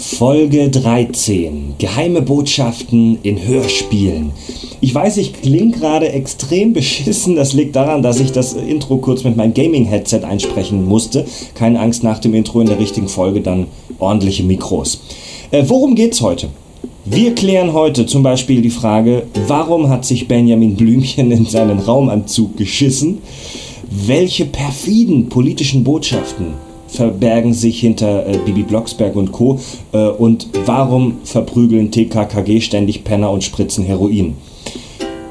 Folge 13. Geheime Botschaften in Hörspielen. Ich weiß, ich klinge gerade extrem beschissen. Das liegt daran, dass ich das Intro kurz mit meinem Gaming-Headset einsprechen musste. Keine Angst, nach dem Intro in der richtigen Folge dann ordentliche Mikros. Äh, worum geht's heute? Wir klären heute zum Beispiel die Frage, warum hat sich Benjamin Blümchen in seinen Raumanzug geschissen? Welche perfiden politischen Botschaften verbergen sich hinter äh, Bibi Blocksberg und Co. Äh, und warum verprügeln TKKG ständig Penner und spritzen Heroin?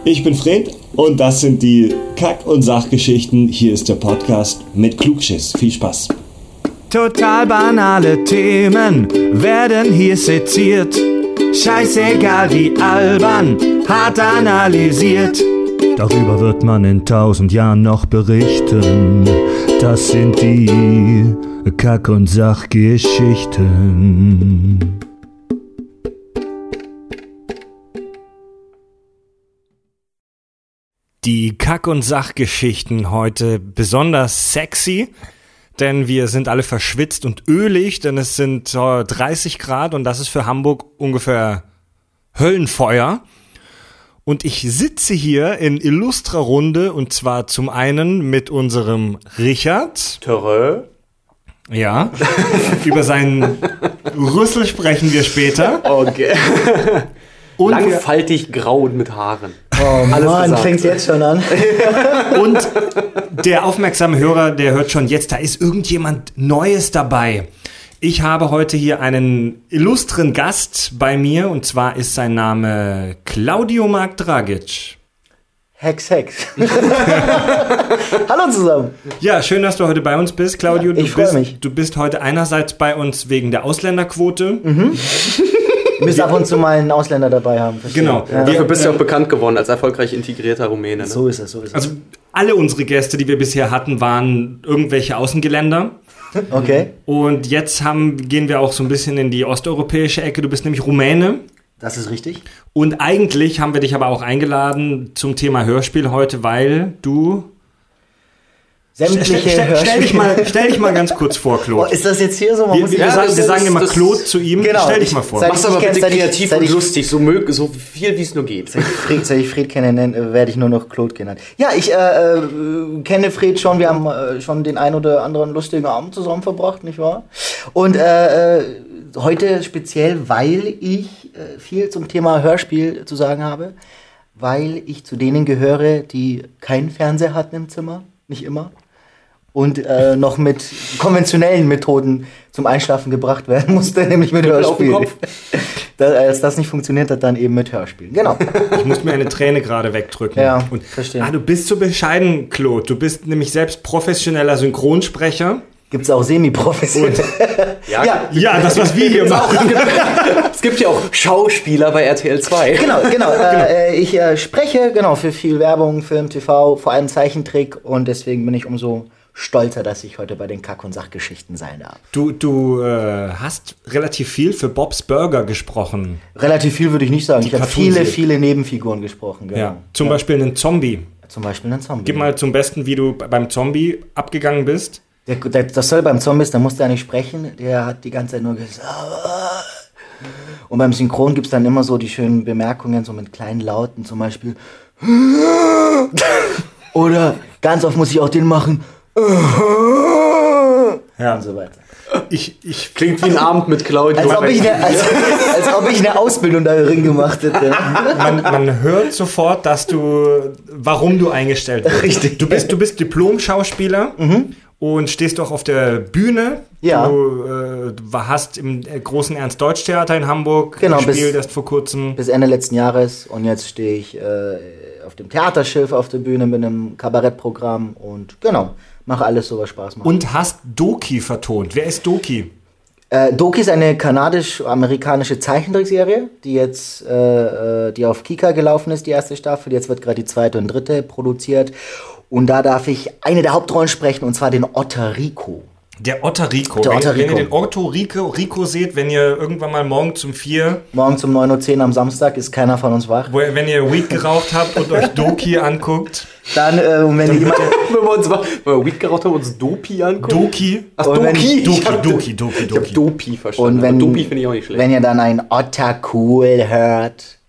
Ich bin Fred und das sind die Kack- und Sachgeschichten. Hier ist der Podcast mit Klugschiss. Viel Spaß. Total banale Themen werden hier seziert. Scheißegal wie albern, hart analysiert. Darüber wird man in tausend Jahren noch berichten. Das sind die Kack- und Sachgeschichten. Die Kack- und Sachgeschichten heute besonders sexy, denn wir sind alle verschwitzt und ölig, denn es sind äh, 30 Grad und das ist für Hamburg ungefähr Höllenfeuer. Und ich sitze hier in illustrer Runde und zwar zum einen mit unserem Richard. Törö. Ja. Über seinen Rüssel sprechen wir später. Okay. Und, Langfaltig grau und mit Haaren. Oh Alles Mann, gesagt. fängt jetzt schon an. und der aufmerksame Hörer, der hört schon jetzt, da ist irgendjemand Neues dabei. Ich habe heute hier einen illustren Gast bei mir und zwar ist sein Name Claudio Mark Dragic. Hex, Hex. Hallo zusammen. Ja, schön, dass du heute bei uns bist, Claudio. Du ich freu bist, mich. Du bist heute einerseits bei uns wegen der Ausländerquote. Ihr müsst ab und zu mal einen Ausländer dabei haben. verstehe. Genau. Ja. Dafür bist du auch bekannt geworden als erfolgreich integrierter Rumäne. Ne? So ist es, so ist es. Also alle unsere Gäste, die wir bisher hatten, waren irgendwelche Außengeländer. Okay, Und jetzt haben, gehen wir auch so ein bisschen in die osteuropäische Ecke. Du bist nämlich Rumäne. das ist richtig. Und eigentlich haben wir dich aber auch eingeladen zum Thema Hörspiel heute, weil du. Sämtliche Stell, stell, stell, dich Hörspiele- mal, stell dich mal ganz kurz vor, Oh, Claude. ist das jetzt hier so? Man Wir, muss wir, Ja, sagen, wir sagen immer Claude zu ihm. Genau, stell dich ich- mal vor. seit- Mach's aber Ich kenn- bitte seit ich- kreativ seit und ich- lustig, so, mög so viel wie es nur geht. Fred, seit ich Fred kenne, nenn- werde ich nur noch Claude genannt. Ja, ich äh, äh, kenne Fred schon. Wir haben äh, schon den ein oder anderen lustigen Abend zusammen verbracht, nicht wahr? Und äh, äh, heute speziell, weil ich äh, viel zum Thema Hörspiel zu sagen habe, weil ich zu denen gehöre, die keinen Fernseher hatten im Zimmer, nicht immer. Und äh, noch mit konventionellen Methoden zum Einschlafen gebracht werden musste, nämlich mit Hörspielen. Kopf. Da, als das nicht funktioniert hat, dann eben mit Hörspielen. Genau. Ich muss mir eine Träne gerade wegdrücken. Ja, Und, verstehe. Ah, du bist so bescheiden, Claude. Du bist nämlich selbst professioneller Synchronsprecher. Gibt es auch semi-professionell. Ja, Ja, Ja, das, was wir hier machen. Es gibt ja auch Schauspieler bei RTL 2. genau, genau. Äh, ich äh, spreche genau für viel Werbung, Film, TV, vor allem Zeichentrick und deswegen bin ich umso stolzer, dass ich heute bei den Kack- und Sachgeschichten sein darf. Du, du äh, hast relativ viel für Bob's Burger gesprochen. Relativ viel würde ich nicht sagen. ich habe viele, viele Nebenfiguren gesprochen. Genau. Ja. Zum Beispiel einen Zombie. Zum Beispiel einen Zombie. Gib mal zum Besten, wie du beim Zombie abgegangen bist. Der, der, das soll beim Zombies, der muss da nicht sprechen, der hat die ganze Zeit nur gesagt. Und beim Synchron gibt es dann immer so die schönen Bemerkungen, so mit kleinen Lauten, zum Beispiel. Oder ganz oft muss ich auch den machen. Ja. Und so weiter. Ich, ich, Klingt wie ein Abend mit Claudio. Als ob ich eine, als, als ob ich eine Ausbildung darin gemacht hätte. man, man hört sofort, dass du, warum du eingestellt bist. Richtig. Mhm. Du bist, du bist Diplom-Schauspieler und stehst auch auf der Bühne. Ja. Du äh, hast im äh, großen Ernst-Deutsch-Theater in Hamburg Genau, gespielt, bis- erst vor kurzem. Bis Ende letzten Jahres und jetzt stehe ich äh, auf dem Theaterschiff auf der Bühne mit einem Kabarettprogramm und genau, mache alles so, was Spaß macht. Und hast Doki vertont. Wer ist Doki? Äh, Doki ist eine kanadisch-amerikanische Zeichentrickserie, die jetzt, äh, äh, die auf Kika gelaufen ist, die erste Staffel. Jetzt wird gerade die zweite und dritte produziert. Und da darf ich eine der Hauptrollen sprechen, und zwar den Otter Rico. Der Otter Rico. Der wenn, Otter wenn ihr den Otto Rico, Rico seht, wenn ihr irgendwann mal morgen zum vier, Morgen um 9.10 Uhr am Samstag ist keiner von uns wach. wo, wenn ihr Weed geraucht habt und euch Doki anguckt, Dann, äh, und wenn jemand. Wenn wir uns wenn wir Weed geraucht haben, uns Dopi angucken. Doki, Ach, Und wenn- Doki. Doki, hab- Doki, Doki, Ich hab Doki. Dopi verstanden. Und wenn, Dopi finde ich auch nicht schlecht. wenn ihr dann ein Otter cool hört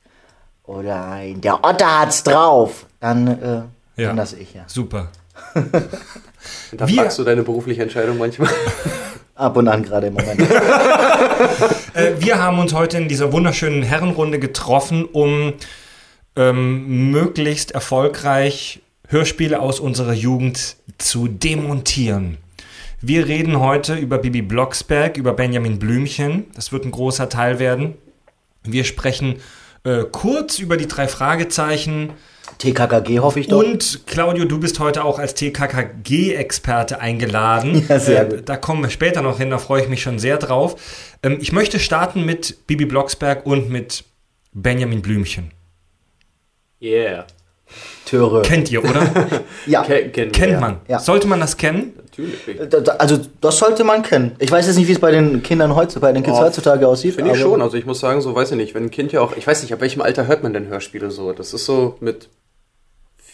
oder ein der Otter hat's drauf, dann äh, Ja. bin das ich ja. super. da wir- fragst du deine berufliche Entscheidung manchmal. Ab und an gerade im Moment. Äh, wir haben uns heute in dieser wunderschönen Herrenrunde getroffen, um ähm, möglichst erfolgreich Hörspiele aus unserer Jugend zu demontieren. Wir reden heute über Bibi Blocksberg, über Benjamin Blümchen. Das wird ein großer Teil werden. Wir sprechen äh, kurz über die drei Fragezeichen. TKKG hoffe ich doch. Und Claudio, du bist heute auch als TKKG-Experte eingeladen. Ja, sehr Äh, gut. Da kommen wir später noch hin, da freue ich mich schon sehr drauf. Ähm, ich möchte starten mit Bibi Blocksberg und mit Benjamin Blümchen. Yeah. Töre. Kennt ihr, oder? ja. Ke kennen wir, Kennt ja. man. Ja. Sollte man das kennen? Natürlich. Da- Also das sollte man kennen. Ich weiß jetzt nicht, wie es bei den Kindern heutzutage, bei den Kids Oh, heutzutage aussieht. Finde ich schon. Also ich muss sagen, so weiß ich nicht, wenn ein Kind ja auch, ich weiß nicht, ab welchem Alter hört man denn Hörspiele so? Das ist so mit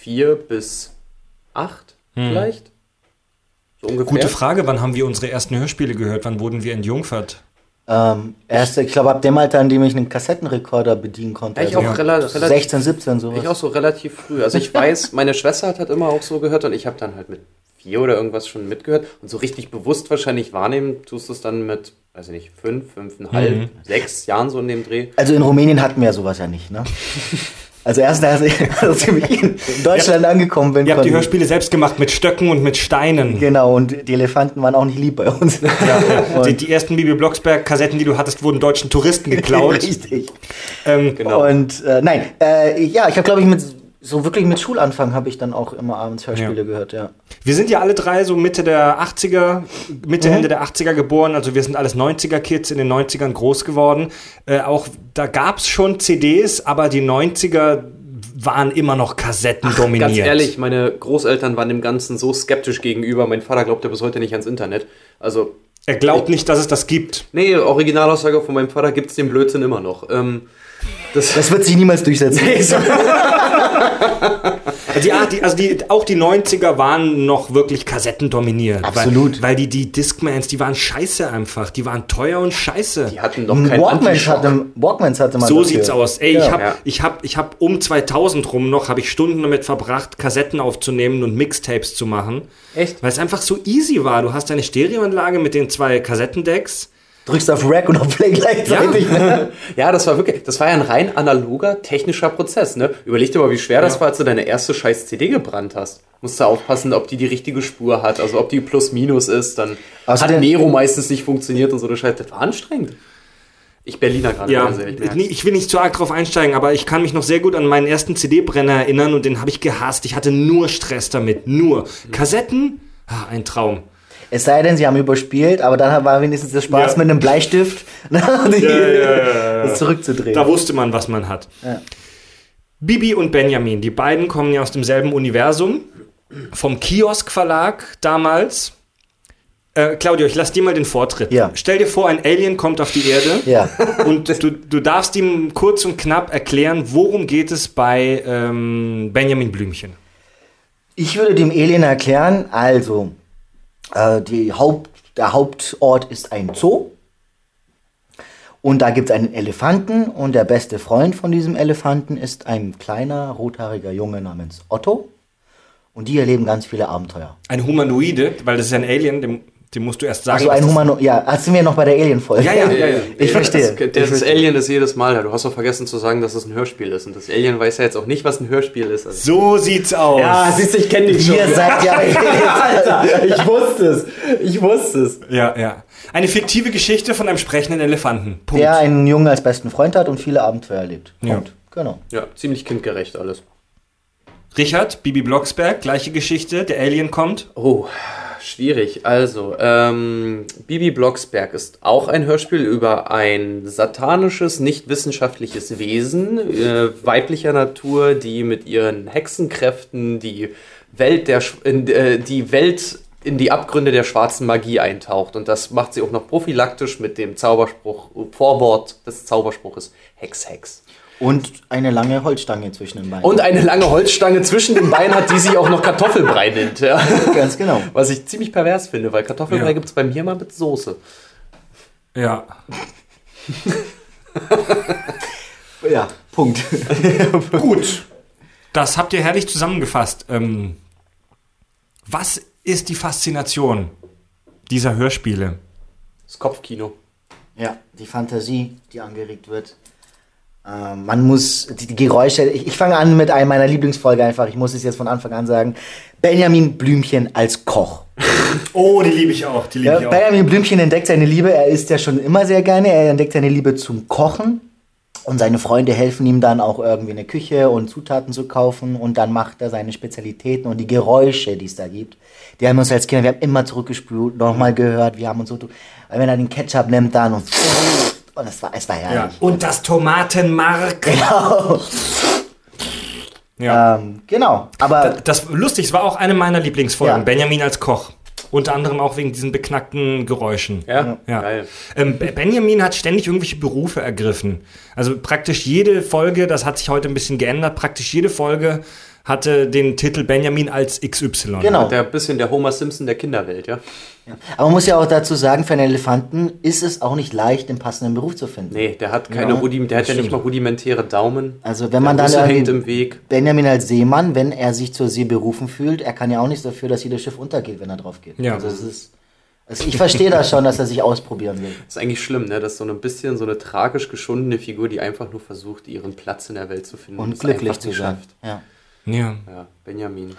vier bis acht vielleicht? So ungefähr. Gute Frage, wann haben wir unsere ersten Hörspiele gehört? Wann wurden wir entjungfert? Ähm, erst, ich glaube, ab dem Alter, an dem ich einen Kassettenrekorder bedienen konnte. Ja, ich also auch rela relativ 16, 17, sowas. Ich auch so relativ früh. Also ich weiß, meine Schwester hat halt immer auch so gehört und ich habe dann halt mit vier oder irgendwas schon mitgehört und so richtig bewusst wahrscheinlich wahrnehmen tust du es dann mit, weiß ich nicht, fünf, fünfeinhalb, Mhm. sechs Jahren so in dem Dreh. Also in Rumänien hatten wir ja sowas ja nicht, ne? Also erst als ich, als ich in Deutschland angekommen bin. Ihr habt die Hörspiele selbst gemacht mit Stöcken und mit Steinen. Genau, und die Elefanten waren auch nicht lieb bei uns. Ja, Die, die ersten Bibi Blocksberg-Kassetten, die du hattest, wurden deutschen Touristen geklaut. Richtig. ähm, Genau. Und äh, nein, äh, ja, ich habe, glaube ich, mit so wirklich mit Schulanfang habe ich dann auch immer abends Hörspiele Ja. gehört, ja. Wir sind ja alle drei so Mitte der 80er, Mitte, Ende der 80er geboren, also wir sind alles 90er-Kids, in den 90ern groß geworden. Äh, auch da gab es schon CDs, aber die 90er waren immer noch Kassetten dominiert. Ganz ehrlich, meine Großeltern waren dem Ganzen so skeptisch gegenüber. Mein Vater glaubt ja bis heute nicht ans Internet. Also, Er glaubt nicht, dass es das gibt. nee, Originalaussage von meinem Vater gibt's den Blödsinn immer noch. Ähm, das, Das wird sich niemals durchsetzen. Also, die, ah, die, also die, auch die 90er waren noch wirklich Kassetten dominiert. Absolut. Weil, weil die, die Discmans, die waren scheiße einfach. Die waren teuer und scheiße. die hatten noch keinen Walkmans hatte, Walkmans hatte man So dafür. sieht's aus. Ey, ich Ja. habe Ja. ich hab, ich hab um 2000 rum noch, habe ich Stunden damit verbracht, Kassetten aufzunehmen und Mixtapes zu machen. Echt? Weil es einfach so easy war. Du hast deine Stereoanlage mit den zwei Kassettendecks. Drückst auf Rack und auf Play gleichzeitig. Ne? Ja, das war wirklich, das war ja ein rein analoger technischer Prozess, ne? Überleg dir mal, wie schwer das war, als du deine erste scheiß CD gebrannt hast. Musst du aufpassen, ob die die richtige Spur hat, also ob die plus minus ist, dann Außerdem- hat Nero meistens nicht funktioniert und so, das Scheiß, das war anstrengend. Ich Berliner gerade Ja, ich ich will nicht zu arg drauf einsteigen, aber ich kann mich noch sehr gut an meinen ersten CD-Brenner erinnern und den habe ich gehasst. Ich hatte nur Stress damit. Nur. Kassetten? Ah, ein Traum. Es sei denn, sie haben überspielt, aber dann war wenigstens der Spaß Ja. mit einem Bleistift, die, das zurückzudrehen. Da wusste man, was man hat. Ja. Bibi und Benjamin, die beiden kommen ja aus demselben Universum. Vom Kiosk Verlag damals. Äh, Claudio, ich lass dir mal den Vortritt. Ja. Stell dir vor, ein Alien kommt auf die Erde. Ja. Und du, du darfst ihm kurz und knapp erklären, worum geht es bei ähm, Benjamin Blümchen. Ich würde dem Alien erklären, also, äh, die Haupt, der Hauptort ist ein Zoo. Und da gibt es einen Elefanten und der beste Freund von diesem Elefanten ist ein kleiner, rothaariger Junge namens Otto. Und die erleben ganz viele Abenteuer. Ein Humanoide, weil das ist ein Alien, dem, dem musst du erst sagen. Also ein Humano, ja, das sind wir noch bei der Alien-Folge. Ja, ja, ja, ja. Ich verstehe. Das, das, das Alien ist jedes Mal, ja, du hast doch vergessen zu sagen, dass es ein Hörspiel ist. Und das Alien weiß ja jetzt auch nicht, was ein Hörspiel ist. Also So sieht's aus. siehst du, ich kenne dich Ihr seid ja Alter, ich wusste es. Ich wusste es. Ja, ja. Eine fiktive Geschichte von einem sprechenden Elefanten. Punkt. der einen Jungen als besten Freund hat und viele Abenteuer erlebt. Ja. Punkt. Genau. Ja, ziemlich kindgerecht alles. Richard, Bibi Blocksberg, gleiche Geschichte. Der Alien kommt. Oh, schwierig. Also, ähm, Bibi Blocksberg ist auch ein Hörspiel über ein satanisches, nicht wissenschaftliches Wesen äh, weiblicher Natur, die mit ihren Hexenkräften die Welt der äh, die Welt in die Abgründe der schwarzen Magie eintaucht. Und das macht sie auch noch prophylaktisch mit dem Zauberspruch, Vorwort des Zauberspruches Hex, Hex. Und eine lange Holzstange zwischen den Beinen. Und eine lange Holzstange zwischen den Beinen hat, die sie auch noch Kartoffelbrei nennt. Ja. ganz genau. Was ich ziemlich pervers finde, weil Kartoffelbrei Ja. gibt es bei mir mal mit Soße. Ja. Ja, Punkt. Gut. Das habt ihr herrlich zusammengefasst. Ähm, was ist die Faszination dieser Hörspiele? Das Kopfkino. Ja, die Fantasie, die angeregt wird. Ähm, man muss die, Geräusche. Ich, ich fange an mit einer meiner Lieblingsfolge einfach. Ich muss es jetzt von Anfang an sagen. Benjamin Blümchen als Koch. Oh, die liebe ich auch. Die liebe Ja, Benjamin Blümchen entdeckt seine Liebe. Er isst ja schon immer sehr gerne. Er entdeckt seine Liebe zum Kochen. Und seine Freunde helfen ihm dann auch irgendwie in der Küche und Zutaten zu kaufen. Und dann macht er seine Spezialitäten und die Geräusche, die es da gibt. Die haben uns als Kinder, wir haben immer zurückgespult, nochmal gehört. Wir haben uns so, wenn er den Ketchup nimmt dann und, und es war, es war Ja. herrlich. Und das Tomatenmark. Genau. Ja. Ähm, genau. Aber Das lustig, es war auch eine meiner Lieblingsfolgen. Ja. Benjamin als Koch. Unter anderem auch wegen diesen beknackten Geräuschen. Ja, Ja. geil. Ähm, Be- Benjamin hat ständig irgendwelche Berufe ergriffen. Also praktisch jede Folge, das hat sich heute ein bisschen geändert, praktisch jede Folge hatte den Titel Benjamin als XY. genau. Der bisschen der Homer Simpson der Kinderwelt, ja. Aber man muss ja auch dazu sagen, für einen Elefanten ist es auch nicht leicht, den passenden Beruf zu finden. Nee, der hat keine Ja, Rudim, der hat ja nicht mal rudimentäre Daumen. Also wenn man der dann hängt im Weg. Benjamin als Seemann, wenn er sich zur See berufen fühlt, er kann ja auch nichts dafür, dass jedes Schiff untergeht, wenn er drauf geht. Ja. Also, es ist, also ich verstehe das schon, dass er sich ausprobieren will. Das ist eigentlich schlimm, ne? Das ist so ein bisschen so eine tragisch geschundene Figur, die einfach nur versucht, ihren Platz in der Welt zu finden Und es glücklich einfach zu nicht sein. schafft. Ja. Ja. Ja, Benjamin.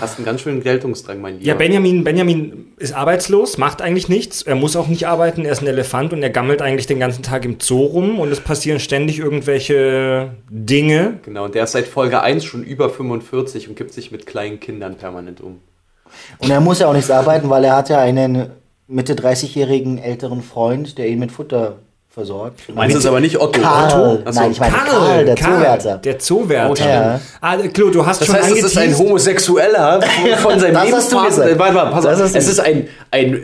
Hast einen ganz schönen Geltungsdrang, mein Lieber. Ja, Benjamin, Benjamin ist arbeitslos, macht eigentlich nichts. Er muss auch nicht arbeiten, er ist ein Elefant und er gammelt eigentlich den ganzen Tag im Zoo rum und es passieren ständig irgendwelche Dinge. Genau, und der ist seit Folge 1 schon über 45 und gibt sich mit kleinen Kindern permanent um. Und er muss ja auch nichts arbeiten, weil er hat ja einen Mitte 30-jährigen älteren Freund, der ihn mit Futter versorgt. Meinst du es aber nicht Otto? Karl. Otto? Nein, ich meine Karl, der Zoowärter. Der Zoowärter. Ja. Ah, Klo, du hast Das schon heißt, es ist ein. Homosexueller von seinem Das hast du gesagt. Warte mal, pass Das auf. Es ist ein, ein äh,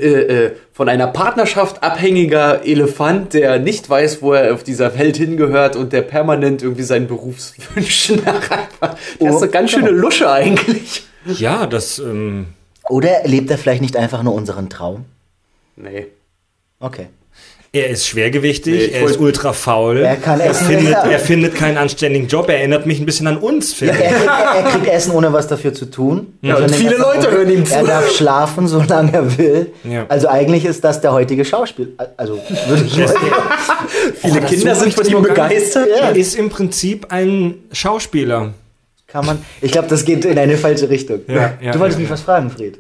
äh, von einer Partnerschaft abhängiger Elefant, der nicht weiß, wo er auf dieser Welt hingehört und der permanent irgendwie seinen Berufswünschen nacheifer. Der Oh, ist eine ganz schöne Lusche eigentlich. Ja, das. Ähm, Oder lebt er vielleicht nicht einfach nur unseren Traum? Nee. Okay. Er ist schwergewichtig, Nee, er ist ultra faul. Er kann essen, findet, ja. er findet keinen anständigen Job. Er erinnert mich ein bisschen an uns, Er, finde ich. er, er kriegt Essen, ohne was dafür zu tun. Ja, Also und viele Leute hören ihm zu. Er darf schlafen, solange er will. Ja. Also eigentlich ist das der heutige Schauspiel. Also würde ich mal Viele das Kinder so sind von ihm begeistert. Ja. Er ist im Prinzip ein Schauspieler. Kann man. Ich glaube, das geht in eine falsche Richtung. Ja, ja, du wolltest ja, mich was fragen, Fred.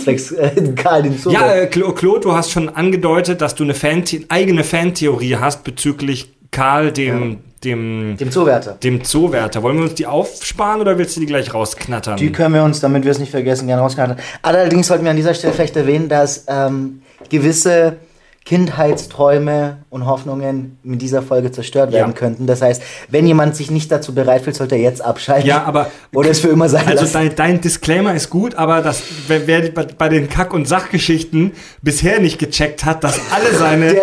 Zwecks äh, Karl den Zoo. Ja, äh, Klo, Klo, du hast schon angedeutet, dass du eine Fan eigene Fantheorie hast bezüglich Karl, dem, dem, dem Zoowärter. dem Zoowärter. Wollen wir uns die aufsparen oder willst du die gleich rausknattern? Die können wir uns, damit wir es nicht vergessen, gerne rausknattern. Allerdings sollten wir an dieser Stelle vielleicht erwähnen, dass ähm, gewisse Kindheitsträume und Hoffnungen mit dieser Folge zerstört werden Ja. könnten. Das heißt, wenn jemand sich nicht dazu bereit fühlt, sollte er jetzt abschalten. Ja, aber- Oder es für immer sein Also dein, dein Disclaimer ist gut, aber das, wer, wer bei, den Kack- und Sachgeschichten bisher nicht gecheckt hat, dass alle seine,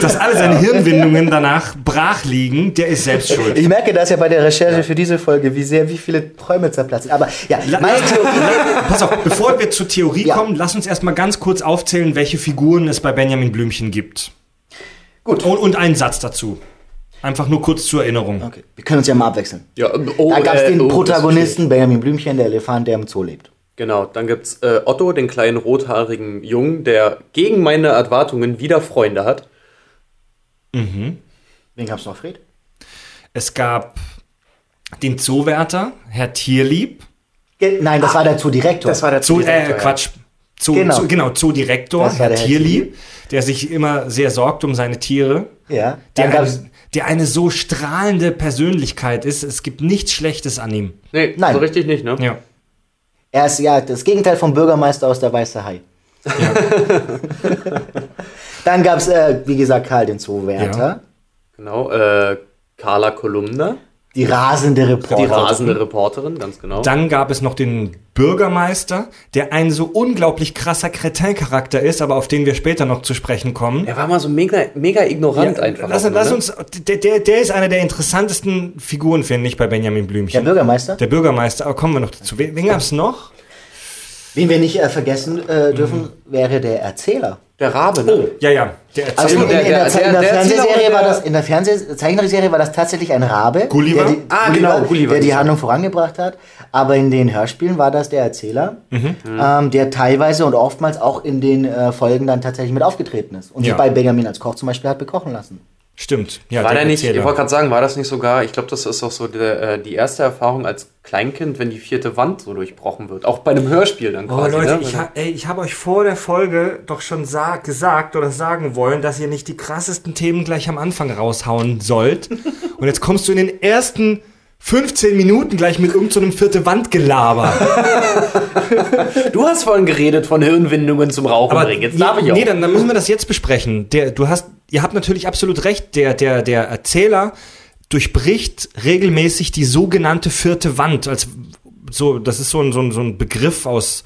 dass alle seine Hirnwindungen danach brach liegen, der ist selbst schuld. Ich merke das ja bei der Recherche für diese Folge, wie sehr, wie viele Träume zerplatzen. Aber ja, La- meine Theorie. Pass auf, bevor wir zur Theorie Ja. kommen, lass uns erstmal ganz kurz aufzählen, welche Figuren es bei Benjamin Blümchen gibt. Gut. Und, und einen Satz dazu. Einfach nur kurz zur Erinnerung. Okay, wir können uns ja mal abwechseln. Ja, oh, Da gab es äh, den oh, Protagonisten Benjamin Blümchen, der Elefant, der im Zoo lebt. Genau, dann gibt's äh, Otto, den kleinen rothaarigen Jungen, der gegen meine Erwartungen wieder Freunde hat. Wen gab's noch, Fred? Es gab den Zoowärter, Herr Tierlieb. Ge Nein, das war der Zoodirektor. Das war der Zoo, Zoodirektor, äh, ja. Quatsch. Zoo, Genau. Zoo, genau, Zoodirektor, Herr der Herr Tierlieb, der sich immer sehr sorgt um seine Tiere. Ja. Der, Dann gab's, ein, der eine so strahlende Persönlichkeit ist. Es gibt nichts Schlechtes an ihm. Nee, Nein. so richtig nicht, ne? Ja. er ist ja das Gegenteil vom Bürgermeister aus der Weiße Hai. Dann gab es, äh, wie gesagt, Karl den Zoowärter. Ja. Genau, äh, Carla Kolumna. Die rasende Die Reporterin. rasende Reporterin, ganz genau. Dann gab es noch den Bürgermeister, der ein so unglaublich krasser Kretin-Charakter ist, aber auf den wir später noch zu sprechen kommen. er war mal so mega, mega ignorant einfach. Lass, auch, lass ne? uns, der, der, der ist einer der interessantesten Figuren, finde ich, bei Benjamin Der Blümchen. Bürgermeister. Der Bürgermeister, aber kommen wir noch dazu. Wen, wen gab's noch? Wen wir nicht äh, vergessen äh, dürfen, wäre der Erzähler. Der Rabe, ne? Ja, ja, der Also Erzähler. in, in, der- in, der, der- in der Fernsehserie war das, in der Fernseh Zeichentrickserie war das tatsächlich ein Rabe, Gulliver? der die, Ah, genau, Gulliver. der die Handlung vorangebracht hat. Aber in den Hörspielen war das der Erzähler, Mhm. ähm, der teilweise und oftmals auch in den äh, Folgen dann tatsächlich mit aufgetreten ist und Ja. sich bei Benjamin als Koch zum Beispiel hat bekochen lassen. Stimmt. Ja, War der nicht, ich wollte gerade sagen, war das nicht sogar, ich glaube, das ist auch so der, äh, die erste Erfahrung als Kleinkind, wenn die vierte Wand so durchbrochen wird. Auch bei einem Hörspiel dann Oh quasi. Leute, ne? ich, ha ey, ich habe euch vor der Folge doch schon sa gesagt oder sagen wollen, dass ihr nicht die krassesten Themen gleich am Anfang raushauen sollt. Und jetzt kommst du in den ersten 15 Minuten gleich mit irgendeinem so vierte Wandgelaber. du hast vorhin geredet von Hirnwindungen zum Rauchen bringen. Jetzt darf ich auch. nee, dann, dann müssen wir das jetzt besprechen. Der, du hast, ihr habt natürlich absolut recht. Der, der, der Erzähler durchbricht regelmäßig die sogenannte vierte Wand. Als so, das ist so ein, so ein, so ein Begriff aus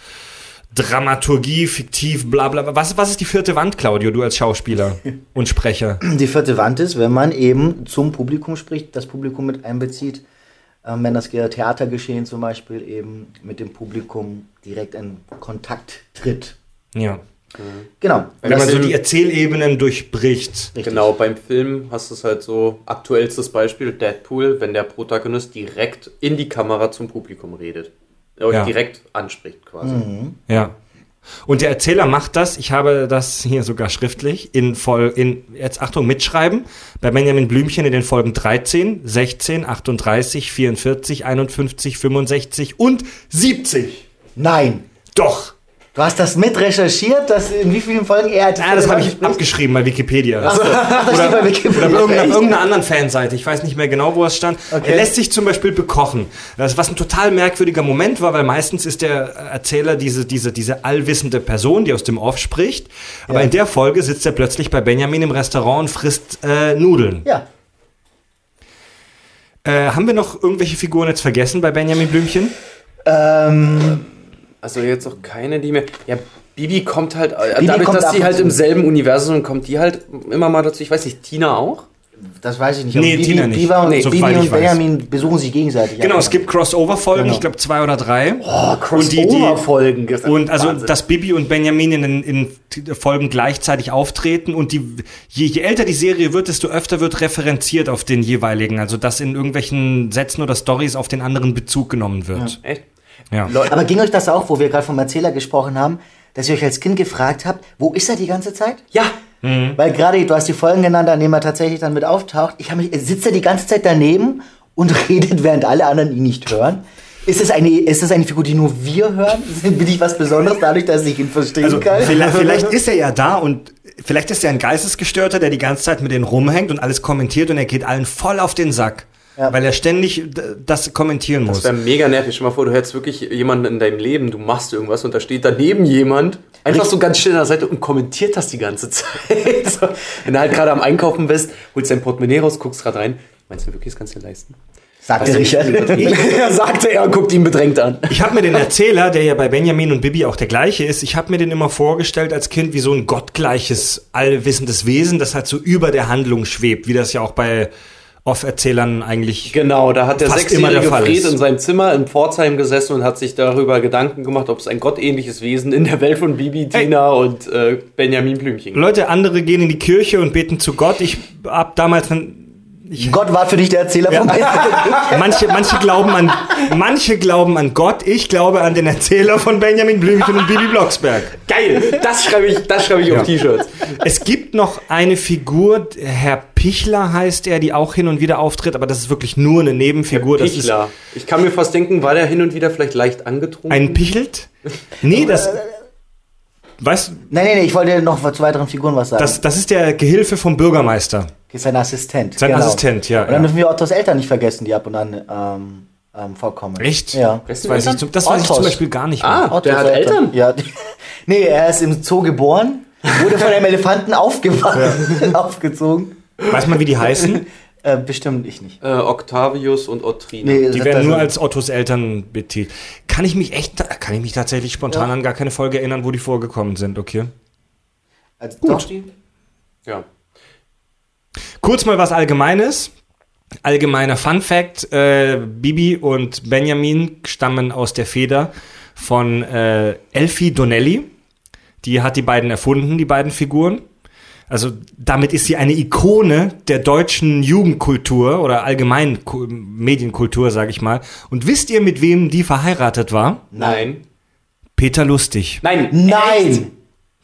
Dramaturgie, fiktiv, bla bla. bla. Was, was ist die vierte Wand, Claudio, du als Schauspieler und Sprecher? Die vierte Wand ist, wenn man eben zum Publikum spricht, das Publikum mit einbezieht, ähm, wenn das Theatergeschehen zum Beispiel eben mit dem Publikum direkt in Kontakt tritt. Ja. Genau. Wenn man Das so sind- die Erzählebenen durchbricht. Genau, beim Film hast du es halt so, aktuellstes Beispiel, Deadpool, wenn der Protagonist direkt in die Kamera zum Publikum redet. Oder Ja. direkt anspricht quasi. Ja. Und der Erzähler macht das, ich habe das hier sogar schriftlich, in voll, in, jetzt Achtung, mitschreiben, bei Benjamin Blümchen in den Folgen 13, 16, 38, 44, 51, 65 und 70. Nein. Doch! Du hast das mit recherchiert, dass in wie vielen Folgen er die Ja, das habe ich spricht? abgeschrieben bei Wikipedia. Ach, das steht bei Wikipedia. Oder irgendeiner, irgendeiner anderen Fanseite. Ich weiß nicht mehr genau, wo es stand. Okay. Er lässt sich zum Beispiel bekochen. Das, was ein total merkwürdiger Moment war, weil meistens ist der Erzähler diese, diese, diese allwissende Person, die aus dem Off spricht. Aber Ja. in der Folge sitzt er plötzlich bei Benjamin im Restaurant und frisst äh, Nudeln. Ja. Äh, haben wir noch irgendwelche Figuren jetzt vergessen bei Benjamin Blümchen? Ähm, Also jetzt auch keine, die mir. Ja, Bibi kommt halt, äh, Bibi dadurch, kommt dass und halt im selben Universum kommt, die halt immer mal dazu. Ich weiß nicht, Tina auch? das weiß ich nicht. Nee, Bibi, Tina nicht. Bibi und, Nee, Bibi soweit ich und weiß. Benjamin besuchen sich gegenseitig. Genau, Ja, es gibt Crossover-Folgen, Genau. ich glaube zwei oder drei. Oh, Und die- die- Folgen. Und also, dass Bibi und Benjamin in, in Folgen gleichzeitig auftreten und die, je, je älter die Serie wird, desto öfter wird referenziert auf den jeweiligen. Also, dass in irgendwelchen Sätzen oder Stories auf den anderen Bezug genommen wird. Echt? Ja. Aber ging euch das auch, wo wir gerade vom Erzähler gesprochen haben, dass ihr euch als Kind gefragt habt, wo ist er die ganze Zeit? Ja. Weil gerade, du hast die Folgen genannt, an denen er tatsächlich dann mit auftaucht. Ich habe mich, sitzt er die ganze Zeit daneben und redet, während alle anderen ihn nicht hören? Ist es eine, ist es eine Figur, die nur wir hören? Bin ich was Besonderes dadurch, dass ich ihn verstehen Also, kann? vielleicht, vielleicht ist er ja da und vielleicht ist er ein Geistesgestörter, der die ganze Zeit mit denen rumhängt und alles kommentiert und er geht allen voll auf den Sack. Ja. Weil er ständig das kommentieren muss. Das wäre mega nervig. Stell mal vor, du hättest wirklich jemanden in deinem Leben, du machst irgendwas und da steht daneben jemand, einfach so ganz still an der Seite und kommentiert das die ganze Zeit. so, wenn du halt gerade am Einkaufen bist, holst dein Portemonnaie raus, guckst gerade rein. Meinst du wirklich, das kannst du dir leisten? Sagte Richard. ja, sagte er und guckt ihn bedrängt an. Ich habe mir den Erzähler, der ja bei Benjamin und Bibi auch der gleiche ist, ich habe mir den immer vorgestellt als Kind wie so ein gottgleiches, allwissendes Wesen, das halt so über der Handlung schwebt, wie das ja auch bei Off-Erzählern eigentlich. Genau, da hat der sechsjährige der Fred ist. in seinem Zimmer in Pforzheim gesessen und hat sich darüber Gedanken gemacht, ob es ein gottähnliches Wesen in der Welt von Bibi, Tina und äh, Benjamin Blümchen gibt. Leute, andere gehen in die Kirche und beten zu Gott. Ich hab damals Gott war für dich der Erzähler von manche, manche glauben an, manche glauben an Gott. Ich glaube an den Erzähler von Benjamin Blümchen und Bibi Blocksberg. Geil, das schreibe ich, das schreibe ich auf T-Shirts. Es gibt noch eine Figur, Herr Pichler heißt er, die auch hin und wieder auftritt, aber das ist wirklich nur eine Nebenfigur. Das ist Pichler. Ich kann mir fast denken, war der hin und wieder vielleicht leicht angetrunken? ein Pichelt? Nee, das. Weißt du, Nein, nein, nein, ich wollte noch zu weiteren Figuren was sagen. das, das ist der Gehilfe vom Bürgermeister. sein Assistent. Sein Assistent, ja, Und dann ja. dürfen wir Ottos Eltern nicht vergessen, die ab und an ähm, ähm, vorkommen. Echt? Ja. Das weiß ich, zum, das weiß ich zum Beispiel gar nicht mehr. Ah, Ottos der hat Eltern? Ja. die- Nee, er ist im Zoo geboren, wurde von einem Elefanten aufgewacht, aufgezogen. Weiß man, wie die heißen? Äh, bestimmt ich nicht. Äh, Octavius und Otrina. Nee, Die werden das- nur als Ottos Eltern betitelt. Kann ich mich echt, kann ich mich tatsächlich spontan an gar keine Folge erinnern, wo die vorgekommen sind, okay? als, Doch, Ja. Kurz mal was Allgemeines. Allgemeiner Fun Fact: äh, Bibi und Benjamin stammen aus der Feder von äh, Elfie Donnelly. Die hat die beiden erfunden, die beiden Figuren. Also damit ist sie eine Ikone der deutschen Jugendkultur oder allgemeinen Ku- Medienkultur, sage ich mal. Und wisst ihr, mit wem die verheiratet war? Nein. Peter Lustig. Nein. Nein! Echt?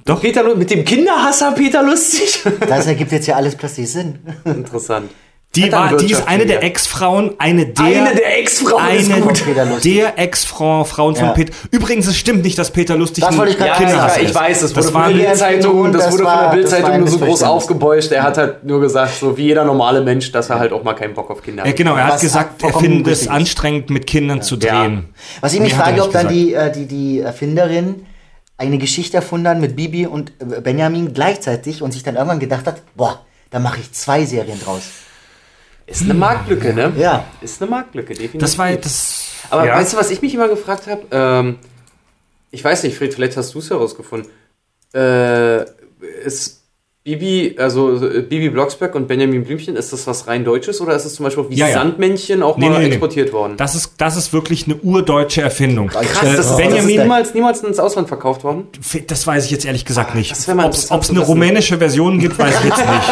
Doch. Peter, mit dem Kinderhasser Peter Lustig. Das ergibt jetzt ja alles plötzlich Sinn. Interessant. Die, war, die ist eine der. Ex-Frauen, eine der, Eine der Ex-Frauen eine der Ex-Frauen von Ja. Peter. Übrigens, es stimmt nicht, dass Peter Lustig Das wollte ich Ja, Kinder ich, ich weiß, das, Das wurde von der Bildzeitung, das, das wurde von der Bildzeitung nur so groß aufgebauscht. Er hat halt nur gesagt, so wie jeder normale Mensch, dass er halt auch mal keinen Bock auf Kinder Ja, hat. genau, er hat Was gesagt, er findet es anstrengend, mit Kindern zu drehen. Was ich mich Mehr frage, ob dann die, äh, die, die Erfinderin eine Geschichte erfunden hat mit Bibi und äh, Benjamin gleichzeitig und sich dann irgendwann gedacht hat, boah, da mache ich zwei Serien draus. Ist eine Marktlücke, ne? Ja. Ist eine Marktlücke, definitiv. Das war das. Aber ja. weißt du, was ich mich immer gefragt habe? Ähm, ich weiß nicht, Fred, vielleicht hast du es herausgefunden. Äh, ist Bibi, also äh, Bibi Blocksberg und Benjamin Blümchen, ist das was rein Deutsches oder ist es zum Beispiel auch wie Ja, ja. Sandmännchen auch Nee, mal nee, nee. exportiert worden? Das ist, das ist wirklich eine urdeutsche Erfindung. Krass, das, Äh, ist, das ist Benjamin, niemals, niemals ins Ausland verkauft worden. das weiß ich jetzt ehrlich gesagt nicht. Ah, mal Ob es eine rumänische Version gibt, weiß ich jetzt nicht.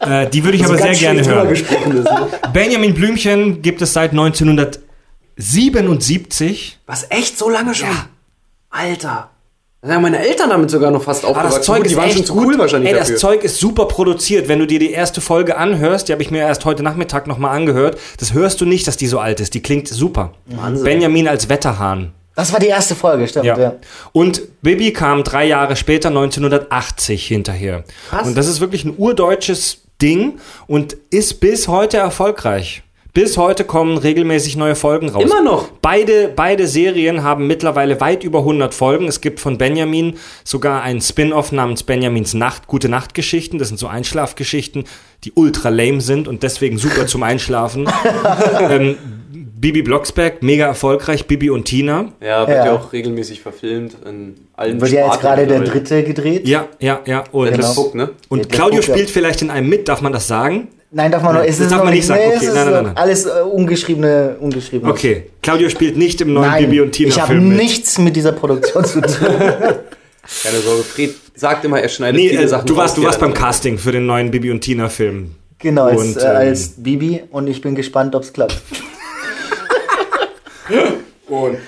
Äh, die würde ich aber sehr gerne hören. ist. Ne? Benjamin Blümchen gibt es seit 1977. Was, echt so lange schon? Alter. Da meine Eltern damit sogar noch fast Aber aufgewachsen. das Zeug Gut, die ist waren schon zu gut. cool wahrscheinlich Ey, dafür. das Zeug ist super produziert. Wenn du dir die erste Folge anhörst, die habe ich mir erst heute Nachmittag nochmal angehört, das hörst du nicht, dass die so alt ist. Die klingt super. Wahnsinn. Benjamin als Wetterhahn. Das war die erste Folge, stimmt. Ja. Ja. Und Bibi kam drei Jahre später, 1980, hinterher. Krass. Und das ist wirklich ein urdeutsches Ding und ist bis heute erfolgreich. Bis heute kommen regelmäßig neue Folgen raus. Immer noch? Beide, beide Serien haben mittlerweile weit über 100 Folgen. Es gibt von Benjamin sogar einen Spin-off namens Benjamins Nacht, Gute Nachtgeschichten. Das sind so Einschlafgeschichten, die ultra lame sind und deswegen super zum Einschlafen. ähm, Bibi Blocksberg, mega erfolgreich. Bibi und Tina. Ja, wird ja. Ja. auch regelmäßig verfilmt in allen Wird ja jetzt gerade der dritte gedreht. Ja, ja, ja. Und, Genau. Puck, ne? und Claudio ja. spielt vielleicht in einem mit, darf man das sagen? Nein, darf man noch. Es das ist darf man nicht sagen. nee, Okay, es ist nein, nein, nein, nein. Alles äh, ungeschriebene, ungeschriebene. Okay. Claudio spielt nicht im neuen Nein, Bibi und Tina ich habe Film mit. nichts mit dieser Produktion zu tun. Keine Sorge, Fred sagt immer, er schneidet Nee, viele äh, Sachen du warst, du warst beim Casting für den neuen Bibi und Tina Film. genau, als, Und, äh, ähm, als Bibi und ich bin gespannt, ob es klappt.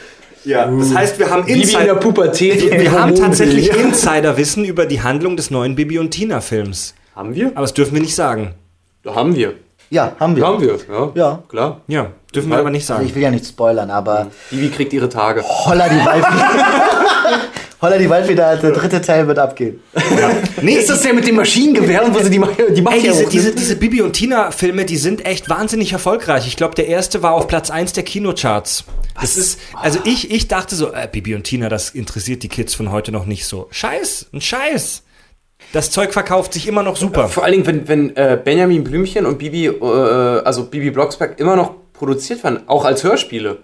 Ja, das heißt, wir haben Bibi in der Insider, Pubertät. und wir haben tatsächlich Insiderwissen über die Handlung des neuen Bibi und Tina Films. Haben wir? Aber das dürfen wir nicht sagen. Da haben wir. Ja, haben wir. Haben wir, ja. Ja. Klar. Ja, dürfen wir Ja. aber nicht Also ich sagen. will ja nicht spoilern, aber Bibi kriegt ihre Tage. Holla die Waldfeder. Holla die Waldfeder, der dritte Teil wird abgehen. Nee, Ist das der mit dem Maschinengewehr und wo sie die, Ma- die Mafia Ey, diese, diese, diese Bibi und Tina Filme, die sind echt wahnsinnig erfolgreich. Ich glaube, der erste war auf Platz 1 der Kinocharts. Das ist, also ich, ich dachte so, äh, Bibi und Tina, das interessiert die Kids von heute noch nicht so. Scheiß, ein Scheiß. Das Zeug verkauft sich immer noch super. Vor allen Dingen, wenn, wenn äh, Benjamin Blümchen und Bibi, äh, also Bibi Blocksberg immer noch produziert werden, auch als Hörspiele.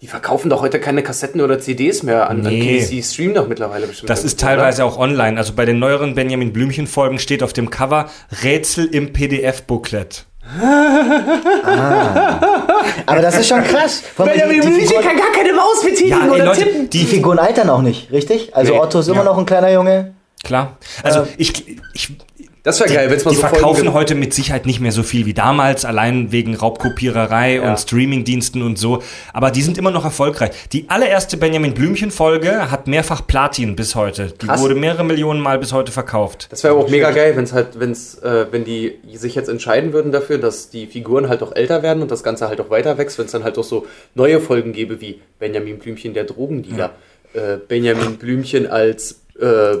Die verkaufen doch heute keine Kassetten oder CDs mehr an. Nee. Die streamen doch mittlerweile bestimmt. Das ist teilweise auch online. Also bei den neueren Benjamin Blümchen Folgen steht auf dem Cover Rätsel im PDF-Booklet. Aber das ist schon krass. Benjamin die, die, Blümchen Figuren, kann gar keine Maus betätigen Ja, ey, oder Leute, tippen. die Figuren altern auch nicht, richtig? Also Nee. Otto ist immer Ja. noch ein kleiner Junge. Klar. Also ich, ich, Das wäre geil, wenn es mal die so verkaufen Folgen heute mit Sicherheit nicht mehr so viel wie damals, allein wegen Raubkopiererei Ja. und Streamingdiensten und so. Aber die sind immer noch erfolgreich. Die allererste Benjamin Blümchen-Folge hat mehrfach Platin bis heute. Die Krass. wurde mehrere Millionen Mal bis heute verkauft. Das wäre auch mega geil, wenn es halt, wenn's, äh, wenn die sich jetzt entscheiden würden dafür, dass die Figuren halt auch älter werden und das Ganze halt auch weiter wächst, wenn es dann halt auch so neue Folgen gäbe wie Benjamin Blümchen, der Drogendealer, äh, Benjamin Blümchen als äh, äh,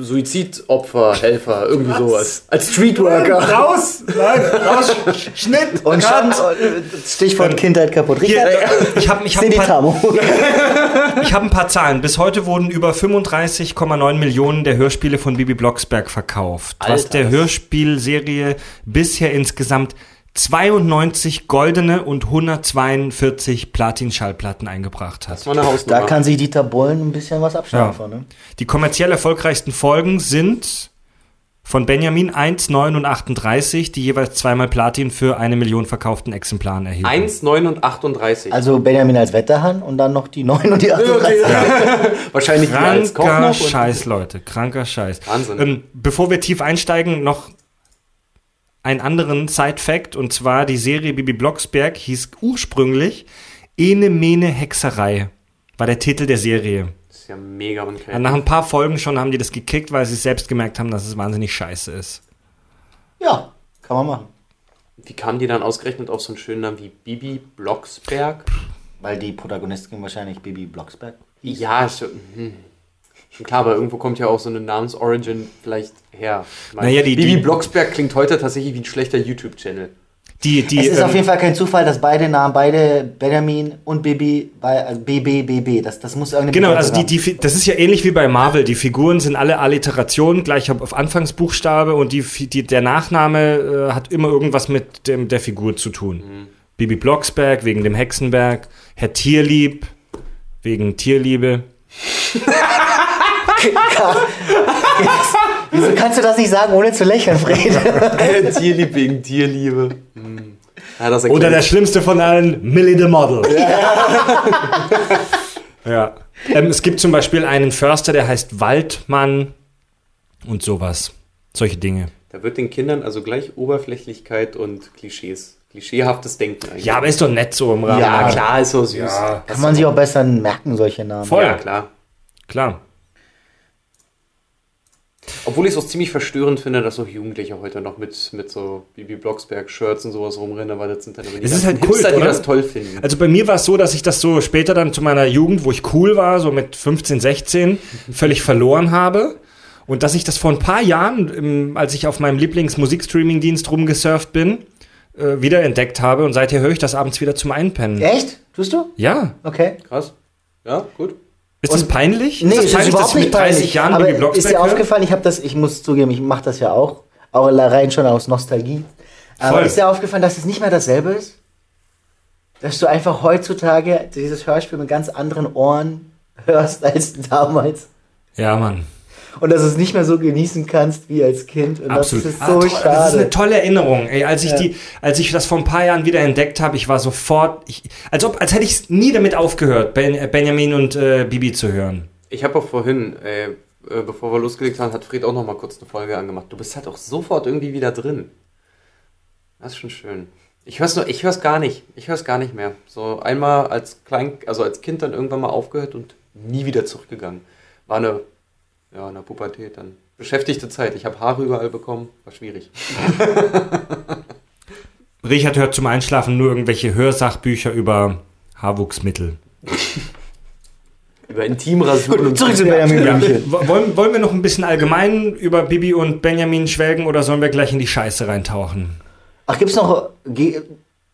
Suizidopfer, Helfer, irgendwie sowas. Als Streetworker. Raus! Nein, raus! Schnitt! Und äh, Stichwort Kindheit kaputt. Hier, Richard, ich habe ich hab ein, die paar- Tamo. ich hab ein paar Zahlen. Bis heute wurden über 35,9 Millionen der Hörspiele von Bibi Blocksberg verkauft. was Alter, der das- Hörspielserie bisher insgesamt 92 goldene und 142 Platin-Schallplatten eingebracht hat. Da kann sich Dieter Bohlen ein bisschen was abschneiden Ja. von, ne? Die kommerziell erfolgreichsten Folgen sind von Benjamin 1, 9 und 38, die jeweils zweimal Platin für eine Million verkauften Exemplaren erhielten. 1, 9 und 38. Also Benjamin als Wetterhahn und dann noch die 9 und die 38. Wahrscheinlich die als Koch Kranker noch. Scheiß, Leute. Kranker Scheiß. Wahnsinn. Ähm, bevor wir tief einsteigen, noch einen anderen Side-Fact. Und zwar die Serie Bibi Blocksberg hieß ursprünglich Ene Mene Hexerei. War der Titel der Serie. Das ist ja mega unkreativ. Nach ein paar Folgen schon haben die das gekickt, weil sie selbst gemerkt haben, dass es wahnsinnig scheiße ist. Ja, kann man machen. Wie kamen die dann ausgerechnet auf so einen schönen Namen wie Bibi Blocksberg? Weil die Protagonistin wahrscheinlich Bibi Blocksberg. Ja, schon, hm. schon klar, aber irgendwo kommt ja auch so eine Namensorigin vielleicht meine, Naja, die- Bibi die- Blocksberg klingt heute tatsächlich wie ein schlechter YouTube-Channel. Die, die, Es ist ähm, auf jeden Fall kein Zufall, dass beide Namen, beide Benjamin und Bibi, bei, also BB, BB, das, das muss irgendeine Genau, Bedeutung also die, die, das ist ja ähnlich wie bei Marvel. Die Figuren sind alle Alliterationen, gleich auf Anfangsbuchstabe und die, die, der Nachname äh, hat immer irgendwas mit dem, der Figur zu tun. Bibi Blocksberg wegen dem Hexenberg, Herr Tierlieb wegen Tierliebe. Wieso kannst du das nicht sagen, ohne zu lächeln, Fred? Tierlieb wegen Tierliebe. Hm. Ja, Oder der schlimmste von allen, Millie the Model. Ja. Ähm, es gibt zum Beispiel einen Förster, der heißt Waldmann und sowas. Solche Dinge. Da wird den Kindern also gleich Oberflächlichkeit und Klischees, klischeehaftes Denken eigentlich. Ja, aber ist doch nett so im Rahmen. ja, Ja, klar, ist so süß. Ja. Kann man sich auch besser merken, solche Namen. Voll. Ja, klar. Klar. Obwohl ich es auch ziemlich verstörend finde, dass auch Jugendliche heute noch mit, mit so Bibi Blocksberg-Shirts und sowas rumrennen, weil das sind dann immer die Es ist halt Kult, Hipster, die das toll finden. Also bei mir war es so, dass ich das so später dann zu meiner Jugend, wo ich cool war, so mit 15, 16, völlig verloren habe. Und dass ich das vor ein paar Jahren, als ich auf meinem Lieblingsmusikstreaming-Dienst rumgesurft bin, äh, wiederentdeckt habe. Und seither höre ich das abends wieder zum Einpennen. Echt? Tust du? Ja. Okay. Krass. Ja, gut. Ist das peinlich? Nee, ist das ist peinlich, überhaupt dass ich mit nicht 30 peinlich. Jahren aber ist dir aufgefallen, ich habe das, ich muss zugeben, ich mache das ja auch, auch rein schon aus Nostalgie. Aber Voll. ist dir aufgefallen, dass es nicht mehr dasselbe ist? Dass du einfach heutzutage dieses Hörspiel mit ganz anderen Ohren hörst als damals. Ja, Mann. Und dass du es nicht mehr so genießen kannst wie als Kind. Und Absolut. das ist Ah, so toll. schade. Das ist eine tolle Erinnerung. Ey, als ich Ja. die, als ich das vor ein paar Jahren wieder entdeckt habe, ich war sofort, ich, als ob, als hätte ich nie damit aufgehört, ben, äh, Benjamin und äh, Bibi zu hören. Ich habe auch vorhin, äh, äh, bevor wir losgelegt haben, hat Fred auch noch mal kurz eine Folge angemacht. Du bist halt auch sofort irgendwie wieder drin. Das ist schon schön. Ich hör's nur, ich hör's gar nicht. Ich hör's gar nicht mehr. So einmal als Klein, also als Kind dann irgendwann mal aufgehört und nie wieder zurückgegangen. War eine, ja, in der Pubertät dann. Beschäftigte Zeit. Ich habe Haare überall bekommen. War schwierig. Richard hört zum Einschlafen nur irgendwelche Hörsachbücher über Haarwuchsmittel. Über Intimrasuren und Zurück zu Benjamin Ja. Wollen, wollen wir noch ein bisschen allgemein über Bibi und Benjamin schwelgen oder sollen wir gleich in die Scheiße reintauchen? Ach, gibt's noch. Ge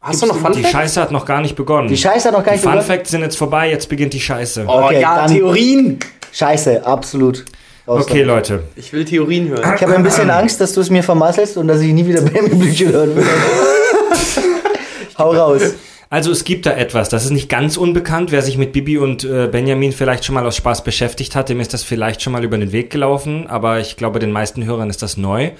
Hast du noch Fun Die Facts? Scheiße hat noch gar nicht begonnen. die Scheiße hat noch gar Die nicht Fun begonnen? Facts sind jetzt vorbei, jetzt beginnt die Scheiße. Oh Okay, ja, dann- Theorien! Scheiße, absolut. Raus Okay, damit. Leute. Ich will Theorien hören. Ich habe ein bisschen Angst, dass du es mir vermasselst und dass ich nie wieder Benjamin Blümchen hören will. Hau raus. Also es gibt da etwas, das ist nicht ganz unbekannt. Wer sich mit Bibi und äh, Benjamin vielleicht schon mal aus Spaß beschäftigt hat, dem ist das vielleicht schon mal über den Weg gelaufen, aber ich glaube, den meisten Hörern ist das neu.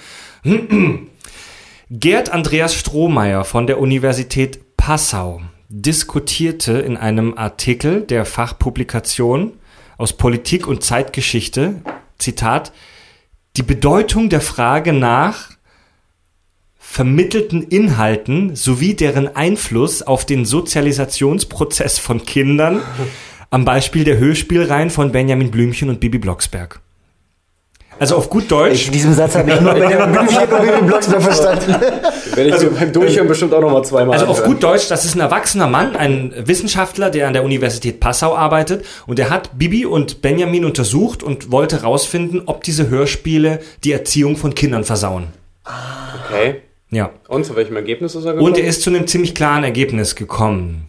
Gerd Andreas Strohmeier von der Universität Passau diskutierte in einem Artikel der Fachpublikation aus Politik und Zeitgeschichte, Zitat, die Bedeutung der Frage nach vermittelten Inhalten sowie deren Einfluss auf den Sozialisationsprozess von Kindern am Beispiel der Hörspielreihen von Benjamin Blümchen und Bibi Blocksberg. Also auf gut Deutsch, In diesem Satz habe ich nur und Benjamin Blocksberg verstanden. Werde ich beim Durchhören bestimmt auch noch mal zweimal also auf gut Deutsch, das ist ein erwachsener Mann, ein Wissenschaftler, der an der Universität Passau arbeitet und der hat Bibi und Benjamin untersucht und wollte herausfinden, ob diese Hörspiele die Erziehung von Kindern versauen. Okay. Ja. Und zu welchem Ergebnis ist er gekommen? Und er ist zu einem ziemlich klaren Ergebnis gekommen.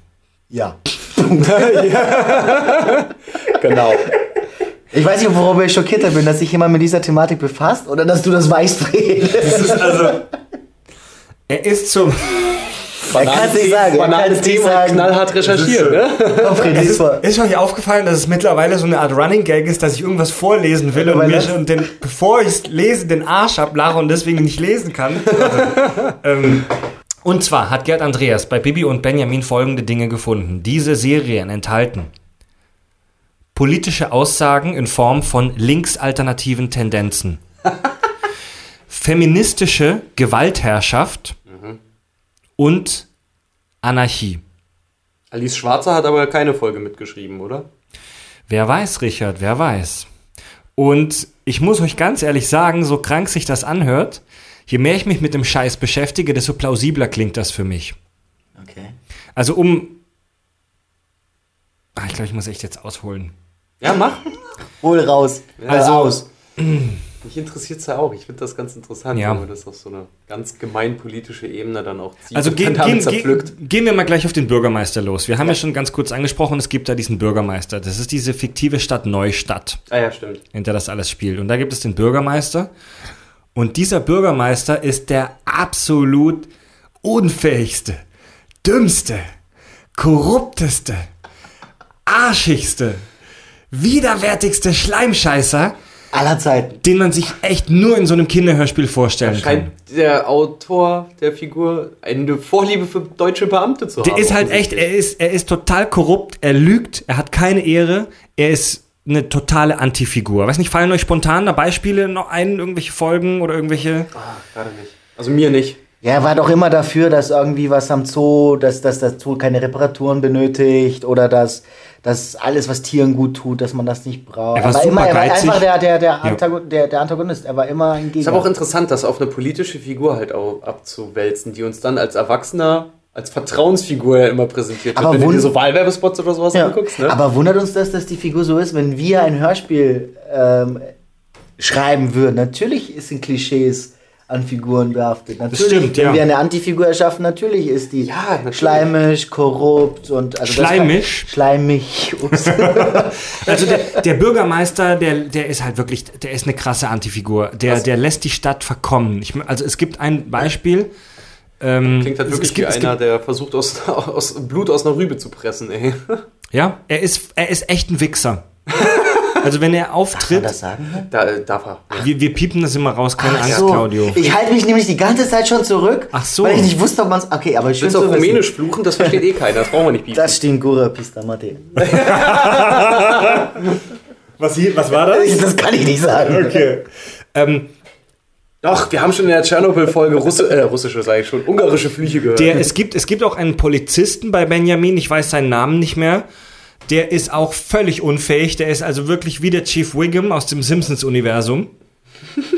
Ja. genau. Ich weiß nicht, worüber ich schockierter bin, dass sich jemand mit dieser Thematik befasst oder dass du das weißt, Fred. Er ist zum. Er kann es nicht sagen. Nicht Thema, sagen. knallhart recherchiert, ne? Es ist, vor. ist euch aufgefallen, dass es mittlerweile so eine Art Running Gag ist, dass ich irgendwas vorlesen will und mir das- schon den, bevor ich es lese, den Arsch ablache und deswegen nicht lesen kann. ähm, und zwar hat Gerd Andreas bei Bibi und Benjamin folgende Dinge gefunden. Diese Serien enthalten politische Aussagen in Form von linksalternativen Tendenzen, feministische Gewaltherrschaft und Anarchie. Alice Schwarzer hat aber keine Folge mitgeschrieben, oder? Wer weiß, Richard, wer weiß. Und ich muss euch ganz ehrlich sagen, so krank sich das anhört, je mehr ich mich mit dem Scheiß beschäftige, desto plausibler klingt das für mich. Okay. Also um... Ah, ich glaube, ich muss echt jetzt ausholen. Ja, mach. Hol raus. Also- aus. Mich interessiert es ja auch. Ich finde das ganz interessant, Ja. wenn man das auf so eine ganz gemeinpolitische Ebene dann auch zieht. Also gehen, gehen, gehen, gehen wir mal gleich auf den Bürgermeister los. Wir haben ja. schon ganz kurz angesprochen, es gibt da diesen Bürgermeister. Das ist diese fiktive Stadt Neustadt. Ah ja, stimmt. in der das alles spielt. Und da gibt es den Bürgermeister. Und dieser Bürgermeister ist der absolut unfähigste, dümmste, korrupteste, arschigste, widerwärtigste Schleimscheißer, Aller Zeiten. den man sich echt nur in so einem Kinderhörspiel vorstellen kann. Scheint der Autor der Figur eine Vorliebe für deutsche Beamte zu haben. Der ist halt echt, er ist, er ist total korrupt, er lügt, er hat keine Ehre, er ist eine totale Antifigur. Weiß nicht, fallen euch spontan da Beispiele noch ein, irgendwelche Folgen oder irgendwelche? Ah, gerade nicht. Also mir nicht. Ja, er war doch immer dafür, dass irgendwie was am Zoo, dass, dass das Zoo keine Reparaturen benötigt oder dass, dass alles, was Tieren gut tut, dass man das nicht braucht. Er war immer, super er war einfach der, der, der, Antagon, der, der Antagonist. Er war immer ein Ist Gegner. aber auch interessant, das auf eine politische Figur halt auch abzuwälzen, die uns dann als Erwachsener als Vertrauensfigur ja immer präsentiert wird. Aber wenn du dir so Wahlwerbespots oder sowas ja. anguckst, ne? Aber wundert uns das, dass die Figur so ist, wenn wir ein Hörspiel ähm, schreiben würden? Natürlich sind Klischees an Figuren behaftet. Natürlich, stimmt, wenn ja. wir eine Antifigur erschaffen, natürlich ist die Ja, natürlich. schleimisch, korrupt und also das kann- Schleimisch? Schleimig. Also der, der Bürgermeister, der, der ist halt wirklich, der ist eine krasse Antifigur. Der, der lässt die Stadt verkommen. Ich, also es gibt ein Beispiel. Ähm, Klingt halt es- wirklich es gibt, wie es einer, der versucht, aus, aus Blut aus einer Rübe zu pressen, ey. Ja, er ist, er ist echt ein Wichser. Also wenn er auftritt, das sagen? Da äh, darf er. wir, wir piepen das immer raus, keine Ach Angst, so. Claudio. Ich halte mich nämlich die ganze Zeit schon zurück, Ach so. weil ich nicht wusste, ob man es. Okay, aber du zu auf wissen. Rumänisch fluchen? Das versteht eh keiner. Das brauchen wir nicht bieten. Das stimmt, Gura Pista Mate. Was, hier, was war das? Das kann ich nicht sagen. Okay. Ähm, Doch, wir haben schon in der Tschernobyl-Folge Russi äh, russische, sage ich schon, ungarische Flüche gehört. der, es, gibt, es gibt auch einen Polizisten bei Benjamin, ich weiß seinen Namen nicht mehr. Der ist auch völlig unfähig. Der ist also wirklich wie der Chief Wiggum aus dem Simpsons-Universum.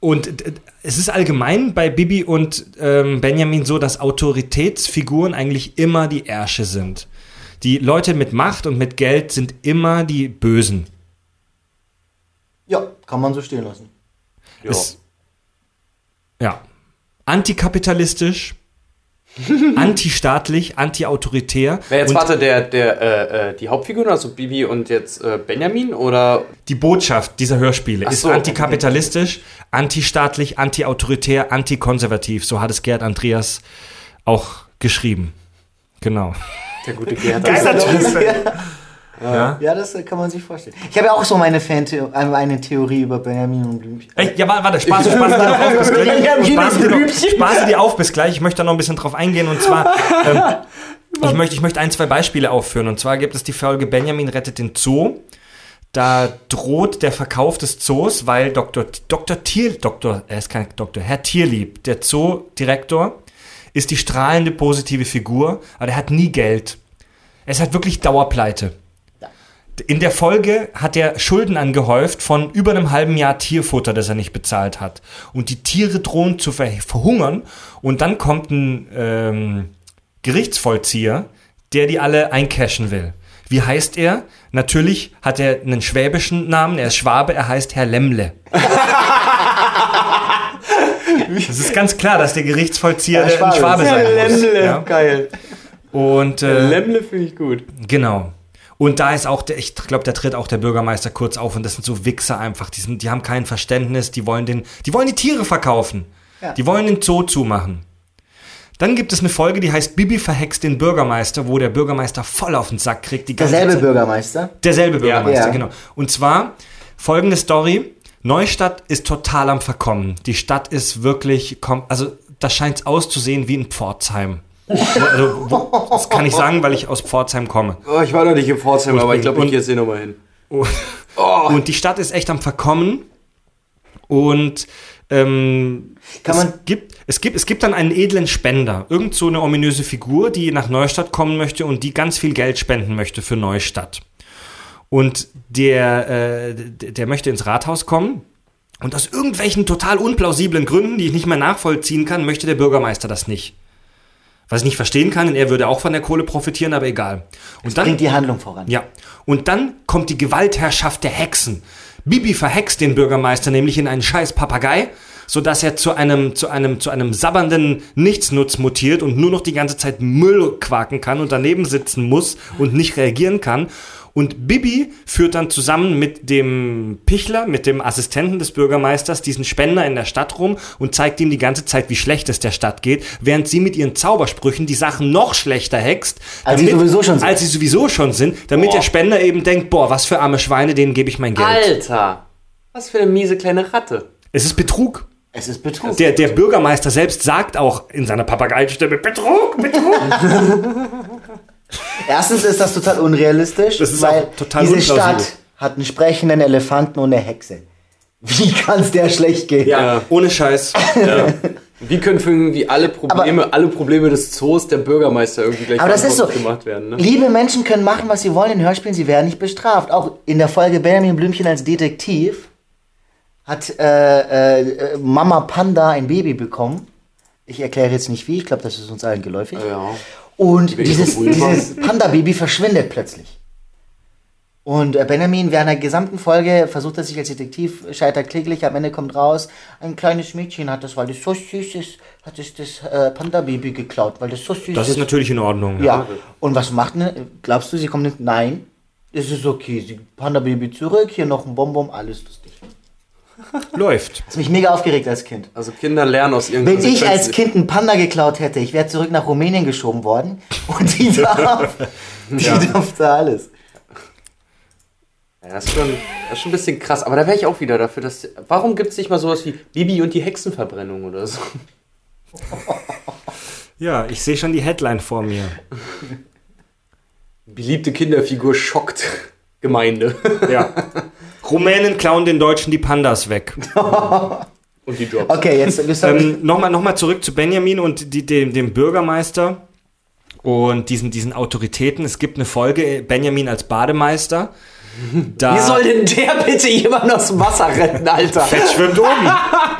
Und äh, es ist allgemein bei Bibi und ähm, Benjamin so, dass Autoritätsfiguren eigentlich immer die Ärsche sind. Die Leute mit Macht und mit Geld sind immer die Bösen. Ja, kann man so stehen lassen. ja. Es, ja. Antikapitalistisch, antistaatlich, antiautoritär. Wer jetzt, warte, der, der, äh, äh, die Hauptfiguren, also Bibi und jetzt äh, Benjamin oder die Botschaft dieser Hörspiele Ach ist so, antikapitalistisch, antistaatlich, antiautoritär, antikonservativ. So hat es Gerd Andreas auch geschrieben. Genau. der gute Gerd? Geiler Also, Typ. Ja. Ja, das äh, kann man sich vorstellen. Ich habe ja auch so meine Fan eine Theorie über Benjamin und Blümchen. Ey, ja, warte, spaß, spaß dir noch auf bis gleich. Benjamin Spaß dir, noch, Blümchen. spaß dir auf bis gleich. Ich möchte da noch ein bisschen drauf eingehen und zwar, ähm, ich, möchte, ich möchte ein, zwei Beispiele aufführen. Und zwar gibt es die Folge Benjamin rettet den Zoo. Da droht der Verkauf des Zoos, weil Dr. Dr. Tier, Dr. Er ist kein Doktor, Herr Tierlieb, der Zoodirektor, ist die strahlende positive Figur, aber der hat nie Geld. Er ist halt wirklich Dauerpleite. In der Folge hat er Schulden angehäuft von über einem halben Jahr Tierfutter, das er nicht bezahlt hat. Und die Tiere drohen zu ver verhungern. Und dann kommt ein ähm, Gerichtsvollzieher, der die alle eincashen will. Wie heißt er? Natürlich hat er einen schwäbischen Namen. Er ist Schwabe, er heißt Herr Lemmle. Es ist ganz klar, dass der Gerichtsvollzieher Ja, der ein Schwabe Schwabe ist. sein muss. Lemle, Ja? geil. Und äh, Lemle finde ich gut. Genau. Und da ist auch der, ich glaube, da tritt auch der Bürgermeister kurz auf und das sind so Wichser einfach. Die, sind, die haben kein Verständnis, die wollen den, die wollen die Tiere verkaufen. Ja. Die wollen den Zoo zumachen. Dann gibt es eine Folge, die heißt Bibi verhext den Bürgermeister, wo der Bürgermeister voll auf den Sack kriegt. Die ganze Derselbe Zeit. Bürgermeister. Derselbe Bürgermeister, Ja. genau. Und zwar folgende Story. Neustadt ist total am Verkommen. Die Stadt ist wirklich, kom- also da scheint es auszusehen wie in Pforzheim. Also, wo, das kann ich sagen, weil ich aus Pforzheim komme. Oh, ich war noch nicht in Pforzheim, aber ich glaube, ich Und- gehe jetzt hier nochmal hin. Und die Stadt ist echt am Verkommen. Und ähm, Kann es, man- gibt, es, gibt, es gibt dann einen edlen Spender. Irgend so eine ominöse Figur, die nach Neustadt kommen möchte und die ganz viel Geld spenden möchte für Neustadt. Und der, äh, der möchte ins Rathaus kommen. Und aus irgendwelchen total unplausiblen Gründen, die ich nicht mehr nachvollziehen kann, möchte der Bürgermeister das nicht. Was ich nicht verstehen kann, denn er würde auch von der Kohle profitieren, aber egal. Und dann, Bringt die Handlung voran. ja. Und dann kommt die Gewaltherrschaft der Hexen. Bibi verhext den Bürgermeister nämlich in einen scheiß Papagei, sodass er zu einem, zu einem, zu einem sabbernden Nichtsnutz mutiert und nur noch die ganze Zeit Müll quaken kann und daneben sitzen muss und nicht reagieren kann. Und Bibi führt dann zusammen mit dem Pichler, mit dem Assistenten des Bürgermeisters, diesen Spender in der Stadt rum und zeigt ihm die ganze Zeit, wie schlecht es der Stadt geht, während sie mit ihren Zaubersprüchen die Sachen noch schlechter hext. Als sie sowieso schon sind. Als sie sowieso schon sind, damit der Spender eben denkt, boah, was für arme Schweine, denen gebe ich mein Geld. Alter! Was für eine miese kleine Ratte. Es ist Betrug. Es ist Betrug. Der, der Bürgermeister selbst sagt auch in seiner Papageienstimme, Betrug, Betrug. Erstens ist das total unrealistisch, Das ist weil total diese. Stadt hat einen sprechenden Elefanten und eine Hexe. Wie kann es der schlecht gehen? Ja, ohne Scheiß. Wie können für irgendwie alle Probleme, alle Probleme des Zoos der Bürgermeister irgendwie gleich Aber das ist so. gemacht werden? Ne? Liebe Menschen können machen, was sie wollen in Hörspielen, sie werden nicht bestraft. Auch in der Folge Benjamin Blümchen als Detektiv hat äh, äh, Mama Panda ein Baby bekommen. Ich erkläre jetzt nicht wie, ich glaube, das ist uns allen geläufig. Ja. Und dieses, dieses Panda-Baby verschwindet plötzlich. Und äh, Benjamin während der gesamten Folge versucht er sich als Detektiv, scheitert kläglich, am Ende kommt raus, ein kleines Mädchen hat das, weil das so süß ist, hat es das äh, Panda-Baby geklaut, weil das so süß Das ist natürlich in Ordnung. ja. Und was macht ne? Glaubst du, sie kommt nicht? Nein. Es ist okay. Sie Panda-Baby zurück, hier noch ein Bonbon, alles lustig. Läuft. Das hat mich mega aufgeregt als Kind. Also Kinder lernen aus ihren Wenn ich als Kind einen Panda geklaut hätte, ich wäre zurück nach Rumänien geschoben worden und die darf, die darf da alles. Ja, das ist, schon, das ist schon ein bisschen krass. Aber da wäre ich auch wieder dafür, dass. Warum gibt es nicht mal sowas wie Bibi und die Hexenverbrennung oder so? Ja, ich sehe schon die Headline vor mir. Beliebte Kinderfigur schockt Gemeinde. Ja. Rumänen klauen den Deutschen die Pandas weg. Und die Jobs. Okay, jetzt Ähm, Nochmal noch mal zurück zu Benjamin und die, dem, dem Bürgermeister und diesen, diesen Autoritäten. Es gibt eine Folge, Benjamin als Bademeister. Da Wie soll denn der bitte jemanden aus dem Wasser retten, Alter? Fett schwimmt oben.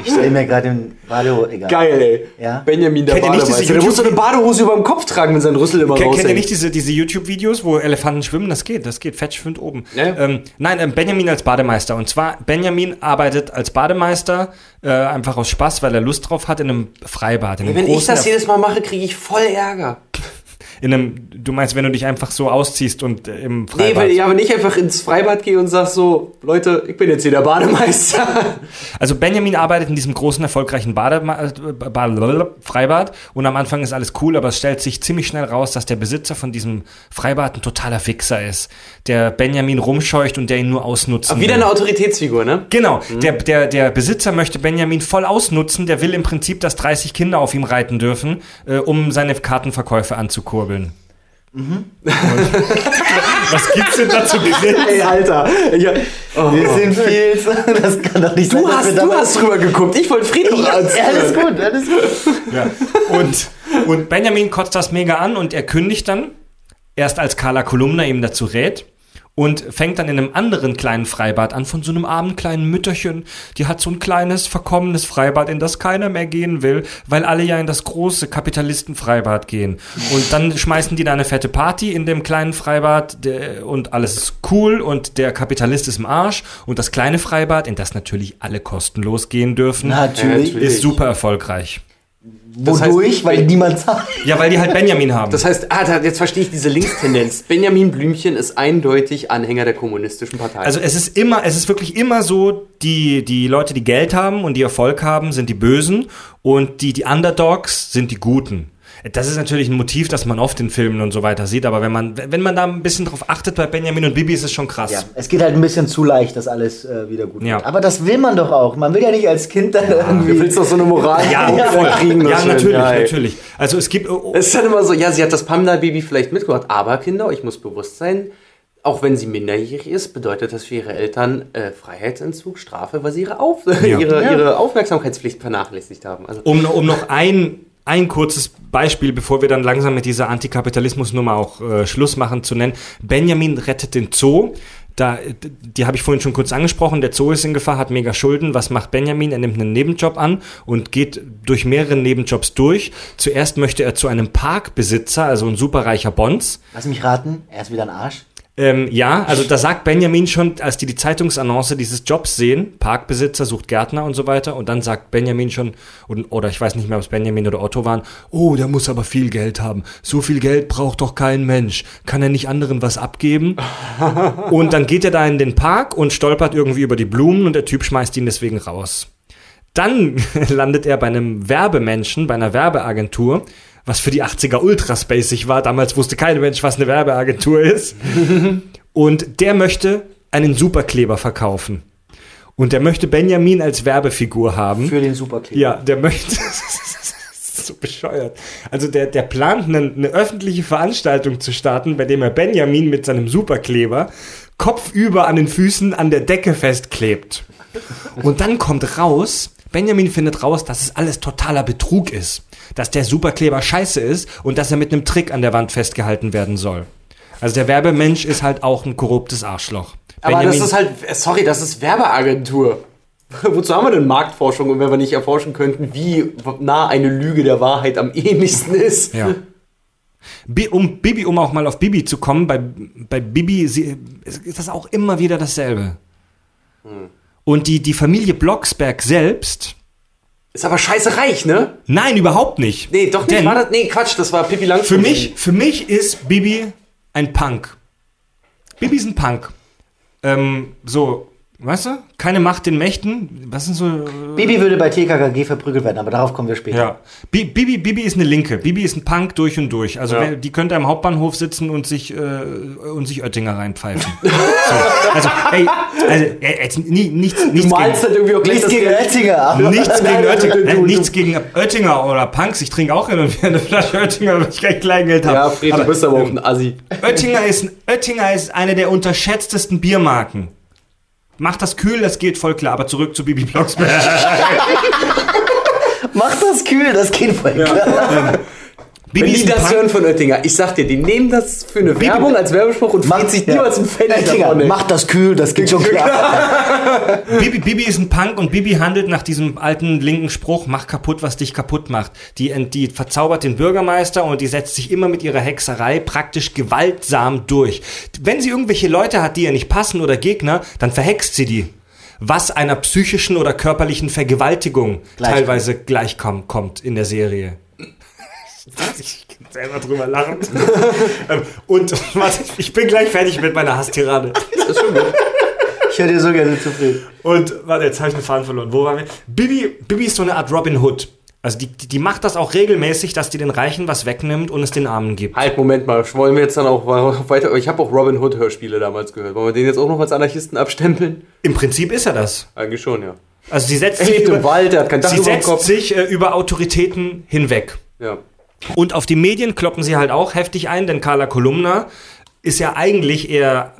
ich stelle mir gerade den Badehose, egal. Geil, ey. Ja. Benjamin der Kennt ihr nicht diese Bademeister. Der muss so eine Badehose über dem Kopf tragen, wenn sein Rüssel immer Kennt, raushängt. kennt ihr nicht diese, diese YouTube-Videos, wo Elefanten schwimmen? Das geht, das geht. Fett schwimmt oben. Ja, ja. Ähm, nein, ähm, Benjamin als Bademeister. Und zwar, Benjamin arbeitet als Bademeister äh, einfach aus Spaß, weil er Lust drauf hat, in einem Freibad. In einem Wenn ich das jedes Mal mache, kriege ich voll Ärger. In einem, du meinst, wenn du dich einfach so ausziehst und äh, im Nee, Freibad. wenn, ja, wenn ich einfach ins Freibad gehe und sag so, Leute, ich bin jetzt hier der Bademeister. Also Benjamin arbeitet in diesem großen, erfolgreichen Badema äh, Bad Freibad und am Anfang ist alles cool, aber es stellt sich ziemlich schnell raus, dass der Besitzer von diesem Freibad ein totaler Fixer ist, der Benjamin rumscheucht und der ihn nur ausnutzen Wieder will. eine Autoritätsfigur, ne? Genau, der, der, der Besitzer möchte Benjamin voll ausnutzen, der will im Prinzip, dass 30 Kinder auf ihm reiten dürfen, äh, um seine Kartenverkäufe anzukurbeln. Was gibt's denn da zu gewinnen? Ey, Alter. Ich, oh, Wir sind viel zu, das kann doch nicht sein. du, dass hast, wir du hast drüber geguckt. Ich wollte Friedhof ja, anziehen. alles gut, alles gut. Ja. Und, und Benjamin kotzt das mega an und er kündigt dann, erst als Carla Kolumna ihm dazu rät, und fängt dann in einem anderen kleinen Freibad an, von so einem armen kleinen Mütterchen. Die hat so ein kleines, verkommenes Freibad, in das keiner mehr gehen will, weil alle ja in das große Kapitalistenfreibad gehen. Und dann schmeißen die da eine fette Party in dem kleinen Freibad und alles ist cool und der Kapitalist ist im Arsch. Und das kleine Freibad, in das natürlich alle kostenlos gehen dürfen, natürlich. ist super erfolgreich. Das heißt, Wodurch? Weil niemand zahlt. Ja, weil die halt Benjamin haben. Das heißt, ah, jetzt verstehe ich diese Linkstendenz. Benjamin Blümchen ist eindeutig Anhänger der kommunistischen Partei. Also es ist immer, es ist wirklich immer so, die, die Leute, die Geld haben und die Erfolg haben, sind die Bösen und die, die Underdogs sind die Guten. Das ist natürlich ein Motiv, das man oft in Filmen und so weiter sieht, aber wenn man, wenn man da ein bisschen drauf achtet bei Benjamin und Bibi, ist es schon krass. Ja, es geht halt ein bisschen zu leicht, dass alles äh, wieder gut Ja. wird. Aber das will man doch auch. Man will ja nicht als Kind dann Du irgendwie. willst doch so eine Moral Ja, voll kriegen. ja natürlich, ja, natürlich. Also es gibt, oh, oh, Es ist dann immer so, ja, sie hat das Pamela-Baby vielleicht mitgebracht, aber Kinder, euch muss bewusst sein, auch wenn sie minderjährig ist, bedeutet das für ihre Eltern äh, Freiheitsentzug, Strafe, weil sie ihre, Auf ihre, Ja. ihre Aufmerksamkeitspflicht vernachlässigt haben. Also, um, um noch ein, ein kurzes Beispiel, bevor wir dann langsam mit dieser Antikapitalismusnummer auch äh, Schluss machen, zu nennen. Benjamin rettet den Zoo. Da, die habe ich vorhin schon kurz angesprochen. Der Zoo ist in Gefahr, hat mega Schulden. Was macht Benjamin? Er nimmt einen Nebenjob an und geht durch mehrere Nebenjobs durch. Zuerst möchte er zu einem Parkbesitzer, also ein superreicher Bons. Lass mich raten, er ist wieder ein Arsch. Ähm, ja, also da sagt Benjamin schon, als die die Zeitungsannonce dieses Jobs sehen, Parkbesitzer sucht Gärtner und so weiter, und dann sagt Benjamin schon, und, oder ich weiß nicht mehr, ob es Benjamin oder Otto waren, oh, der muss aber viel Geld haben. So viel Geld braucht doch kein Mensch. Kann er nicht anderen was abgeben? und dann geht er da in den Park und stolpert irgendwie über die Blumen und der Typ schmeißt ihn deswegen raus. Dann landet er bei einem Werbemenschen, bei einer Werbeagentur, was für die 80er ultra spacig war. Damals wusste kein Mensch, was eine Werbeagentur ist. Und der möchte einen Superkleber verkaufen. Und der möchte Benjamin als Werbefigur haben. Für den Superkleber. Ja, der möchte. so bescheuert. Also der, der plant eine, eine öffentliche Veranstaltung zu starten, bei dem er Benjamin mit seinem Superkleber kopfüber an den Füßen an der Decke festklebt. Und dann kommt raus, Benjamin findet raus, dass es alles totaler Betrug ist. Dass der Superkleber scheiße ist und dass er mit einem Trick an der Wand festgehalten werden soll. Also der Werbemensch ist halt auch ein korruptes Arschloch. aber das ist halt, äh, sorry, das ist Werbeagentur. Wozu haben wir denn Marktforschung, und wenn wir nicht erforschen könnten, wie nah eine Lüge der Wahrheit am ähnlichsten ist? Ja. Um Bibi, um auch mal auf Bibi zu kommen, bei, bei Bibi sie, ist das auch immer wieder dasselbe. Und die, die Familie Blocksberg selbst, Ist aber scheiße reich, ne? nein, überhaupt nicht. Nee, doch nicht. Denn war das, nee, Quatsch, das war Pippi für Langstrumpf. mich, für mich ist Bibi ein Punk. Bibi ist ein Punk. Ähm, so, weißt du? Keine Macht den Mächten. Was sind so. Bibi würde bei TKKG verprügelt werden, aber darauf kommen wir später. Ja. Bi- Bibi, Bibi ist eine Linke. Bibi ist ein Punk durch und durch. Also Ja. wer- die könnte am Hauptbahnhof sitzen und sich, äh, und sich Oettinger reinpfeifen. so. Also, ey, also, ey, jetzt nie, nichts, Du nichts malst gegen, halt irgendwie auch Nichts gegen Geld- Oettinger, aber nichts gegen Nein, Oettinger, du- du- nichts gegen Oettinger oder Punks. Ich trinke auch hin und wieder eine Flasche Oettinger, wenn ich kein Kleingeld habe. Ja, Fred, du bist aber auch ein Assi. Oettinger ist, Oettinger ist eine der unterschätztesten Biermarken. Macht das kühl, das geht voll klar. Aber zurück zu Bibi Blocksberg. mach das kühl, das geht voll klar. Bibi Wenn die das Punk. hören von Oettinger, ich sag dir, die nehmen das für eine Werbung als Werbespruch und Mach- freut sich ja. niemals ein Oettinger, davon. ey. mach das kühl, das geht schon klar. Bibi, Bibi ist ein Punk und Bibi handelt nach diesem alten linken Spruch, mach kaputt, was dich kaputt macht. Die, die verzaubert den Bürgermeister und die setzt sich immer mit ihrer Hexerei praktisch gewaltsam durch. Wenn sie irgendwelche Leute hat, die ihr nicht passen oder Gegner, dann verhext sie die. Was einer psychischen oder körperlichen Vergewaltigung Gleich teilweise gleichkommt kommt in der Serie. Ich kann selber drüber lachen. Ähm, und warte, ich bin gleich fertig mit meiner Hasstirade. Ich höre dir so gerne zufrieden. Und warte, jetzt habe ich den Faden verloren. Wo waren wir? Bibi, Bibi ist so eine Art Robin Hood. Also die, die, die macht das auch regelmäßig, dass die den Reichen was wegnimmt und es den Armen gibt. Halt, Moment mal, wollen wir jetzt dann auch weiter. Ich habe auch Robin Hood Hörspiele damals gehört. Wollen wir den jetzt auch noch als Anarchisten abstempeln? Im Prinzip ist er das. Eigentlich schon, ja. Also sie setzt Er sich über, Wald, er sie setzt sich äh, über Autoritäten hinweg. Ja. Und auf die Medien kloppen sie halt auch heftig ein, denn Carla Kolumna ist ja eigentlich eher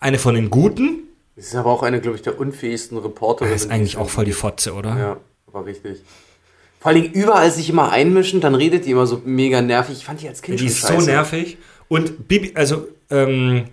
eine von den Guten. Das ist aber auch eine, glaube ich, der unfähigsten Reporterinnen. Das ist eigentlich auch voll die Fotze, oder? Ja, war richtig. Vor allen Dingen überall sich immer einmischen, dann redet die immer so mega nervig. Ich fand die als Kind Die schon ist so scheiße. nervig. Und Bibi, also ähm,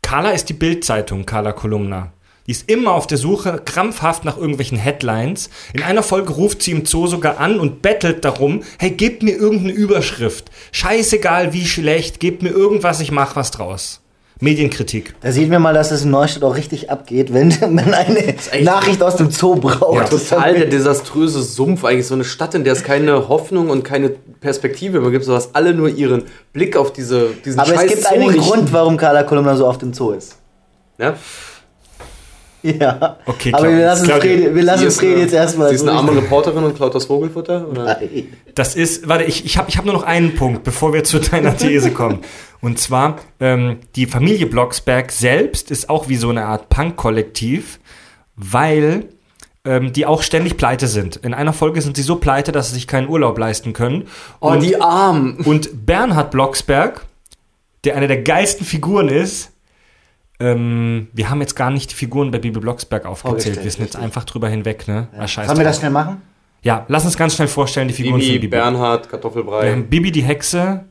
Carla ist die Bildzeitung, Carla Kolumna. Die ist immer auf der Suche, krampfhaft nach irgendwelchen Headlines. In einer Folge ruft sie im Zoo sogar an und bettelt darum, hey, gebt mir irgendeine Überschrift. Scheißegal wie schlecht, gebt mir irgendwas, ich mach was draus. Medienkritik. Da sieht man mal, dass es in Neustadt auch richtig abgeht, wenn man eine Nachricht aus dem Zoo braucht. Ja, Total der desaströse Sumpf, eigentlich so eine Stadt, in der es keine Hoffnung und keine Perspektive mehr gibt, so dass alle nur ihren Blick auf diese, diesen Aber es gibt Zoo einen richten. Grund, warum Carla Kolumna so oft im Zoo ist. Ja? Ja. Okay, Aber Claudia. wir lassen Claudia, Fred, wir lassen Fred eine- jetzt erstmal. Sie ist eine arme Reporterin und klaut das Vogelfutter? Oder? Nein. Das ist, warte, ich, ich habe ich hab nur noch einen Punkt, bevor wir zu deiner These kommen. Und zwar, ähm, die Familie Blocksberg selbst ist auch wie so eine Art Punk-Kollektiv, weil ähm, die auch ständig pleite sind. In einer Folge sind sie so pleite, dass sie sich keinen Urlaub leisten können. Oh, und, die Armen. und Bernhard Blocksberg, der einer der geilsten Figuren ist, ähm, wir haben jetzt gar nicht die Figuren bei Bibi Blocksberg aufgezählt. Vorgestellt, Wir sind jetzt einfach drüber hinweg, ne? Ah, scheiß Sollen wir das schnell machen? Ja, lass uns ganz schnell vorstellen, die Figuren Bibi, von Bibi. Bernhard, Wir Kartoffelbrei, haben Bibi die Hexe.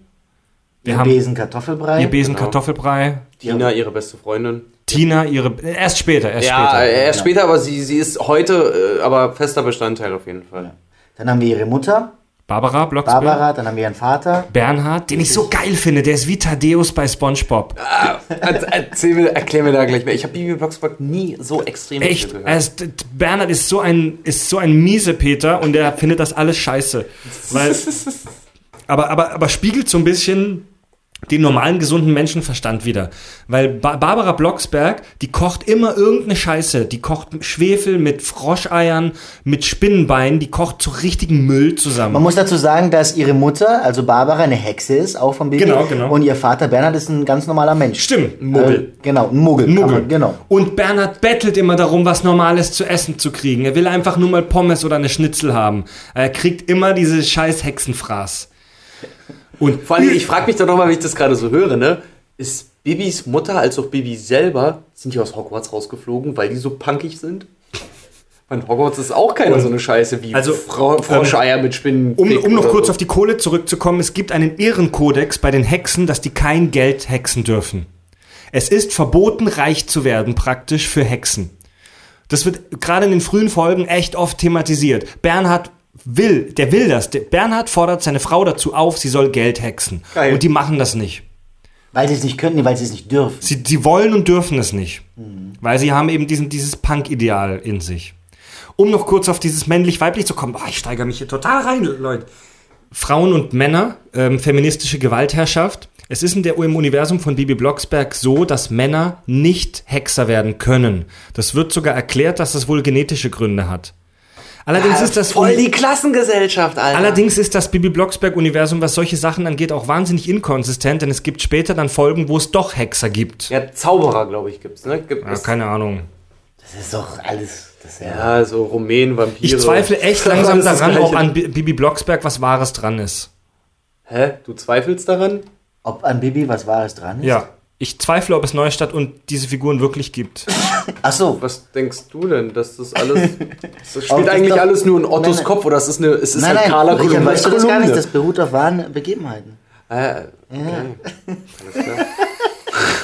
Wir Ihr haben Besen Kartoffelbrei. ihr Besen Genau. Kartoffelbrei. Tina, ihre beste Freundin. Tina, ihre. äh, Erst später, erst Ja, später. erst später, aber sie, sie ist heute äh, aber fester Bestandteil auf jeden Fall. Dann haben wir ihre Mutter, Barbara Blocksberg. Barbara, dann haben wir ihren Vater. Bernhard, den ich so geil finde. Der ist wie Thaddeus bei Spongebob. Er- Erzähl mir, erklär mir da gleich mehr. Ich habe Bibi Blocksberg nie so extrem Echt? gehört. Ist, Bernhard ist so ein ist so ein miese Peter und der findet das alles scheiße. Weil, aber, aber, aber spiegelt so ein bisschen den normalen, gesunden Menschenverstand wieder. Weil ba Barbara Blocksberg, die kocht immer irgendeine Scheiße. Die kocht Schwefel mit Froscheiern, mit Spinnenbeinen, die kocht so richtigen Müll zusammen. Man muss dazu sagen, dass ihre Mutter, also Barbara, eine Hexe ist, auch vom Baby. Genau, genau. Und ihr Vater Bernhard ist ein ganz normaler Mensch. Stimmt. Äh, genau, ein Muggel. Ein kann Muggel. Man, genau. Und Bernhard bettelt immer darum, was Normales zu essen zu kriegen. Er will einfach nur mal Pommes oder eine Schnitzel haben. Er kriegt immer diese scheiß Hexenfraß. Und Vor allem, ich frage mich da nochmal, wenn ich das gerade so höre, ne? Ist Bibis Mutter als auch Bibi selber, sind die aus Hogwarts rausgeflogen, weil die so punkig sind? Weil Hogwarts ist auch keine so eine Scheiße wie Also, Fro Froscheier mit Spinnen. um, um noch kurz so. auf die Kohle zurückzukommen, es gibt einen Ehrenkodex bei den Hexen, dass die kein Geld hexen dürfen. Es ist verboten, reich zu werden, praktisch für Hexen. Das wird gerade in den frühen Folgen echt oft thematisiert. Bernhard will, der will das. Der Bernhard fordert seine Frau dazu auf, sie soll Geld hexen. Geil. Und die machen das nicht. Weil sie es nicht können, weil sie es nicht dürfen. Sie, sie wollen und dürfen es nicht. Weil sie haben eben diesen, dieses Punk-Ideal in sich. Um noch kurz auf dieses männlich-weiblich zu kommen. Boah, ich steigere mich hier total rein, Leute. Frauen und Männer, ähm, feministische Gewaltherrschaft. Es ist in der, im Universum von Bibi Blocksberg so, dass Männer nicht Hexer werden können. Das wird sogar erklärt, dass das wohl genetische Gründe hat. Allerdings ist das Voll die Klassengesellschaft, Alter. Allerdings ist das Bibi Blocksberg-Universum, was solche Sachen angeht, auch wahnsinnig inkonsistent, denn es gibt später dann Folgen, wo es doch Hexer gibt. Ja, Zauberer, glaube ich, gibt's, ne? Gibt Ja, es, keine Ahnung. Das ist doch alles. Das ist ja, ja, so Rumänen, Vampire. Ich zweifle echt langsam daran, ob an Bi- Bibi Blocksberg was Wahres dran ist. Hä? Du zweifelst daran? Ob an Bibi was Wahres dran ist? Ja. Ich zweifle, ob es Neustadt und diese Figuren wirklich gibt. Ach so. Was denkst du denn, dass das alles. Das spielt eigentlich doch- alles nur in Ottos Nein, nein. Kopf oder es ist eine. Es ist Nein, halt nein, Carla Richard, Kolumnas weißt du das gar Kolumne. nicht? Das beruht auf wahren Begebenheiten. Äh, okay. Alles klar.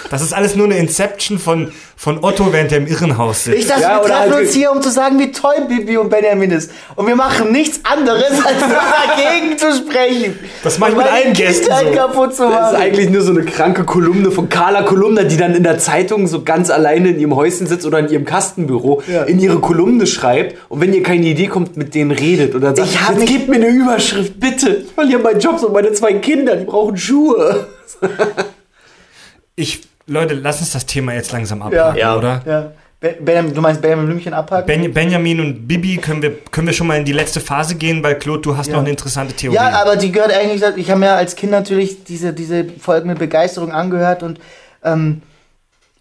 Das ist alles nur eine Inception von, von Otto, während er im Irrenhaus Ich sitzt. dachte, Ja, wir treffen halt- uns hier, um zu sagen, wie toll Bibi und Benjamin ist. Und wir machen nichts anderes, als nur dagegen zu sprechen. Das mache ich mit allen Gästen so. kaputt zu Das machen. ist eigentlich nur so eine kranke Kolumne von Carla Kolumna, die dann in der Zeitung so ganz alleine in ihrem Häuschen sitzt oder in ihrem Kastenbüro Ja. in ihre Kolumne schreibt und wenn ihr keine Idee kommt, mit denen redet und dann sagt, Ich hab jetzt gebt mir eine Überschrift, bitte. Ich verliere meinen Job und meine zwei Kinder, die brauchen Schuhe. Ich, Leute, lass uns das Thema jetzt langsam abhaken, Ja. oder? Ja. Ben, Benjamin, du meinst Benjamin Blümchen abhaken? Ben, Benjamin und Bibi, können wir, können wir schon mal in die letzte Phase gehen, weil Claude, du hast Ja. noch eine interessante Theorie. Ja, aber die gehört eigentlich, ich habe mir als Kind natürlich diese, diese Folgen mit Begeisterung angehört und ähm,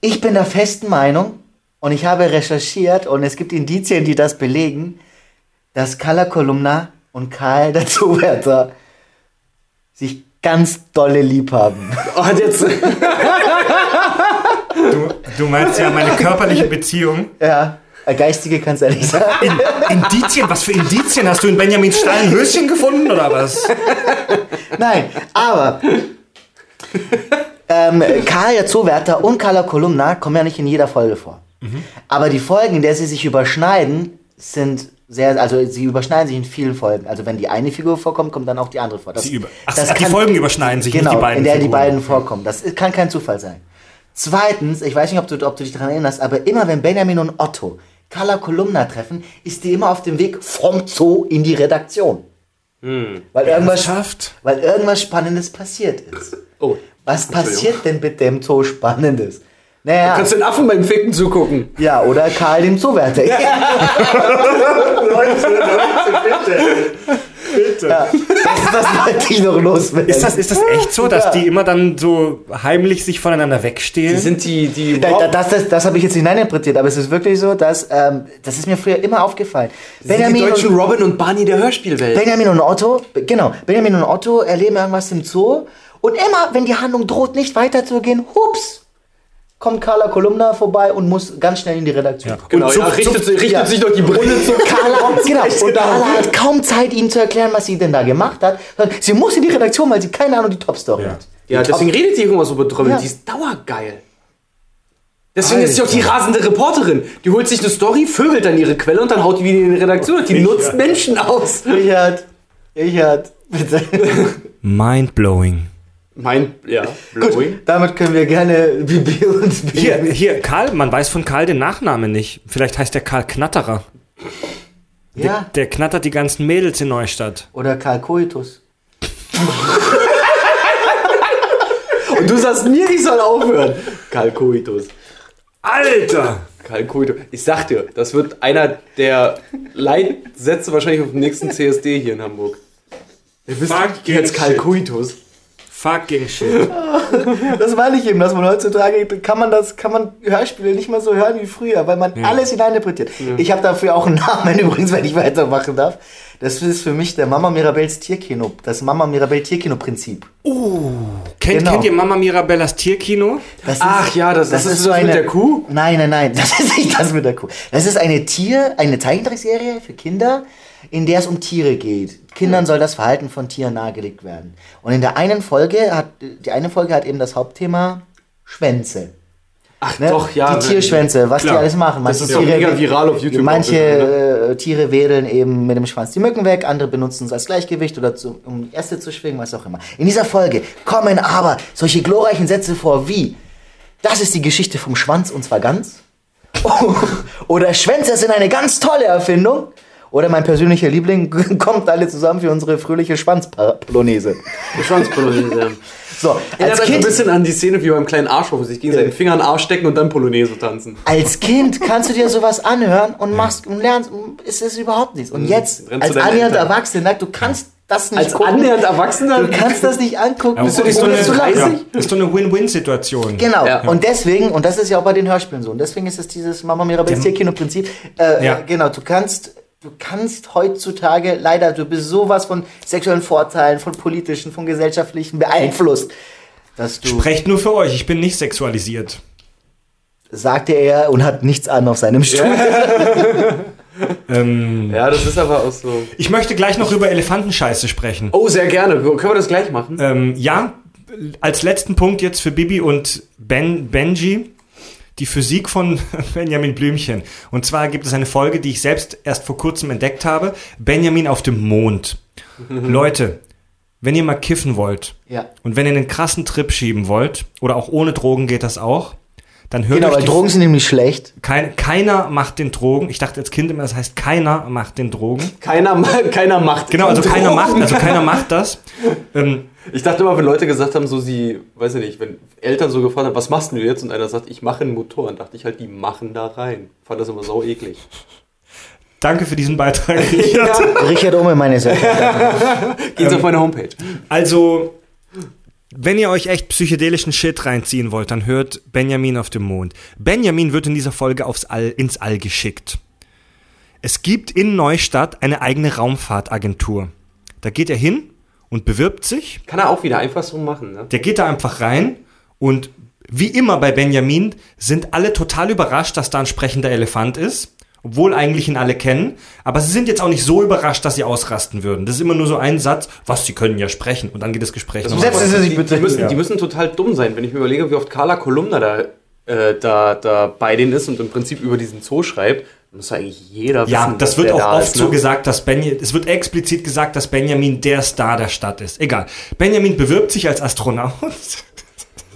ich bin der festen Meinung und ich habe recherchiert und es gibt Indizien, die das belegen, dass Carla Kolumna und Karl der Zuwärter sich ganz dolle lieb haben. Und jetzt, Du, du meinst ja meine körperliche Beziehung. ja, äh, geistige kannst du nicht sagen. Indizien? Was für Indizien? Hast du in Benjamins Stall ein Höschen gefunden oder was? Nein, aber ähm, Karl der Zoowärter und Carla Kolumna kommen ja nicht in jeder Folge vor. Aber die Folgen, in der sie sich überschneiden, sind sehr, also sie überschneiden sich in vielen Folgen. Also wenn die eine Figur vorkommt, kommt dann auch die andere vor. Das, Sie über Ach, das ach, die Folgen überschneiden sich, genau, nicht die beiden in der die Figuren. beiden vorkommen. Das kann kein Zufall sein. Zweitens, ich weiß nicht, ob du, ob du dich daran erinnerst, aber immer wenn Benjamin und Otto Carla Kolumna treffen, ist die immer auf dem Weg vom Zoo in die Redaktion. Weil irgendwas, Ernsthaft? weil irgendwas Spannendes passiert ist. oh, Was passiert denn mit dem Zoo Spannendes? Naja, Kannst den Affen beim Ficken zugucken. ja, oder Karl dem Zoowärter. Ja, das, das wollte ich noch loswerden. Ist das, ist das echt so, dass die immer dann so heimlich sich voneinander wegstehlen? Die sind die, die Da, da, das das, das habe ich jetzt hineininterpretiert, aber es ist wirklich so, dass ähm, das ist mir früher immer aufgefallen. sind die Benjamin deutschen und, Robin und Barney der Hörspielwelt. Benjamin und Otto, genau, Benjamin und Otto erleben irgendwas im Zoo und immer, wenn die Handlung droht, nicht weiterzugehen, hups, kommt Carla Kolumna vorbei und muss ganz schnell in die Redaktion. Genau, Und ja, richtet, Zucht- richtet ja. sich durch die Brille zu. Carla, genau, und Carla hat kaum Zeit, ihnen zu erklären, was sie denn da gemacht hat. Sie muss in die Redaktion, weil sie keine Ahnung die Top-Story Ja. hat. Ja, Die deswegen redet die immer so betrümmelt. Ja. Die ist dauergeil. Deswegen ist sie auch die rasende Reporterin. Die holt sich eine Story, vögelt dann ihre Quelle und dann haut die wieder in die Redaktion. Die nutzt Menschen aus. Richard, Richard, bitte. Mindblowing. Mein, ja, Gut, damit können wir gerne Bibi und Hier, Benjamin. hier, Karl, man weiß von Karl den Nachnamen nicht. Vielleicht heißt der Karl Knatterer. Ja, Der knattert die ganzen Mädels in Neustadt. oder Karl Koitus. Und du sagst mir, ich soll aufhören. Kalkoitus. Alter! Kalkoitus. Ich sag dir, das wird einer der Leitsätze wahrscheinlich auf dem nächsten CSD hier in Hamburg. Ihr wisst Fucking jetzt shit. Fucking shit. Das meine ich eben, dass man heutzutage kann man das, kann man Hörspiele nicht mehr so hören wie früher, weil man alles hineininterpretiert. Ich habe dafür auch einen Namen übrigens, wenn ich weitermachen darf. Das ist für mich der Mama Mirabells Tierkino, das Mama Mirabell Tierkino-Prinzip. Kennt, Genau. kennt ihr Mama Mirabellas Tierkino? Das ist, Ach ja, das- das ist das mit der Kuh? Nein, nein, nein, das ist nicht das mit der Kuh. Das ist eine Tier, eine Zeichentrickserie für Kinder, in der es um Tiere geht. Kindern soll das Verhalten von Tieren nahegelegt werden. Und in der einen Folge hat, die eine Folge hat eben das Hauptthema Schwänze. Ach Ne? doch, ja. die Tierschwänze, was klar. die alles machen. Das Manche ist ja Tiere, mega viral auf YouTube Manche auch äh, Tiere wedeln eben mit dem Schwanz die Mücken weg, andere benutzen es als Gleichgewicht oder zu, um Äste zu schwingen, was auch immer. In dieser Folge kommen aber solche glorreichen Sätze vor wie, das ist die Geschichte vom Schwanz und zwar ganz. oder Schwänze sind eine ganz tolle Erfindung. Oder mein persönlicher Liebling, kommt alle zusammen für unsere fröhliche Schwanzpolonaise. Schwanzpolonaise. So, Erinnert als ein Kind, bisschen an die Szene wie beim kleinen Arschloch, wo sich gegenseitig den Finger in den Arsch stecken und dann Polonaise tanzen. als Kind kannst du dir sowas anhören und machst und lernst, ist es überhaupt nichts. Und jetzt, Rennst als annähernd. Erwachsener, du kannst das nicht Als gucken. annähernd Erwachsener? Du kannst das nicht angucken. Bist du nicht so eine zu lachen. 30? Ja, das ist doch eine Win-Win-Situation. Genau. Ja. Und deswegen, und das ist ja auch bei den Hörspielen so, und deswegen ist es dieses Mama Mirabells Tierkino-Prinzip. Äh, Ja. Genau, du kannst, du kannst heutzutage leider, du bist sowas von sexuellen Vorteilen, von politischen, von gesellschaftlichen beeinflusst, dass du, Sprecht nur für euch, ich bin nicht sexualisiert. sagte er und hat nichts an auf seinem Stuhl. Ähm, Ja, das ist aber auch so. ich möchte gleich noch über Elefantenscheiße sprechen. Oh, sehr gerne. Können wir das gleich machen? Ähm, ja, als letzten Punkt jetzt für Bibi und ben, Benji. Die Physik von Benjamin Blümchen. Und zwar gibt es eine Folge, die ich selbst erst vor kurzem entdeckt habe. Benjamin auf dem Mond. Leute, wenn ihr mal kiffen wollt Ja. und wenn ihr einen krassen Trip schieben wollt, oder auch ohne Drogen geht das auch, dann hört Genau, weil die Drogen sind nämlich schlecht. Kein, keiner macht den Drogen. Ich dachte als Kind immer, das heißt keiner macht den Drogen. Keiner, keiner macht. Genau, also keiner Drogen. macht, also keiner macht das. Ähm, Ich dachte immer, wenn Leute gesagt haben, so sie, weiß ich nicht, wenn Eltern so gefragt haben, was machst du jetzt? Und einer sagt, ich mache einen Motor, dann dachte ich halt, die machen da rein. Fand das immer sau eklig. danke für diesen Beitrag. Richard. Richard Ome, meine verehrten Gehen Sie auf meine Homepage. Also, wenn ihr euch echt psychedelischen Shit reinziehen wollt, dann hört Benjamin auf dem Mond. Benjamin wird in dieser Folge aufs All, ins All geschickt. Es gibt in Neustadt eine eigene Raumfahrtagentur. Da geht er hin und bewirbt sich. Kann er auch wieder einfach so machen, ne? Der geht da einfach rein und wie immer bei Benjamin sind alle total überrascht, dass da ein sprechender Elefant ist. Obwohl eigentlich ihn alle kennen. Aber sie sind jetzt auch nicht so überrascht, dass sie ausrasten würden. Das ist immer nur so ein Satz, was, sie können ja sprechen. Und dann geht das Gespräch nochmal Setzen weiter. Sie sich die, bitte die, müssen, Ja. die müssen total dumm sein, wenn ich mir überlege, wie oft Carla Kolumna da, äh, da, da bei denen ist und im Prinzip über diesen Zoo schreibt, muss eigentlich jeder wissen. Ja, das wird auch da oft ist, so ne? gesagt, dass Benjamin, es wird explizit gesagt, dass Benjamin der Star der Stadt ist. Egal. Benjamin bewirbt sich als Astronaut.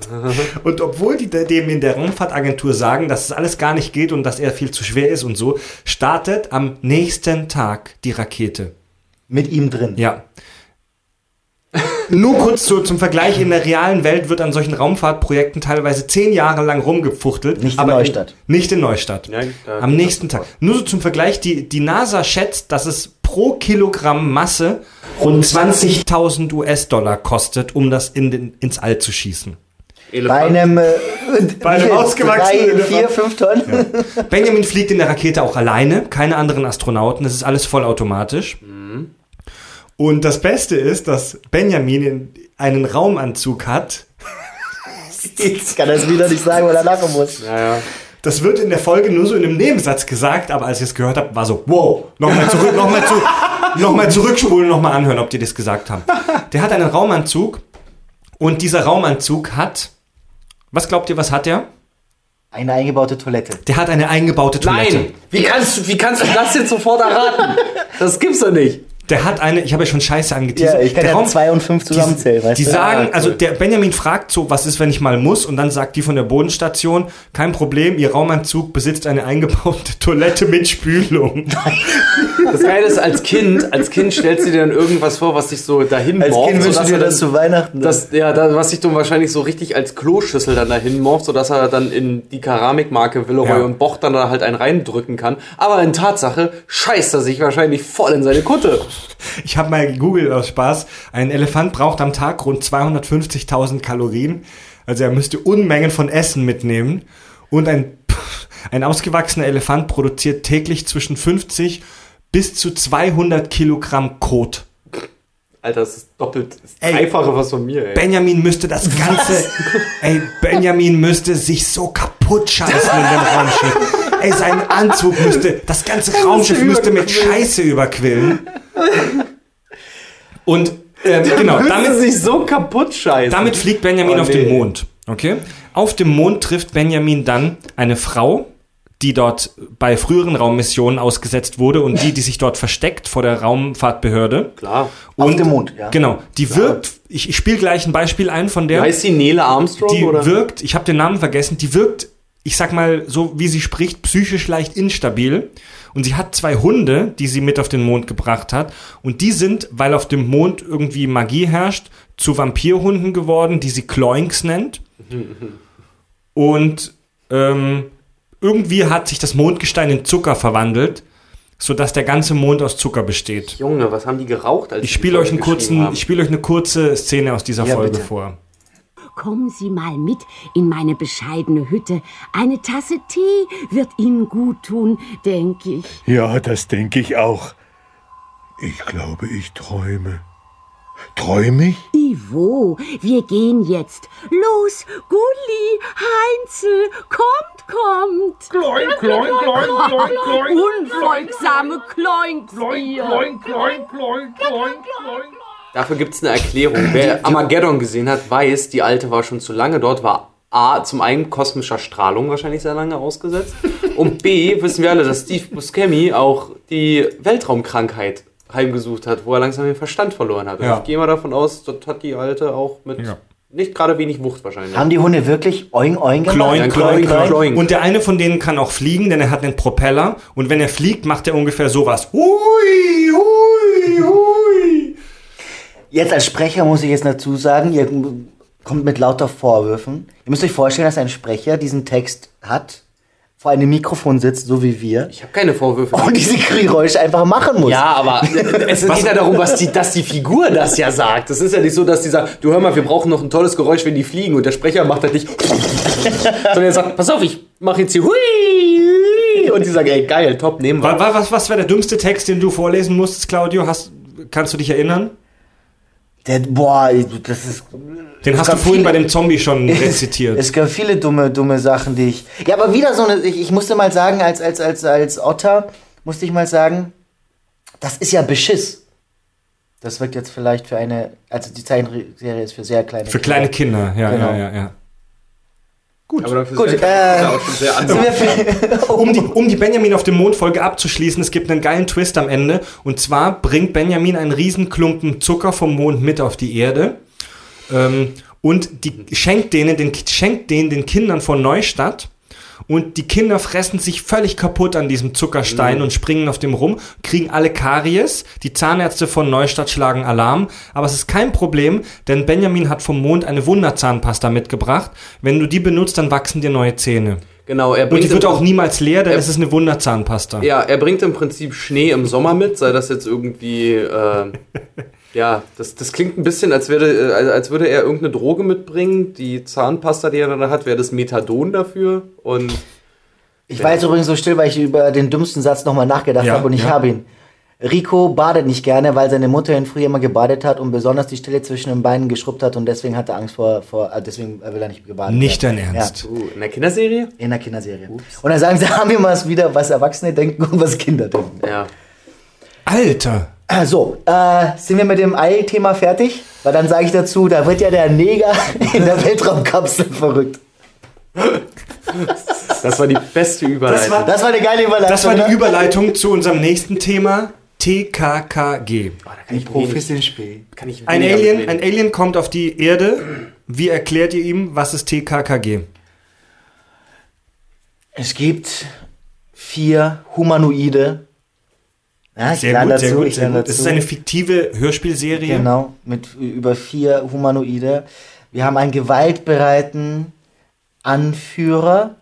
und obwohl die dem in der Raumfahrtagentur sagen, dass es alles gar nicht geht und dass er viel zu schwer ist und so, startet am nächsten Tag die Rakete. Mit ihm drin. Ja. Nur kurz zu, zum Vergleich, in der realen Welt wird an solchen Raumfahrtprojekten teilweise zehn Jahre lang rumgefuchtelt. Nicht in aber Neustadt. nicht in Neustadt. Ja, da- Am nächsten Tag. Nur so zum Vergleich, die, die NASA schätzt, dass es pro Kilogramm Masse rund 20.000 US-Dollar kostet, um das in den, ins All zu schießen. Bei Elefant. einem, äh, Bei einem ausgewachsenen drei, Elefant. vier, fünf Tonnen. Benjamin fliegt in der Rakete auch alleine, keine anderen Astronauten, das ist alles vollautomatisch. Und das Beste ist, dass Benjamin in- einen Raumanzug hat. Ich kann das wieder nicht sagen, weil er lachen muss. Ja, ja. Das wird in der Folge nur so in einem Nebensatz gesagt, aber als ich es gehört habe, war so, wow, nochmal zurück, nochmal zu, noch mal zurückspulen, nochmal anhören, ob die das gesagt haben. Der hat einen Raumanzug und dieser Raumanzug hat, was glaubt ihr, was hat der? Eine eingebaute Toilette. Der hat eine eingebaute Toilette. Nein! Wie kannst, du, wie kannst du das jetzt sofort erraten? Das gibt's doch nicht. Der hat eine, ich habe ja schon Scheiße angeteasert. Ja, ich kann der ja zwei und fünf zusammenzählen, weißt Die du? sagen, Ja, also der Benjamin fragt so, was ist, wenn ich mal muss? Und dann sagt die von der Bodenstation, kein Problem, ihr Raumanzug besitzt eine eingebaute Toilette mit Spülung. Das Geile ist, als Kind, als Kind stellst du dir dann irgendwas vor, was sich so dahin Als morpht, Kind wünschst du dir das zu Weihnachten. Das, ja, da, was sich dann wahrscheinlich so richtig als Kloschüssel dann dahin morpht, sodass er dann in die Keramikmarke Villeroy Ja. und Boch dann da halt einen reindrücken kann. Aber in Tatsache scheißt er sich wahrscheinlich voll in seine Kutte. Ich habe mal gegoogelt aus Spaß. Ein Elefant braucht am Tag rund 250.000 Kalorien. Also er müsste Unmengen von Essen mitnehmen. Und ein, ein ausgewachsener Elefant produziert täglich zwischen 50 bis zu 200 Kilogramm Kot. Alter, das ist doppelt, das Ey. dreifache was von mir, ey. Benjamin müsste das Ganze, ey, Benjamin müsste sich so kaputt scheißen in dem Raumschiff. Ey, sein Anzug müsste, das ganze Raumschiff müsste mit Scheiße überquillen. Und, ähm, genau, Damit sich so kaputt scheißen. damit fliegt Benjamin Oh, auf den nee. Mond. Okay? Auf dem Mond trifft Benjamin dann eine Frau, die dort bei früheren Raummissionen ausgesetzt wurde und die, die sich dort versteckt vor der Raumfahrtbehörde. Klar. Auf Und- dem Mond, ja. Genau, die wirkt, ich, ich spiele gleich ein Beispiel ein von der. Heißt sie Nele Armstrong? Die oder? wirkt, ich habe den Namen vergessen, die wirkt, ich sag mal, so wie sie spricht, psychisch leicht instabil. Und sie hat zwei Hunde, die sie mit auf den Mond gebracht hat. Und die sind, weil auf dem Mond irgendwie Magie herrscht, zu Vampirhunden geworden, die sie Kloinks nennt. Und ähm, irgendwie hat sich das Mondgestein in Zucker verwandelt, sodass der ganze Mond aus Zucker besteht. Junge, was haben die geraucht? Als Ich spiele euch, einen kurzen, ich spiele euch eine kurze Szene aus dieser Ja, Folge bitte. vor. Kommen Sie mal mit in meine bescheidene Hütte. Eine Tasse Tee wird Ihnen gut tun, denke ich. Ja, das denke ich auch. Ich glaube, ich träume. Träume ich? Ivo, wir gehen jetzt. Los, Gulli, Heinzel, kommt, kommt. Kloin, kloin, kloin, kloin, kloin. Unfolgsame Kloinks ihr. kloin, kloin, kloin, kloin. Dafür gibt es eine Erklärung. Wer Armageddon gesehen hat, weiß, die alte war schon zu lange dort, war A, zum einen kosmischer Strahlung wahrscheinlich sehr lange ausgesetzt und B, wissen wir alle, dass Steve Buscemi auch die Weltraumkrankheit heimgesucht hat, wo er langsam den Verstand verloren hat. Also Ja. Ich gehe mal davon aus, dort hat die alte auch mit Ja. nicht gerade wenig Wucht wahrscheinlich. Haben die Hunde wirklich oing oing gemacht? Kloin, Ja, kloin, kloin, kloin. kloin. Und der eine von denen kann auch fliegen, denn er hat einen Propeller. Und wenn er fliegt, macht er ungefähr sowas. Hui, hui, hui. Jetzt als Sprecher muss ich jetzt dazu sagen, ihr kommt mit lauter Vorwürfen. Ihr müsst euch vorstellen, dass ein Sprecher diesen Text hat, vor einem Mikrofon sitzt, so wie wir, Ich habe keine Vorwürfe. und diese Geräusche einfach machen muss. Ja, aber es geht ja darum, was die, dass die Figur das ja sagt. Es ist ja nicht so, dass die sagt, du hör mal, wir brauchen noch ein tolles Geräusch, wenn die fliegen und der Sprecher macht das nicht. Sondern er sagt, pass auf, ich mache jetzt hier hui. Und die sagen, ey, geil, top, nehmen wir. Wa- wa- Was, was wäre der dümmste Text, den du vorlesen musstest, Claudio? Hast, kannst du dich erinnern? Der, boah, das ist. Den hast du vorhin viele- bei dem Zombie schon rezitiert. Es gab viele dumme, dumme Sachen, die ich. Ja, aber wieder so eine. Ich, ich musste mal sagen, als, als, als, als Otter, musste ich mal sagen, das ist ja Beschiss. Das wirkt jetzt vielleicht für eine. Also die Zeichenserie ist für sehr kleine Für kleine Kinder, ja, Genau. ja, ja, ja. Aber dafür Gut, ist äh, auch schon sehr anders. Um die, um die Benjamin auf dem Mond-Folge abzuschließen, es gibt einen geilen Twist am Ende. Und zwar bringt Benjamin einen Riesenklumpen Zucker vom Mond mit auf die Erde. Ähm, und die schenkt denen, den, schenkt denen den Kindern von Neustadt. Und die Kinder fressen sich völlig kaputt an diesem Zuckerstein Mhm. und springen auf dem rum, kriegen alle Karies, die Zahnärzte von Neustadt schlagen Alarm, aber es ist kein Problem, denn Benjamin hat vom Mond eine Wunderzahnpasta mitgebracht. Wenn du die benutzt, dann wachsen dir neue Zähne. Genau, er Und bringt die wird auch niemals leer, denn Er- es ist eine Wunderzahnpasta. Ja, er bringt im Prinzip Schnee im Sommer mit, sei das jetzt irgendwie, äh, ja, das, das klingt ein bisschen, als, wäre, äh, als würde er irgendeine Droge mitbringen. Die Zahnpasta, die er dann hat, wäre das Methadon dafür. Und Ich war jetzt übrigens so still, weil ich über den dümmsten Satz nochmal nachgedacht Ja, habe und ich ja. habe ihn. Rico badet nicht gerne, weil seine Mutter ihn früher immer gebadet hat und besonders die Stelle zwischen den Beinen geschrubbt hat und deswegen hat er Angst vor, vor äh, deswegen will er nicht gebadet Nicht werden. dein Ernst. Ja, uh, in der Kinderserie? in der Kinderserie. Und dann sagen sie, haben wir mal wieder, was Erwachsene denken und was Kinder denken. Ja. Alter! Ah, So, äh, sind wir mit dem Ei-Thema fertig? Weil dann sage ich dazu, da wird ja der Neger in der Weltraumkapsel verrückt. Das war die beste Überleitung. Das war eine geile Überleitung. Das war die? Überleitung zu unserem nächsten Thema, TKKG. Oh, da kann ich Profis kann ich Ein Alien, ein Alien kommt auf die Erde. Wie erklärt ihr ihm, was ist TKKG? Es gibt vier Humanoide. Ja, ich Sehr lerne gut, sehr dazu, gut, ich sehr gut. Es ist eine fiktive Hörspielserie. Genau, mit über vier Humanoide. Wir haben einen gewaltbereiten Anführer.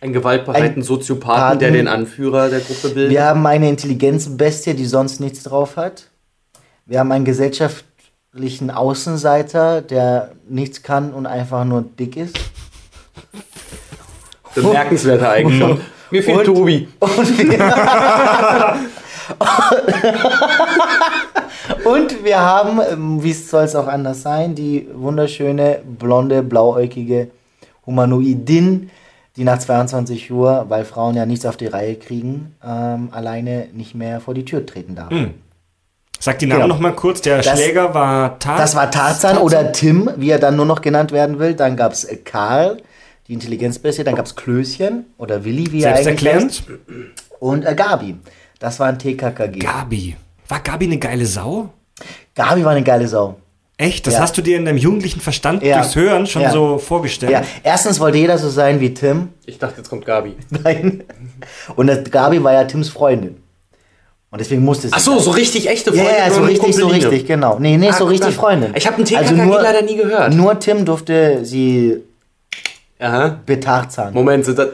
Einen gewaltbereiten Ein Soziopathen, der Paten. den Anführer der Gruppe bildet. Wir haben eine Intelligenzbestie, die sonst nichts drauf hat. Wir haben einen gesellschaftlichen Außenseiter, der nichts kann und einfach nur dick ist. Bemerkenswerte Eigenschaft. Mir fehlt Und- Tobi. Und wir, und wir haben, ähm, wie soll es auch anders sein, die wunderschöne, blonde, blauäugige Humanoidin, die nach 22 Uhr, weil Frauen ja nichts auf die Reihe kriegen, ähm, alleine nicht mehr vor die Tür treten darf. Sag die Namen Genau. noch mal kurz. Der Das- Schläger war Tarzan. Das war Tarzan oder Tim, wie er dann nur noch genannt werden will. Dann gab es Karl, die Intelligenzbestie. Dann gab es Klößchen oder Willi, wie er eigentlich Selbsterklärend. heißt. Und äh, Gabi. Das war ein TKKG. Gabi. War Gabi eine geile Sau? Gabi war eine geile Sau. Echt? Das Ja. hast du dir in deinem jugendlichen Verstand Ja. durchs Hören schon Ja. so vorgestellt? Ja, erstens wollte jeder so sein wie Tim. Ich dachte, jetzt kommt Gabi. Nein. Und das, Gabi war ja Tims Freundin. Und deswegen musste sie. Ach so, so richtig echte Ja, Freunde. ja, so nur richtig, so richtig, genau. Nee, nee, Ah, so richtig guck mal. Freundin. Also Ich hab einen TKKG leider nie gehört. Nur Tim durfte sie Aha. betarzahn. Moment, sind das.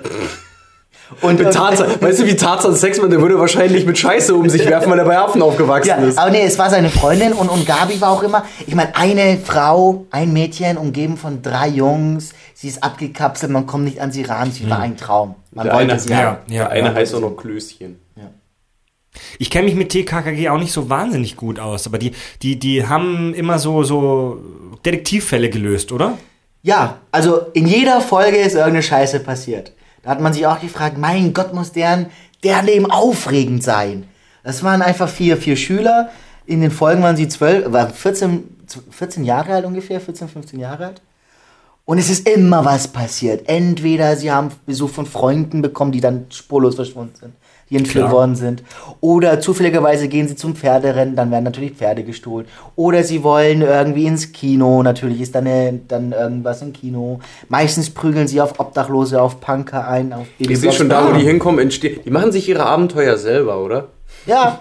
Und, Mit Tarzan. Weißt du, wie Tarzan Sex macht? Der würde wahrscheinlich mit Scheiße um sich werfen, weil er bei Affen aufgewachsen Ja, ist. aber nee, es war seine Freundin und, und Gabi war auch immer, ich meine, eine Frau, ein Mädchen, umgeben von drei Jungs, sie ist abgekapselt, man kommt nicht an sie ran, sie war ein Traum. Man Der wollte eine, sie ja. haben. Der eine heißt auch noch Klößchen. Ich kenne mich mit TKKG auch nicht so wahnsinnig gut aus, aber die, die, die haben immer so, so Detektivfälle gelöst, oder? Ja, also in jeder Folge ist irgendeine Scheiße passiert. Da hat man sich auch gefragt, mein Gott, muss deren, deren Leben aufregend sein. Das waren einfach vier, vier Schüler. In den Folgen waren sie zwölf, war 14, 14 Jahre alt ungefähr, 14, 15 Jahre alt. Und es ist immer was passiert. Entweder sie haben Besuch von Freunden bekommen, die dann spurlos verschwunden sind, die entführt Klar. worden sind. Oder zufälligerweise gehen sie zum Pferderennen, dann werden natürlich Pferde gestohlen. Oder sie wollen irgendwie ins Kino, natürlich ist dann, eine, dann irgendwas im Kino. Meistens prügeln sie auf Obdachlose, auf Punker ein, auf Ich sehe schon da, wo die hinkommen, entstehen. Die machen sich ihre Abenteuer selber, oder? Ja.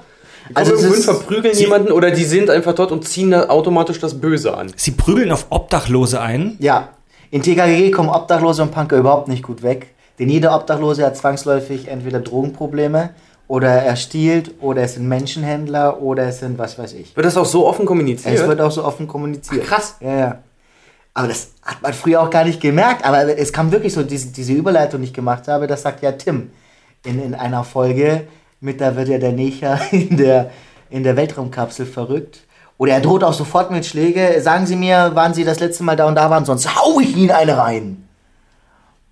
Also Also ist, verprügeln jemanden oder die sind einfach dort und ziehen da automatisch das Böse an. Sie prügeln auf Obdachlose ein. ja. In TKG kommen Obdachlose und Punker überhaupt nicht gut weg. Denn jeder Obdachlose hat zwangsläufig entweder Drogenprobleme oder er stiehlt oder es sind Menschenhändler oder es sind was weiß ich. Wird das auch so offen kommuniziert? Es wird auch so offen kommuniziert. Ach, krass. Ja, ja. Aber das hat man früher auch gar nicht gemerkt. Aber es kam wirklich so, diese, diese Überleitung, die ich gemacht habe, das sagt ja Tim in, in einer Folge mit, da wird ja der Necher in der, in der Weltraumkapsel verrückt. Oder er droht auch sofort mit Schläge. Sagen Sie mir, wann Sie das letzte Mal da und da waren, sonst hau ich Ihnen eine rein.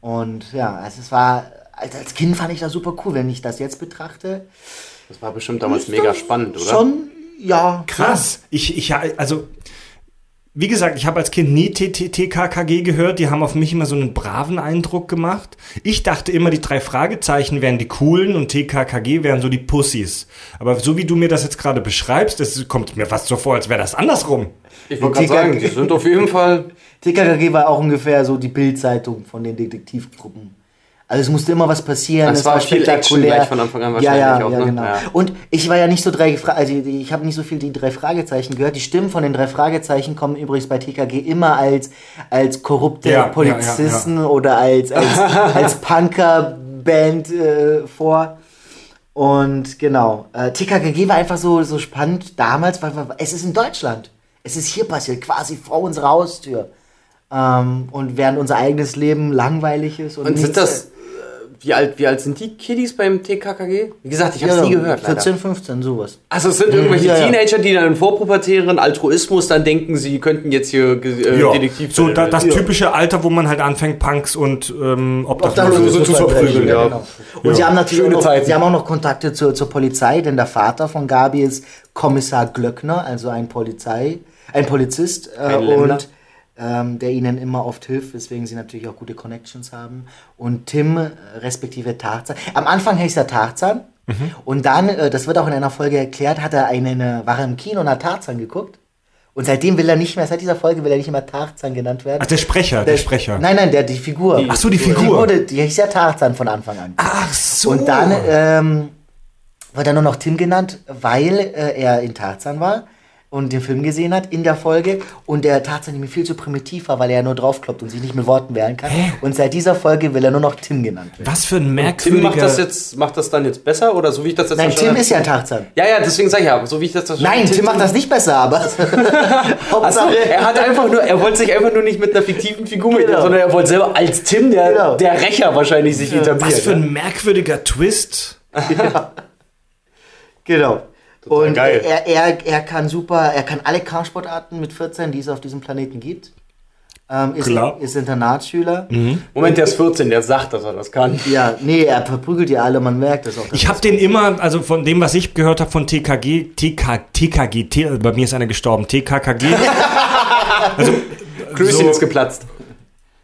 Und ja, also es war, als, als Kind fand ich das super cool, wenn ich das jetzt betrachte. das war bestimmt damals mega spannend, oder? Schon, ja. Krass. Ich, ich, also, wie gesagt, ich habe als Kind nie TKKG gehört. Die haben auf mich immer so einen braven Eindruck gemacht. Ich dachte immer, die drei Fragezeichen wären die coolen und TKKG wären so die Pussys. Aber so wie du mir das jetzt gerade beschreibst, das kommt mir fast so vor, als wäre das andersrum. Ich wollte gerade sagen, die sind auf jeden Fall. TKKG war auch ungefähr so die Bildzeitung von den Detektivgruppen. Also es musste immer was passieren. Es es war viel Action gleich von Anfang an ja, ja, wahrscheinlich auch, ja, ne? genau. Ja. Und ich war ja nicht so drei Fra also ich habe nicht so viel die drei Fragezeichen gehört. Die Stimmen von den drei Fragezeichen kommen übrigens bei TKG immer als als korrupte Ja, ja, Polizisten oder als als, als Punker-Band äh, vor. Und genau, äh, TKKG war einfach so, so spannend damals, weil weil es ist in Deutschland. Es ist hier passiert, quasi vor unserer Haustür. Ähm, und während unser eigenes Leben langweilig ist. Und, Und sind das, äh, wie alt, wie alt sind die Kiddies beim TKKG? Wie gesagt, ich habe es Ja, nie gehört. Leider. 14, 15, sowas. Also es sind irgendwelche Ja. Teenager, die dann in vorpubertären Altruismus dann denken, sie könnten jetzt hier äh, Ja, Detektiv so da, das Ja. typische Alter, wo man halt anfängt, Punks und ähm, Obdachlose zu verprügeln, ja. genau. Und sie haben natürlich auch Schöne Zeiten. sie haben auch noch Kontakte zur, zur Polizei, denn der Vater von Gabi ist Kommissar Glöckner, also ein Polizei, ein Polizist äh, Ein Länder. und ähm, der ihnen immer oft hilft, weswegen sie natürlich auch gute Connections haben. Und Tim, äh, respektive Tarzan. Am Anfang hieß er Tarzan. Mhm. Und dann, äh, das wird auch in einer Folge erklärt, hat er einen, äh, war er im Kino und hat Tarzan geguckt. Und seitdem will er nicht mehr, seit dieser Folge will er nicht immer Tarzan genannt werden. Ach, der Sprecher, der, Sprecher. Nein, nein, der, die Figur. Ach so, die Die Figur. wurde, die hieß ja Tarzan von Anfang an. Ach so. Und dann ähm, wird er nur noch Tim genannt, weil äh, er in Tarzan war und den Film gesehen hat in der Folge und der Tarzan nämlich viel zu primitiv war, weil er ja nur draufkloppt und sich nicht mit Worten wehren kann. Und seit dieser Folge will er nur noch Tim genannt werden. Was für ein Tim merkwürdiger... macht das jetzt, macht das dann jetzt besser oder so wie ich das jetzt Nein, Tim ist ja? Tarzan. Ja, ja, deswegen sage ich ja, so wie ich das verstanden Nein, Tim macht das nicht besser, aber Hauptsache, er hat einfach nur, er wollte sich einfach nur nicht mit einer fiktiven Figur Genau. sondern er wollte selber als Tim, der, Genau. der Rächer wahrscheinlich sich etablieren. Was für ein merkwürdiger Twist. Genau. Und geil. Er, er, er kann super, er kann alle Kampfsportarten mit 14, die es auf diesem Planeten gibt. Ähm, ist, Klar. ist Internatsschüler. Moment, der ist 14, der sagt, dass er das kann. Ja, nee, er verprügelt die alle, man merkt das auch. Ich habe den immer, also von dem, was ich gehört habe von TKG, TK, TKG, T, bei mir ist einer gestorben, TKKG. Klößchen So- ist geplatzt.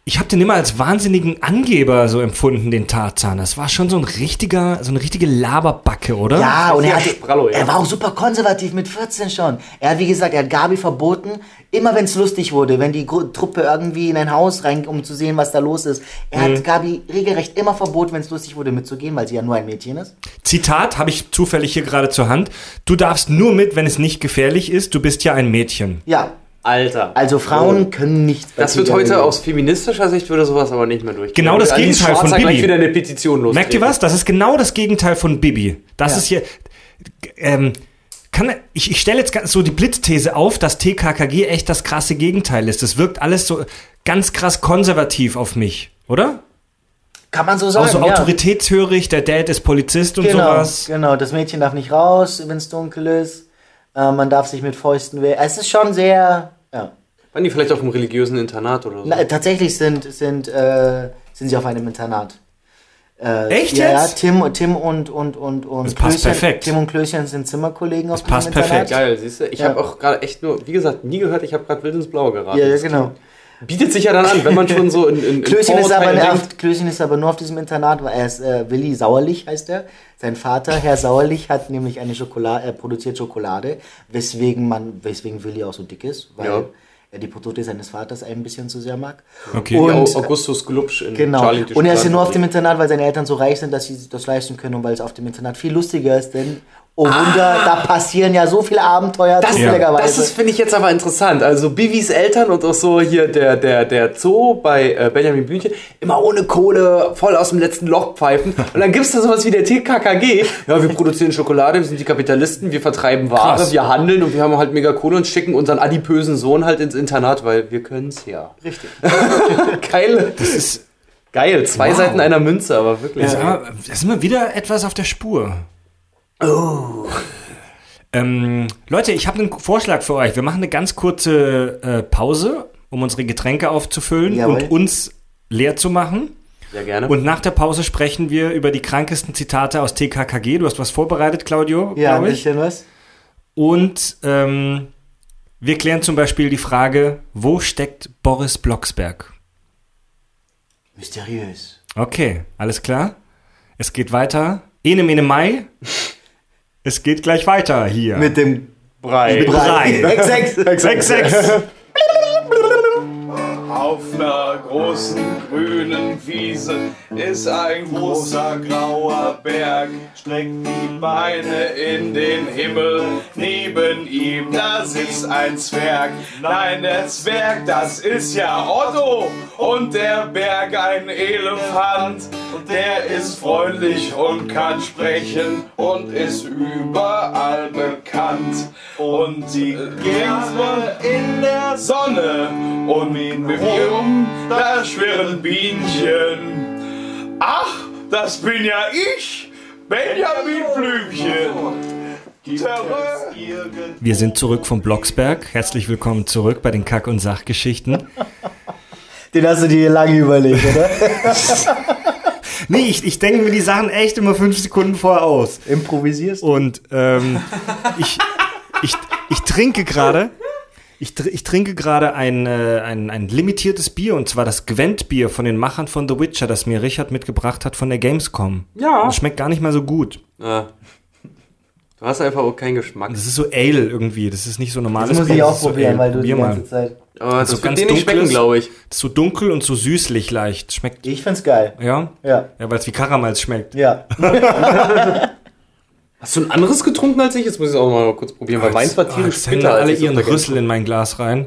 Ich habe den immer als wahnsinnigen Angeber so empfunden, den Tarzan. Das war schon so ein richtiger, so eine richtige Laberbacke, oder? Ja, und er, hatte, Sprallo, ja. er war auch super konservativ mit 14 schon. Er hat, wie gesagt, er hat Gabi verboten, immer wenn es lustig wurde, wenn die Truppe irgendwie in ein Haus rein, um zu sehen, was da los ist. Er Mhm. hat Gabi regelrecht immer verboten, wenn es lustig wurde, mitzugehen, weil sie ja nur ein Mädchen ist. Zitat habe ich zufällig hier gerade zur Hand. Du darfst nur mit, wenn es nicht gefährlich ist. Du bist ja ein Mädchen. Ja, Alter. also Frauen können nichts bei Das wird heute aus feministischer Sicht würde sowas aber nicht mehr durchgehen. Genau das Gegenteil von Bibi. gleich wieder eine Petition los. Merkt ihr was? Das ist genau das Gegenteil von Bibi. Das Ja. ist hier. Ähm, kann, ich, ich stelle jetzt so die Blitzthese auf, dass TKKG echt das krasse Gegenteil ist. Das wirkt alles so ganz krass konservativ auf mich, oder? Kann man so sagen, so ja. autoritätshörig, der Dad ist Polizist und Genau, sowas. genau, das Mädchen darf nicht raus, wenn es dunkel ist. Äh, man darf sich mit Fäusten wehren. Es ist schon sehr, ja. Waren die vielleicht auf einem religiösen Internat oder so? Na, tatsächlich sind, sind, äh, sind sie auf einem Internat. Äh, Echt ja, jetzt? Ja, Tim, Tim und, und, und, und Das passt perfekt. Tim und Klößchen sind Zimmerkollegen auf passt diesem perfekt. Geil, siehst du? Ich Ja. habe auch gerade echt nur, wie gesagt, nie gehört, ich habe gerade wild ins Blaue geraten. Ja, ja, Das genau. Bietet sich ja dann an, wenn man schon so in, in, in Klößchen ist, aber nervt, Klößchen ist aber nur auf diesem Internat, weil er ist äh, Willi Sauerlich heißt er. Sein Vater, Herr Sauerlich, hat nämlich eine Schokolade, er produziert Schokolade, weswegen man, weswegen Willi auch so dick ist, weil Ja. er die Produkte seines Vaters ein bisschen zu sehr mag. Okay. Und- Au- Augustus Glubsch in Genau. Charlie die Und er ist ja nur auf dem. Internat, weil seine Eltern so reich sind, dass sie sich das leisten können und weil es auf dem Internat viel lustiger ist, denn oh Wunder, da passieren ja so viele Abenteuer Ah. Das, zufälligerweise. das ist, finde ich jetzt aber interessant. Also Bivis Eltern und auch so hier der, der, der Zoo bei äh, Benjamin Blümchen, immer ohne Kohle, voll aus dem letzten Loch pfeifen. Und dann gibt es da sowas wie der TKKG. Ja, wir produzieren Schokolade, wir sind die Kapitalisten, wir vertreiben Ware, Krass. wir handeln und wir haben halt mega Kohle und schicken unseren adipösen Sohn halt ins Internat, weil wir können es ja. richtig. Geil. Das ist, Geil. Zwei Wow. Seiten einer Münze, aber wirklich. ja, da sind wir wieder etwas auf der Spur. Oh. Ähm, Leute, ich habe einen Vorschlag für euch. Wir machen eine ganz kurze äh, Pause, um unsere Getränke aufzufüllen Jawohl. und uns leer zu machen. Sehr gerne. Und nach der Pause sprechen wir über die krankesten Zitate aus TKKG. Du hast was vorbereitet, Claudio, Ja, ein bisschen was. Und ähm, wir klären zum Beispiel die Frage, wo steckt Boris Blocksberg? Mysteriös. Okay, alles klar. Es geht weiter. Ene Mene Mai. Es geht gleich weiter hier. Mit dem Brei. Brei. Ex-Ex. Sechs, sechs. Auf einer großen grünen Wiese ist ein großer grauer Berg. Streckt die Beine in den Himmel. Neben ihm, da sitzt ein Zwerg. Nein, der Zwerg, das ist ja Otto. Und der Berg ein Elefant. Der ist freundlich und kann sprechen und ist überall bekannt. Und sie gerne in der Sonne und um da schwirren Bienchen. Ach, das bin ja ich, Benjamin Blümchen. Wir sind zurück vom Blocksberg. Herzlich willkommen zurück bei den Kack- und Sachgeschichten. Den hast du dir lange überlegt, oder? Nee, ich, ich denke mir die Sachen echt immer fünf Sekunden vorher aus. Improvisierst? Und ähm, ich, ich, ich trinke gerade. Ich, tr- ich trinke gerade ein, äh, ein, ein limitiertes Bier, und zwar das Gwent-Bier von den Machern von The Witcher, das mir Richard mitgebracht hat von der Gamescom. Ja. Das schmeckt gar nicht mal so gut. Ah. Du hast einfach auch keinen Geschmack. Das ist so Ale irgendwie. Das ist nicht so normales Das muss Bier, ich das auch so probieren, Ale. weil du die Probier ganze mal. Zeit. Aber das so wird ganz dir nicht schmecken, glaube ich. Das ist so dunkel und so süßlich leicht. Schmeckt. Ich find's geil. Ja? Ja. Ja, weil es wie Karamals schmeckt. Ja. Hast du ein anderes getrunken als ich? Jetzt muss ich es auch mal kurz probieren, weil meins war Oh, tierisch hängen bitter. alle ihren Rüssel in mein Glas rein.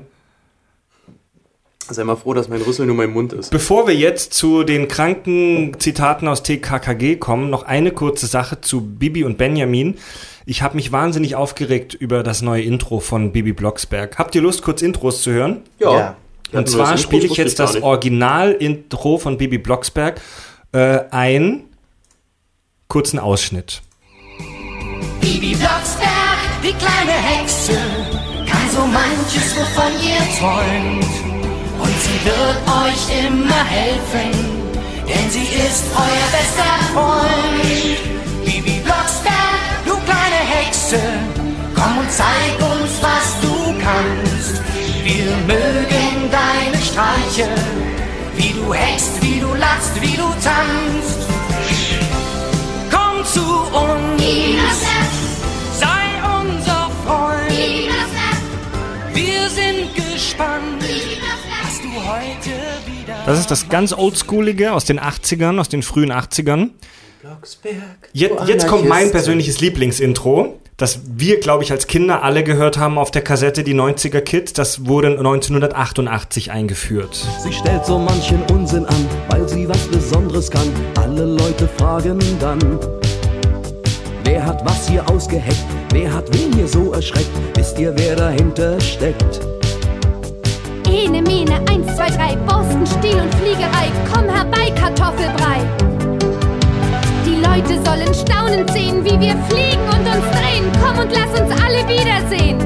Sei mal froh, dass mein Rüssel nur mein Mund ist. Bevor wir jetzt zu den kranken Zitaten aus TKKG kommen, noch eine kurze Sache zu Bibi und Benjamin. Ich habe mich wahnsinnig aufgeregt über das neue Intro von Bibi Blocksberg. Habt ihr Lust, kurz Intros zu hören? Ja. Und zwar spiele ich jetzt das Original-Intro von Bibi Blocksberg äh, ein. Kurzen Ausschnitt. Bibi Blocksberg, die kleine Hexe, kann so manches, wovon ihr träumt. Und sie wird euch immer helfen, denn sie ist euer bester Freund. Bibi Blocksberg, du kleine Hexe, komm und zeig uns, was du kannst. Wir mögen deine Streiche, wie du hext, wie du lachst, wie du tanzt. Komm zu uns, du heute wieder. Das ist das ganz Oldschoolige aus den 80ern, aus den frühen 80ern. Jetzt, jetzt kommt mein persönliches Lieblingsintro, das wir, glaube ich, als Kinder alle gehört haben auf der Kassette, die 90er Kids. Das wurde 1988 eingeführt. Sie stellt so manchen Unsinn an, weil sie was Besonderes kann. Alle Leute fragen dann, wer hat was hier ausgeheckt? Wer hat wen hier so erschreckt? Wisst ihr, wer dahinter steckt? Ene, Mene, eins, zwei, drei, Borsten, Stiel und Fliegerei, komm herbei, Kartoffelbrei. Die Leute sollen staunend sehen, wie wir fliegen und uns drehen. Komm und lass uns alle wiedersehen.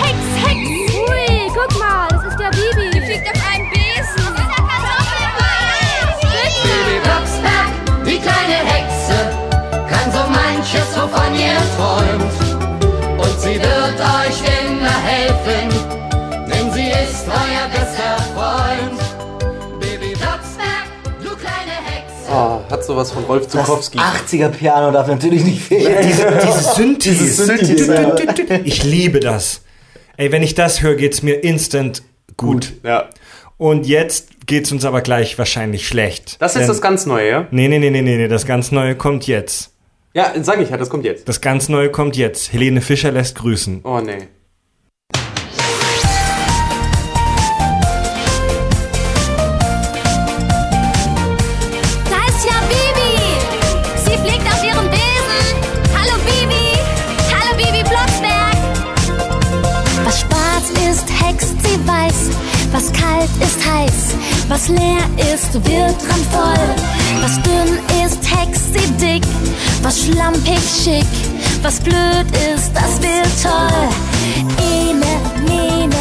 Hex, Hex! Ui, guck mal, das ist der Bibi. Die fliegt auf einem Besen. Das ist der Kartoffelbrei. Bibi Blocksberg, die kleine Hexe, kann so manches, wovon ihr träumt. Ah, hat sowas von Rolf Das Zukowski. 80er Piano darf natürlich nicht fehlen. Diese Synthes. Dieses Synthes, ja. Ich liebe das. Ey, wenn ich das höre, geht's mir instant gut. Ja. Und jetzt geht's uns aber gleich wahrscheinlich schlecht. Das ist Denn- das ganz Neue, ja? Nee, nee, nee, nee, nee, nee, das ganz Neue kommt jetzt. Ja, sag ich ja, das kommt jetzt. Das ganz Neue kommt jetzt. Helene Fischer lässt grüßen. Oh nee. Was leer ist, wird randvoll. Was dünn ist, hext sie dick. Was schlampig schick. Was blöd ist, das wird toll. Ene, Nene,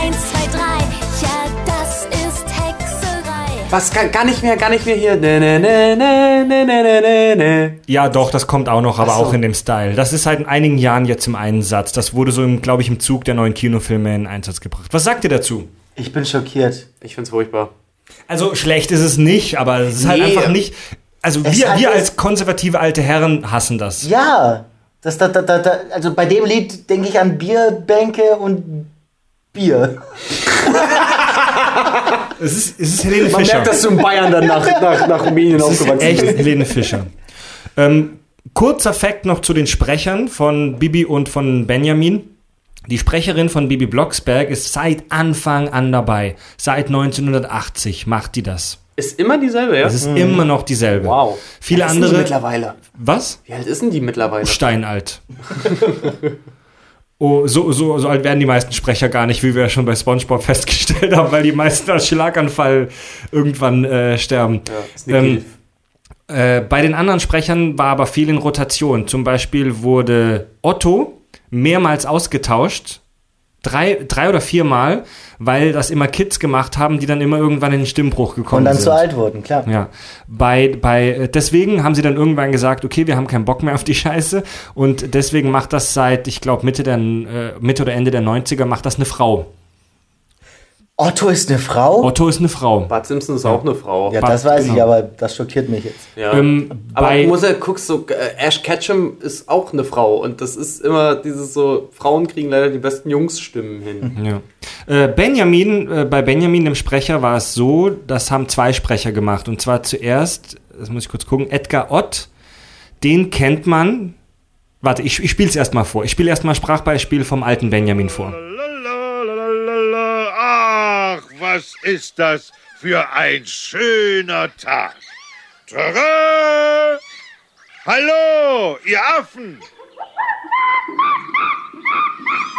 eins, zwei, drei. Ja, das ist Hexerei. Was gar, gar nicht mehr, gar nicht mehr hier. Ne, ne, ne, ne, ne, ne, ne, ne, ne. Ja, doch, das kommt auch noch, aber so. auch in dem Style. Das ist seit einigen Jahren jetzt im Einsatz. Das wurde so, glaube ich, im Zug der neuen Kinofilme in Einsatz gebracht. Was sagt ihr dazu? Ich bin schockiert. Ich find's furchtbar. Also schlecht ist es nicht, aber es ist halt Nee. einfach nicht. Also Es wir, hat wir als konservative alte Herren hassen das. Ja. Das, da, da, da, also bei dem Lied denke ich an Bierbänke und Bier. es, ist, es ist Helene Man Fischer. merkt, dass du in Bayern dann nach, nach, nach Rumänien aufgewachsen echt bist. Helene Fischer. Ähm, kurzer Fakt noch zu den Sprechern von Bibi und von Benjamin. Die Sprecherin von Bibi Blocksberg ist seit Anfang an dabei. Seit 1980 macht die das. Ist immer dieselbe, ja? Es ist immer noch dieselbe. Wow. Viele Wie denn die andere. mittlerweile. Was? Wie alt ist denn die mittlerweile? Steinalt. Oh, so, so, so alt werden die meisten Sprecher gar nicht, wie wir ja schon bei SpongeBob festgestellt haben, weil die meisten als Schlaganfall irgendwann äh, sterben. Ja, ist eine Ähm. Äh, bei den anderen Sprechern war aber viel in Rotation. Zum Beispiel wurde Otto mehrmals ausgetauscht. Drei, drei oder viermal, weil das immer Kids gemacht haben, die dann immer irgendwann in den Stimmbruch gekommen Und dann sind. zu alt wurden, klar. Ja, bei, bei, deswegen haben sie dann irgendwann gesagt, okay, wir haben keinen Bock mehr auf die Scheiße und deswegen macht das seit, ich glaube, Mitte, der, äh, Mitte oder Ende der 90er macht das eine Frau. Otto ist eine Frau? Otto ist eine Frau. Bart Simpson ist auch eine Frau. Ja, das weiß ich, genau. aber das schockiert mich jetzt. Ja. Ähm, Aber bei- du musst ja guckst, so, äh, Ash Ketchum ist auch eine Frau und das ist immer dieses so, Frauen kriegen leider die besten Jungsstimmen hin. Ja. Äh, Benjamin, äh, bei Benjamin, dem Sprecher, war es so, das haben zwei Sprecher gemacht. Und zwar zuerst, das muss ich kurz gucken, Edgar Ott, den kennt man. Warte, ich, ich spiele es erstmal vor. Ich spiele erstmal Sprachbeispiel vom alten Benjamin vor. Was ist das für ein schöner Tag. Tada! Hallo, ihr Affen!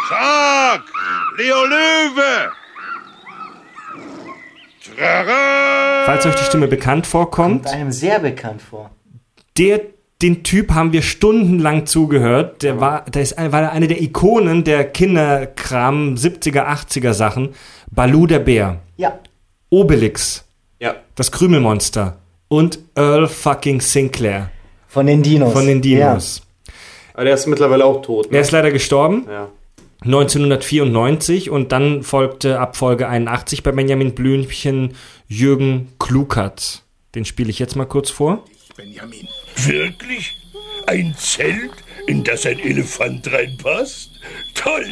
Tag, Leo Löwe! Tada! Falls euch die Stimme bekannt vorkommt, Kommt einem sehr bekannt vor. der, den Typ haben wir stundenlang zugehört. Der war, der ist, war eine der Ikonen der Kinderkram 70er, 80er Sachen. Baloo der Bär, Ja. Obelix, Ja. das Krümelmonster und Earl fucking Sinclair Von den Dinos. von den Dinos. Aber der ist mittlerweile auch tot. Ne? Er ist leider gestorben. Ja. 1994 und dann folgte ab Folge 81 bei Benjamin Blümchen Jürgen Klukert. Den spiele ich jetzt mal kurz vor. Benjamin. Wirklich? Ein Zelt, in das ein Elefant reinpasst? Toll!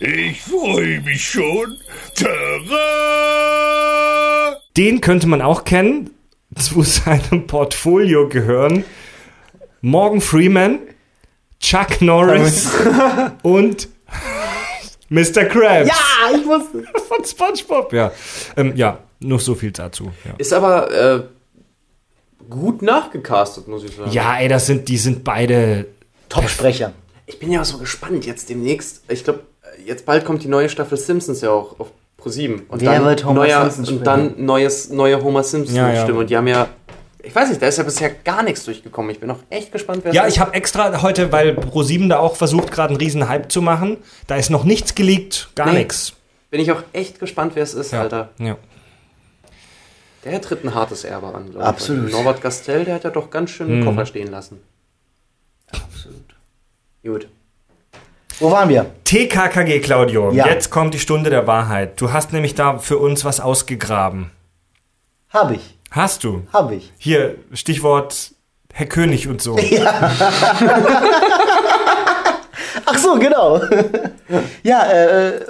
Ich freue mich schon. Tada! Den könnte man auch kennen. Zu seinem Portfolio gehören Morgan Freeman, Chuck Norris und Mr. Krabs. Ja, ich wusste. Von SpongeBob, ja. Ähm, ja, nur so viel dazu. Ja. Ist aber äh, gut nachgecastet, muss ich sagen. ja, ey, das sind, die sind beide Top-Sprecher. Ich bin ja auch so gespannt jetzt demnächst. Ich glaube, jetzt bald kommt die neue Staffel Simpsons ja auch auf Pro7. Und Wer dann wird Homer neuer, Simpson Und dann neues, neue Homer Simpson Ja. Und die haben ja, ich weiß nicht, da ist ja bisher gar nichts durchgekommen. Ich bin auch echt gespannt, wer es Ja, ich habe extra heute, weil Pro7 da auch versucht, gerade einen riesen Hype zu machen. Da ist noch nichts geleakt, gar Nee. nichts. Bin ich auch echt gespannt, wer es ist, Ja. Alter. Ja. Der tritt ein hartes Erbe an, glaube ich. Absolut. Norbert Gastel, der hat ja doch ganz schön Mhm. einen Koffer stehen lassen. Absolut. Gut. Wo waren wir? TKKG, Claudio. Ja. Jetzt kommt die Stunde der Wahrheit. Du hast nämlich da für uns was ausgegraben. Hab ich. Hast du? Hab ich. Hier, Stichwort Herr König und so. Ach so, genau. ja, äh,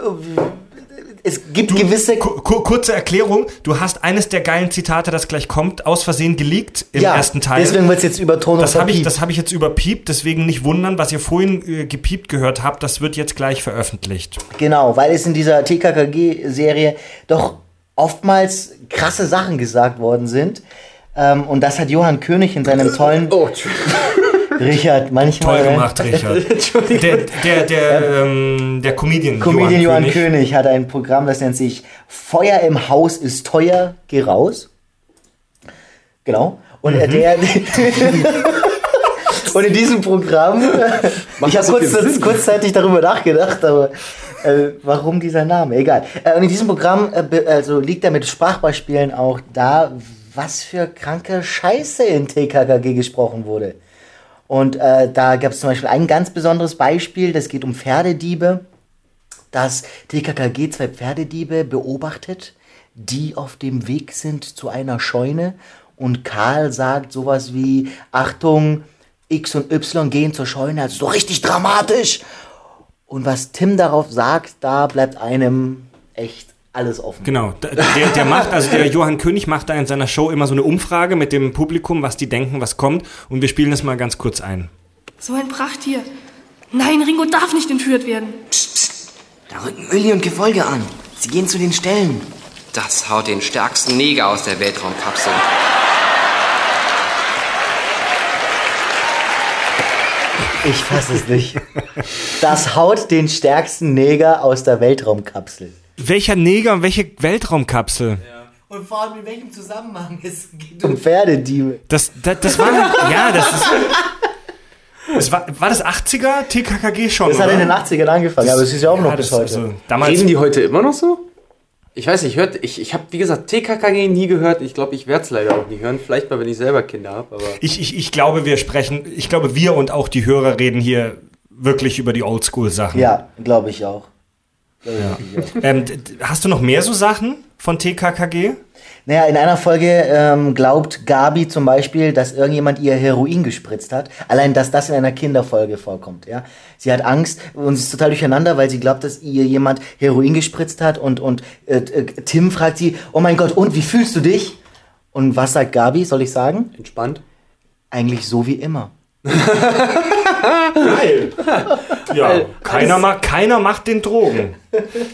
es gibt gewisse. Ku- ku- kurze Erklärung. Du hast eines der geilen Zitate, das gleich kommt, aus Versehen geleakt im ja, ersten Teil. deswegen wird es jetzt übertont das und habe ich, das hab ich jetzt überpiept, deswegen nicht wundern, was ihr vorhin äh, gepiept gehört habt, das wird jetzt gleich veröffentlicht. Genau, weil es in dieser TKKG-Serie doch oftmals krasse Sachen gesagt worden sind. Ähm, und das hat Johann König in seinem tollen. Oh, Richard, manchmal. Toll gemacht, Richard. der, der, der, ähm, der Comedian, Comedian Johann, König. König. hat ein Programm, das nennt sich Feuer im Haus ist teuer, geh raus. Genau. Und Mhm. der. Und in diesem Programm, ich habe kurz, kurzzeitig darüber nachgedacht, aber äh, warum dieser Name? Egal. Äh, und in diesem Programm äh, also liegt er mit Sprachbeispielen auch da, was für kranke Scheiße in TKKG gesprochen wurde. Und äh, da gab es zum Beispiel ein ganz besonderes Beispiel, das geht um Pferdediebe, dass TKKG zwei Pferdediebe beobachtet, die auf dem Weg sind zu einer Scheune und Karl sagt sowas wie, Achtung, X und Y gehen zur Scheune, also so richtig dramatisch. Und was Tim darauf sagt, da bleibt einem echt alles offen. Genau, der, der macht, also der Johann König macht da in seiner Show immer so eine Umfrage mit dem Publikum, was die denken, was kommt. Und wir spielen das mal ganz kurz ein. So ein Prachttier. Nein, Ringo darf nicht entführt werden. Da rücken Uli und Gefolge an. Sie gehen zu den Stellen. Das haut den stärksten Neger aus der Weltraumkapsel. Ich fasse es nicht. Das haut den stärksten Neger aus der Weltraumkapsel. Welcher Neger und welche Weltraumkapsel? Und vor allem in welchem Zusammenhang? Es geht Um Pferdediebe. Das, das, das war, ja, das ist. Das war, war das 80er TKKG schon? Das hat oder? in den 80ern angefangen, aber es ist ja auch noch Ja, bis das- heute. also, damals, Reden die heute immer noch so? Ich weiß nicht, hört, ich, ich habe, wie gesagt, TKKG nie gehört. Ich glaube, ich werde es leider auch nie hören. Vielleicht mal, wenn ich selber Kinder habe. Aber ich, ich, ich glaube, wir sprechen, ich glaube, wir und auch die Hörer reden hier wirklich über die Oldschool-Sachen. Ja, glaube ich auch. Ähm, d- d- hast du noch mehr so Sachen von TKKG? Naja, in einer Folge ähm, glaubt Gabi zum Beispiel, dass irgendjemand ihr Heroin gespritzt hat. Allein, dass das in einer Kinderfolge vorkommt. Ja, sie hat Angst und sie ist total durcheinander, weil sie glaubt, dass ihr jemand Heroin gespritzt hat und und äh, äh, Tim fragt sie: Oh mein Gott, und wie fühlst du dich? Und was sagt Gabi? Soll ich sagen? entspannt. Eigentlich so wie immer. Geil. Ja, keiner, ma keiner macht den Drogen.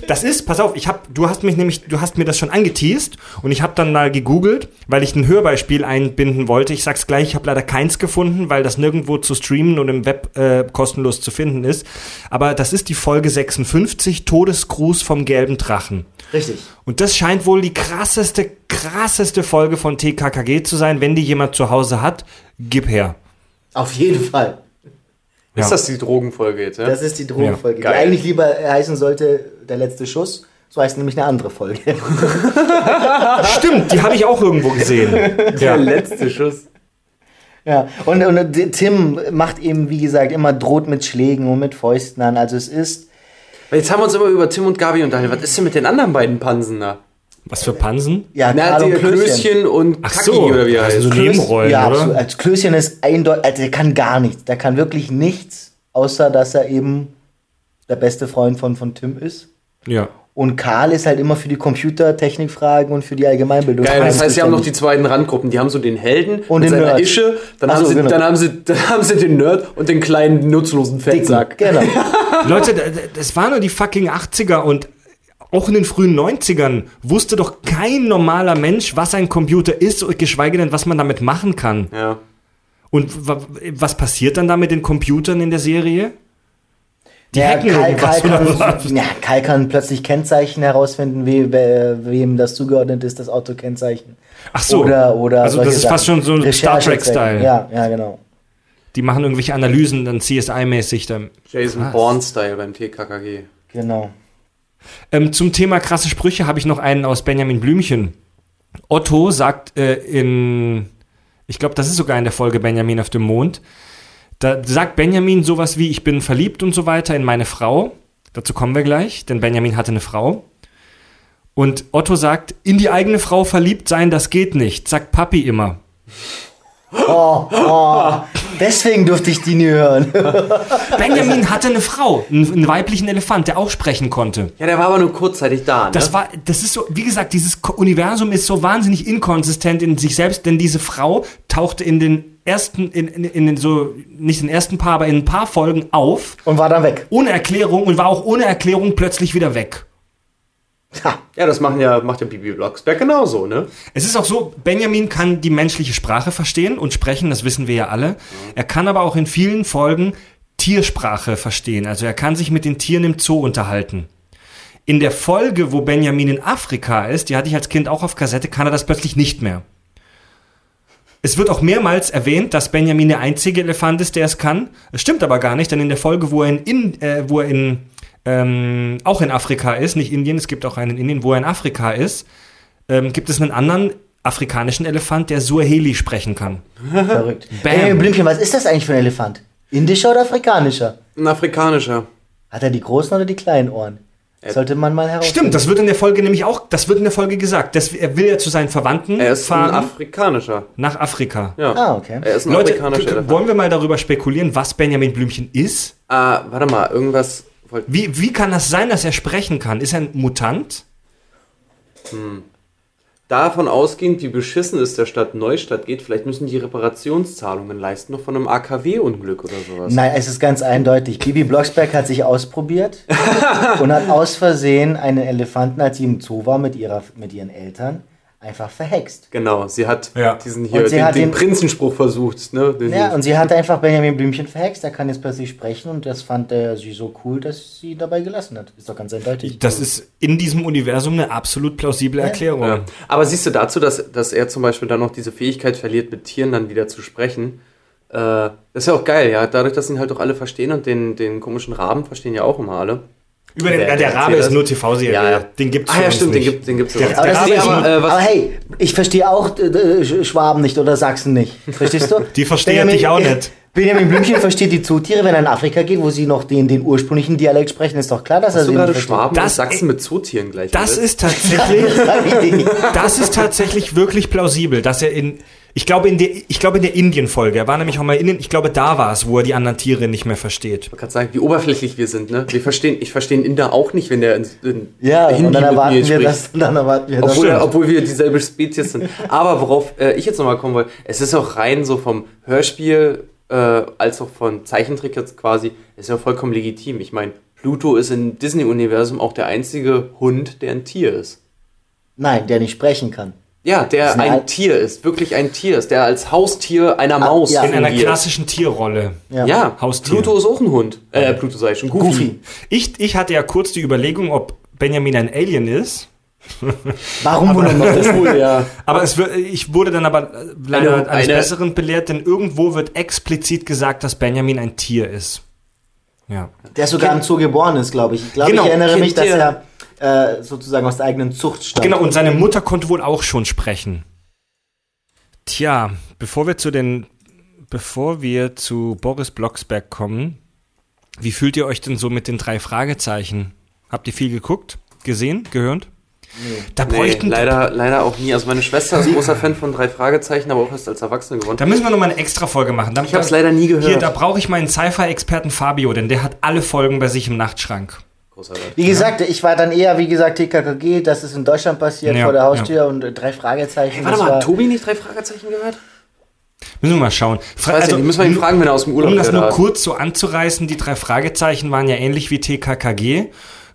Das ist, pass auf, ich hab, du hast mich nämlich, du hast mir das schon angeteased und ich habe dann mal gegoogelt, weil ich ein Hörbeispiel einbinden wollte. Ich sag's gleich, ich habe leider keins gefunden, weil das nirgendwo zu streamen und im Web äh, kostenlos zu finden ist. Aber das ist die Folge 56, Todesgruß vom gelben Drachen. Richtig. Und das scheint wohl die krasseste, krasseste Folge von TKKG zu sein. Wenn die jemand zu Hause hat, gib her. Auf jeden Fall. Ist das die Drogenfolge jetzt, ja? Das ist die Drogenfolge, Ja. die eigentlich lieber heißen sollte der letzte Schuss. So heißt nämlich eine andere Folge. Stimmt, die habe ich auch irgendwo gesehen. Der letzte Schuss. Ja, und, und Tim macht eben, wie gesagt, immer droht mit Schlägen und mit Fäusten an. Also es ist. Jetzt haben wir uns immer über Tim und Gabi unterhalten. Was ist denn mit den anderen beiden Pansen da? Was für Pansen? Ja, Na, Karl die und Klößchen und Ach Kacki, so, oder wie er also heißt. so Nebenrollen, ja, oder? absolut. Als Klößchen ist eindeutig, also der kann gar nichts. Der kann wirklich nichts, außer dass er eben der beste Freund von, von Tim ist. Ja. Und Karl ist halt immer für die Computertechnikfragen und für die Allgemeinbildung. Geil, das heißt, sie haben noch die zweiten Randgruppen. Die haben so den Helden Und den seiner Nerd. Ische, dann, Ach haben so, sie, genau. dann, haben sie, dann haben sie den Nerd und den kleinen nutzlosen Fettsack. Genau. Leute, das waren nur die fucking 80er und auch in den frühen 90ern wusste doch kein normaler Mensch, was ein Computer ist, und geschweige denn, was man damit machen kann. Ja. Und wa- was passiert dann da mit den Computern in der Serie? Die ja, hacken Karl, irgendwas Karl, kann, ja, Karl kann plötzlich Kennzeichen herausfinden, we, we, wem das zugeordnet ist, das Autokennzeichen. Ach so. Oder, oder Also das ist fast Sachen. schon so ein Star. Trek-Style. Ja, ja, genau. Die machen irgendwelche Analysen, dann CSI-mäßig. dann- Jason. Bourne-Style beim TKKG. Genau. Ähm, zum Thema krasse Sprüche habe ich noch einen aus Benjamin Blümchen. Otto sagt äh, in, ich glaube, das ist sogar in der Folge Benjamin auf dem Mond, da sagt Benjamin sowas wie, ich bin verliebt und so weiter in meine Frau. Dazu kommen wir gleich, denn Benjamin hatte eine Frau. Und Otto sagt, in die eigene Frau verliebt sein, das geht nicht, sagt Papi immer. Oh, oh. Deswegen durfte ich die nie hören. Benjamin hatte eine Frau, einen, einen weiblichen Elefant, der auch sprechen konnte. Ja, der war aber nur kurzzeitig da, ne? Das war, das ist so, wie gesagt, dieses Universum ist so wahnsinnig inkonsistent in sich selbst, denn diese Frau tauchte in den ersten, in, in, in den so, nicht in den ersten paar, aber in ein paar Folgen auf. Und war dann weg. Ohne Erklärung und war auch ohne Erklärung plötzlich wieder weg. Ja, das machen ja, macht der Bibi Blocksberg genauso, ne? Es ist auch so, Benjamin kann die menschliche Sprache verstehen und sprechen, das wissen wir ja alle. Er kann aber auch in vielen Folgen Tiersprache verstehen. Also er kann sich mit den Tieren im Zoo unterhalten. In der Folge, wo Benjamin in Afrika ist, die hatte ich als Kind auch auf Kassette, kann er das plötzlich nicht mehr. Es wird auch mehrmals erwähnt, dass Benjamin der einzige Elefant ist, der es kann. Es stimmt aber gar nicht, denn in der Folge, wo er in, in, äh, wo er in ähm, auch in Afrika ist, nicht Indien, es gibt auch einen in Indien, wo er in Afrika ist, ähm, gibt es einen anderen afrikanischen Elefant, der Suaheli sprechen kann. Verrückt. Bam. Ey, Blümchen, was ist das eigentlich für ein Elefant? Indischer oder afrikanischer? Ein afrikanischer. Hat er die großen oder die kleinen Ohren? Sollte man mal herausfinden. Stimmt, das wird in der Folge nämlich auch, das wird in der Folge gesagt. Das, er will ja zu seinen Verwandten Er ist fahren ein afrikanischer. nach Afrika. Ja. Ah, okay. Er ist ein Leute, Elefant. wollen wir mal darüber spekulieren, was Benjamin Blümchen ist? Ah, warte mal, irgendwas. Wollt- Wie, wie kann das sein, dass er sprechen kann? Ist er ein Mutant? Davon ausgehend, wie beschissen es der Stadt Neustadt geht, vielleicht müssen die Reparationszahlungen leisten, noch von einem AKW-Unglück oder sowas. Nein, es ist ganz eindeutig. Bibi Blocksberg hat sich ausprobiert und hat aus Versehen einen Elefanten, als sie im Zoo war mit, ihrer, mit ihren Eltern, einfach verhext. Genau, sie hat diesen Und hier, sie den, hat den den- Prinzenspruch versucht. Ne? Den Ja, und sie hat einfach Benjamin Blümchen verhext. Er kann jetzt plötzlich sprechen und das fand er sie so cool, dass sie ihn dabei gelassen hat. Ist doch ganz eindeutig. Das ist in diesem Universum eine absolut plausible Erklärung. Ja. Aber siehst du dazu, dass, dass er zum Beispiel dann noch diese Fähigkeit verliert, mit Tieren dann wieder zu sprechen? Äh, das ist ja auch geil, ja. Dadurch, dass ihn halt auch alle verstehen und den, den komischen Raben verstehen ja auch immer alle. Über den, der, der Rabe ist nur TV-Serie. Ja, ja. Den gibt's Ah ja, stimmt, den nicht. gibt den gibt's Der- auch. Aber, Nee, ist, aber, aber hey, ich verstehe auch äh, äh, Schwaben nicht oder Sachsen nicht. Verstehst du? Die verstehen dich auch nicht. Benjamin Blümchen versteht die Zootiere, wenn er in Afrika geht, wo sie noch den, den ursprünglichen Dialekt sprechen, ist doch klar, dass er Hast du sie gerade nicht. Schwaben und Das- Sachsen mit Zootieren gleich? Das alles? ist tatsächlich, nicht. das ist tatsächlich wirklich plausibel, dass er in, ich glaube in der, ich glaube in der Indien-Folge, er war nämlich auch mal in Indien, ich glaube da war es, wo er die anderen Tiere nicht mehr versteht. Ich wollte gerade sagen, wie oberflächlich wir sind, ne? Wir verstehen, ich verstehe einen Inder auch nicht, wenn der in, in Ja, Hindi und dann mit erwarten mir wir spricht. das, dann erwarten wir das. Obwohl, obwohl wir dieselbe Spezies sind. Aber worauf äh, ich jetzt nochmal kommen wollte, es ist auch rein so vom Hörspiel äh, als auch von Zeichentrick jetzt quasi, ist ja vollkommen legitim. Ich meine, Pluto ist im Disney-Universum auch der einzige Hund, der ein Tier ist. Nein, der nicht sprechen kann. Ja, der ist ein ein Tier ist, wirklich ein Tier ist, der als Haustier einer Maus ja. In einer klassischen Tierrolle. Ja. Ja, Haustier. Pluto ist auch ein Hund. Äh, Pluto ich schon, Goofy. Goofy. Ich, ich hatte ja kurz die Überlegung, ob Benjamin ein Alien ist. Warum wohl noch das? Cool, ja. Aber es wird, ich wurde dann aber leider Eine- eines eine- Besseren belehrt, denn irgendwo wird explizit gesagt, dass Benjamin ein Tier ist. Ja. Der sogar im Zoo geboren ist, glaube ich. Ich glaube, Genau, ich erinnere Kind mich, dass er äh, sozusagen aus der eigenen Zucht stammt. Genau, und seine Mutter konnte wohl auch schon sprechen. Tja, bevor wir zu den, bevor wir zu Boris Blocksberg kommen, wie fühlt ihr euch denn so mit den drei Fragezeichen? Habt ihr viel geguckt, gesehen, gehört? Da Nee, bräuchten, leider, leider auch nie. Also meine Schwester ist großer Fan von drei Fragezeichen, aber auch erst als Erwachsene geworden. da müssen wir nochmal eine extra Folge machen. Da, Ich hab's leider nie gehört. Hier, da brauche ich meinen Sci-Fi-Experten Fabio, denn der hat alle Folgen bei sich im Nachtschrank. Großartig. Wie gesagt, ich war dann eher, wie gesagt, TKKG, das ist in Deutschland passiert, Ja, vor der Haustür und äh, drei Fragezeichen. Warte das mal, war- hat Tobi nicht drei Fragezeichen gehört? Müssen wir mal schauen. Fra weiß ich nicht, müssen wir ihn fragen, wenn er aus dem Urlaub Um das nur ist. kurz so anzureißen, die drei Fragezeichen waren ja ähnlich wie TKKG,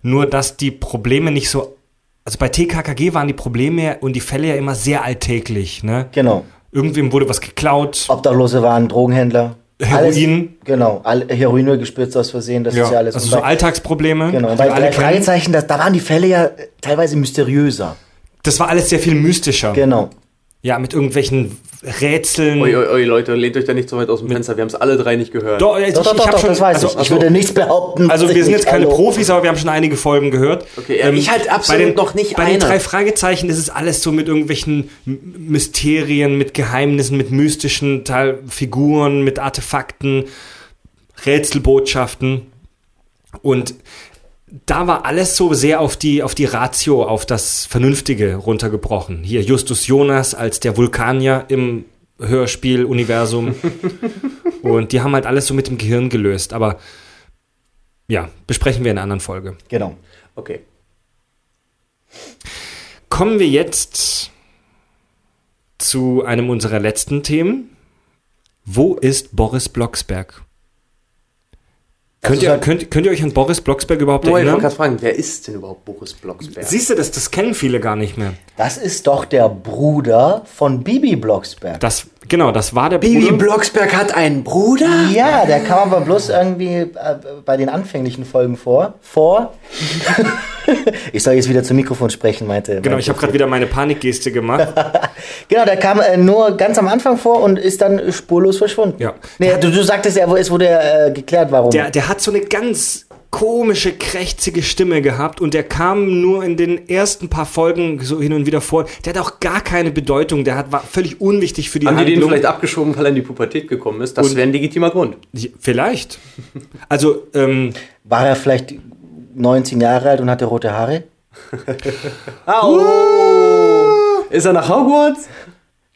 nur dass die Probleme nicht so. Also bei TKKG waren die Probleme und die Fälle ja immer sehr alltäglich. Ne? Genau. Irgendwem wurde was geklaut. Obdachlose waren Drogenhändler. Heroin. Alles, genau, all, Heroin gespritzt aus Versehen, das ist ja alles. also so Alltagsprobleme. Genau, bei alle. Fragezeichen, das, da waren die Fälle ja teilweise mysteriöser. Das war alles sehr viel mystischer. Genau. Ja, mit irgendwelchen Rätseln. Oi, oi, oi, Leute, lehnt euch da nicht so weit aus dem Fenster. Wir haben es alle drei nicht gehört. Doch, also Doch, doch, ich, ich doch, schon, das weiß also, ich. Ich also- würde nichts behaupten. Also wir ich sind jetzt keine Hallo. Profis, aber wir haben schon einige Folgen gehört. Ähm, Okay, ja, ich halt absolut bei den, noch nicht Bei den eine. drei Fragezeichen ist es alles so mit irgendwelchen Mysterien, mit Geheimnissen, mit mystischen Teil Figuren, mit Artefakten, Rätselbotschaften. Und da war alles so sehr auf die, auf die Ratio, auf das Vernünftige runtergebrochen. Hier Justus Jonas als der Vulkanier im Hörspiel-Universum. Und die haben halt alles so mit dem Gehirn gelöst. Aber ja, besprechen wir in einer anderen Folge. Genau. Okay. Kommen wir jetzt zu einem unserer letzten Themen. Wo ist Boris Blocksberg? Könnt ist ihr, halt- könnt, könnt ihr euch an Boris Blocksberg überhaupt Moin, ich wollte erinnern? gerade fragen, wer ist denn überhaupt Boris Blocksberg? Siehst du, das, das kennen viele gar nicht mehr. Das ist doch der Bruder von Bibi Blocksberg. Das, genau, das war der Bibi Bruder. Blocksberg hat einen Bruder? Ja, der kam aber bloß irgendwie äh, bei den anfänglichen Folgen vor. Vor. ich soll jetzt wieder zum Mikrofon sprechen, meinte. Genau, ich habe gerade wieder meine Panikgeste gemacht. Genau, der kam äh, nur ganz am Anfang vor und ist dann spurlos verschwunden. Ja. Nee, du, du sagtest ja, wo- es wurde äh, geklärt, warum. Der, der hat so eine ganz komische, krächzige Stimme gehabt und der kam nur in den ersten paar Folgen so hin und wieder vor. Der hat auch gar keine Bedeutung, der hat, war völlig unwichtig für die Haben die den Handlung. vielleicht abgeschoben, weil er in die Pubertät gekommen ist? Das wäre ein legitimer Grund. Vielleicht. Also, ähm, War er vielleicht 19 Jahre alt und hatte rote Haare? Ist er nach Hogwarts?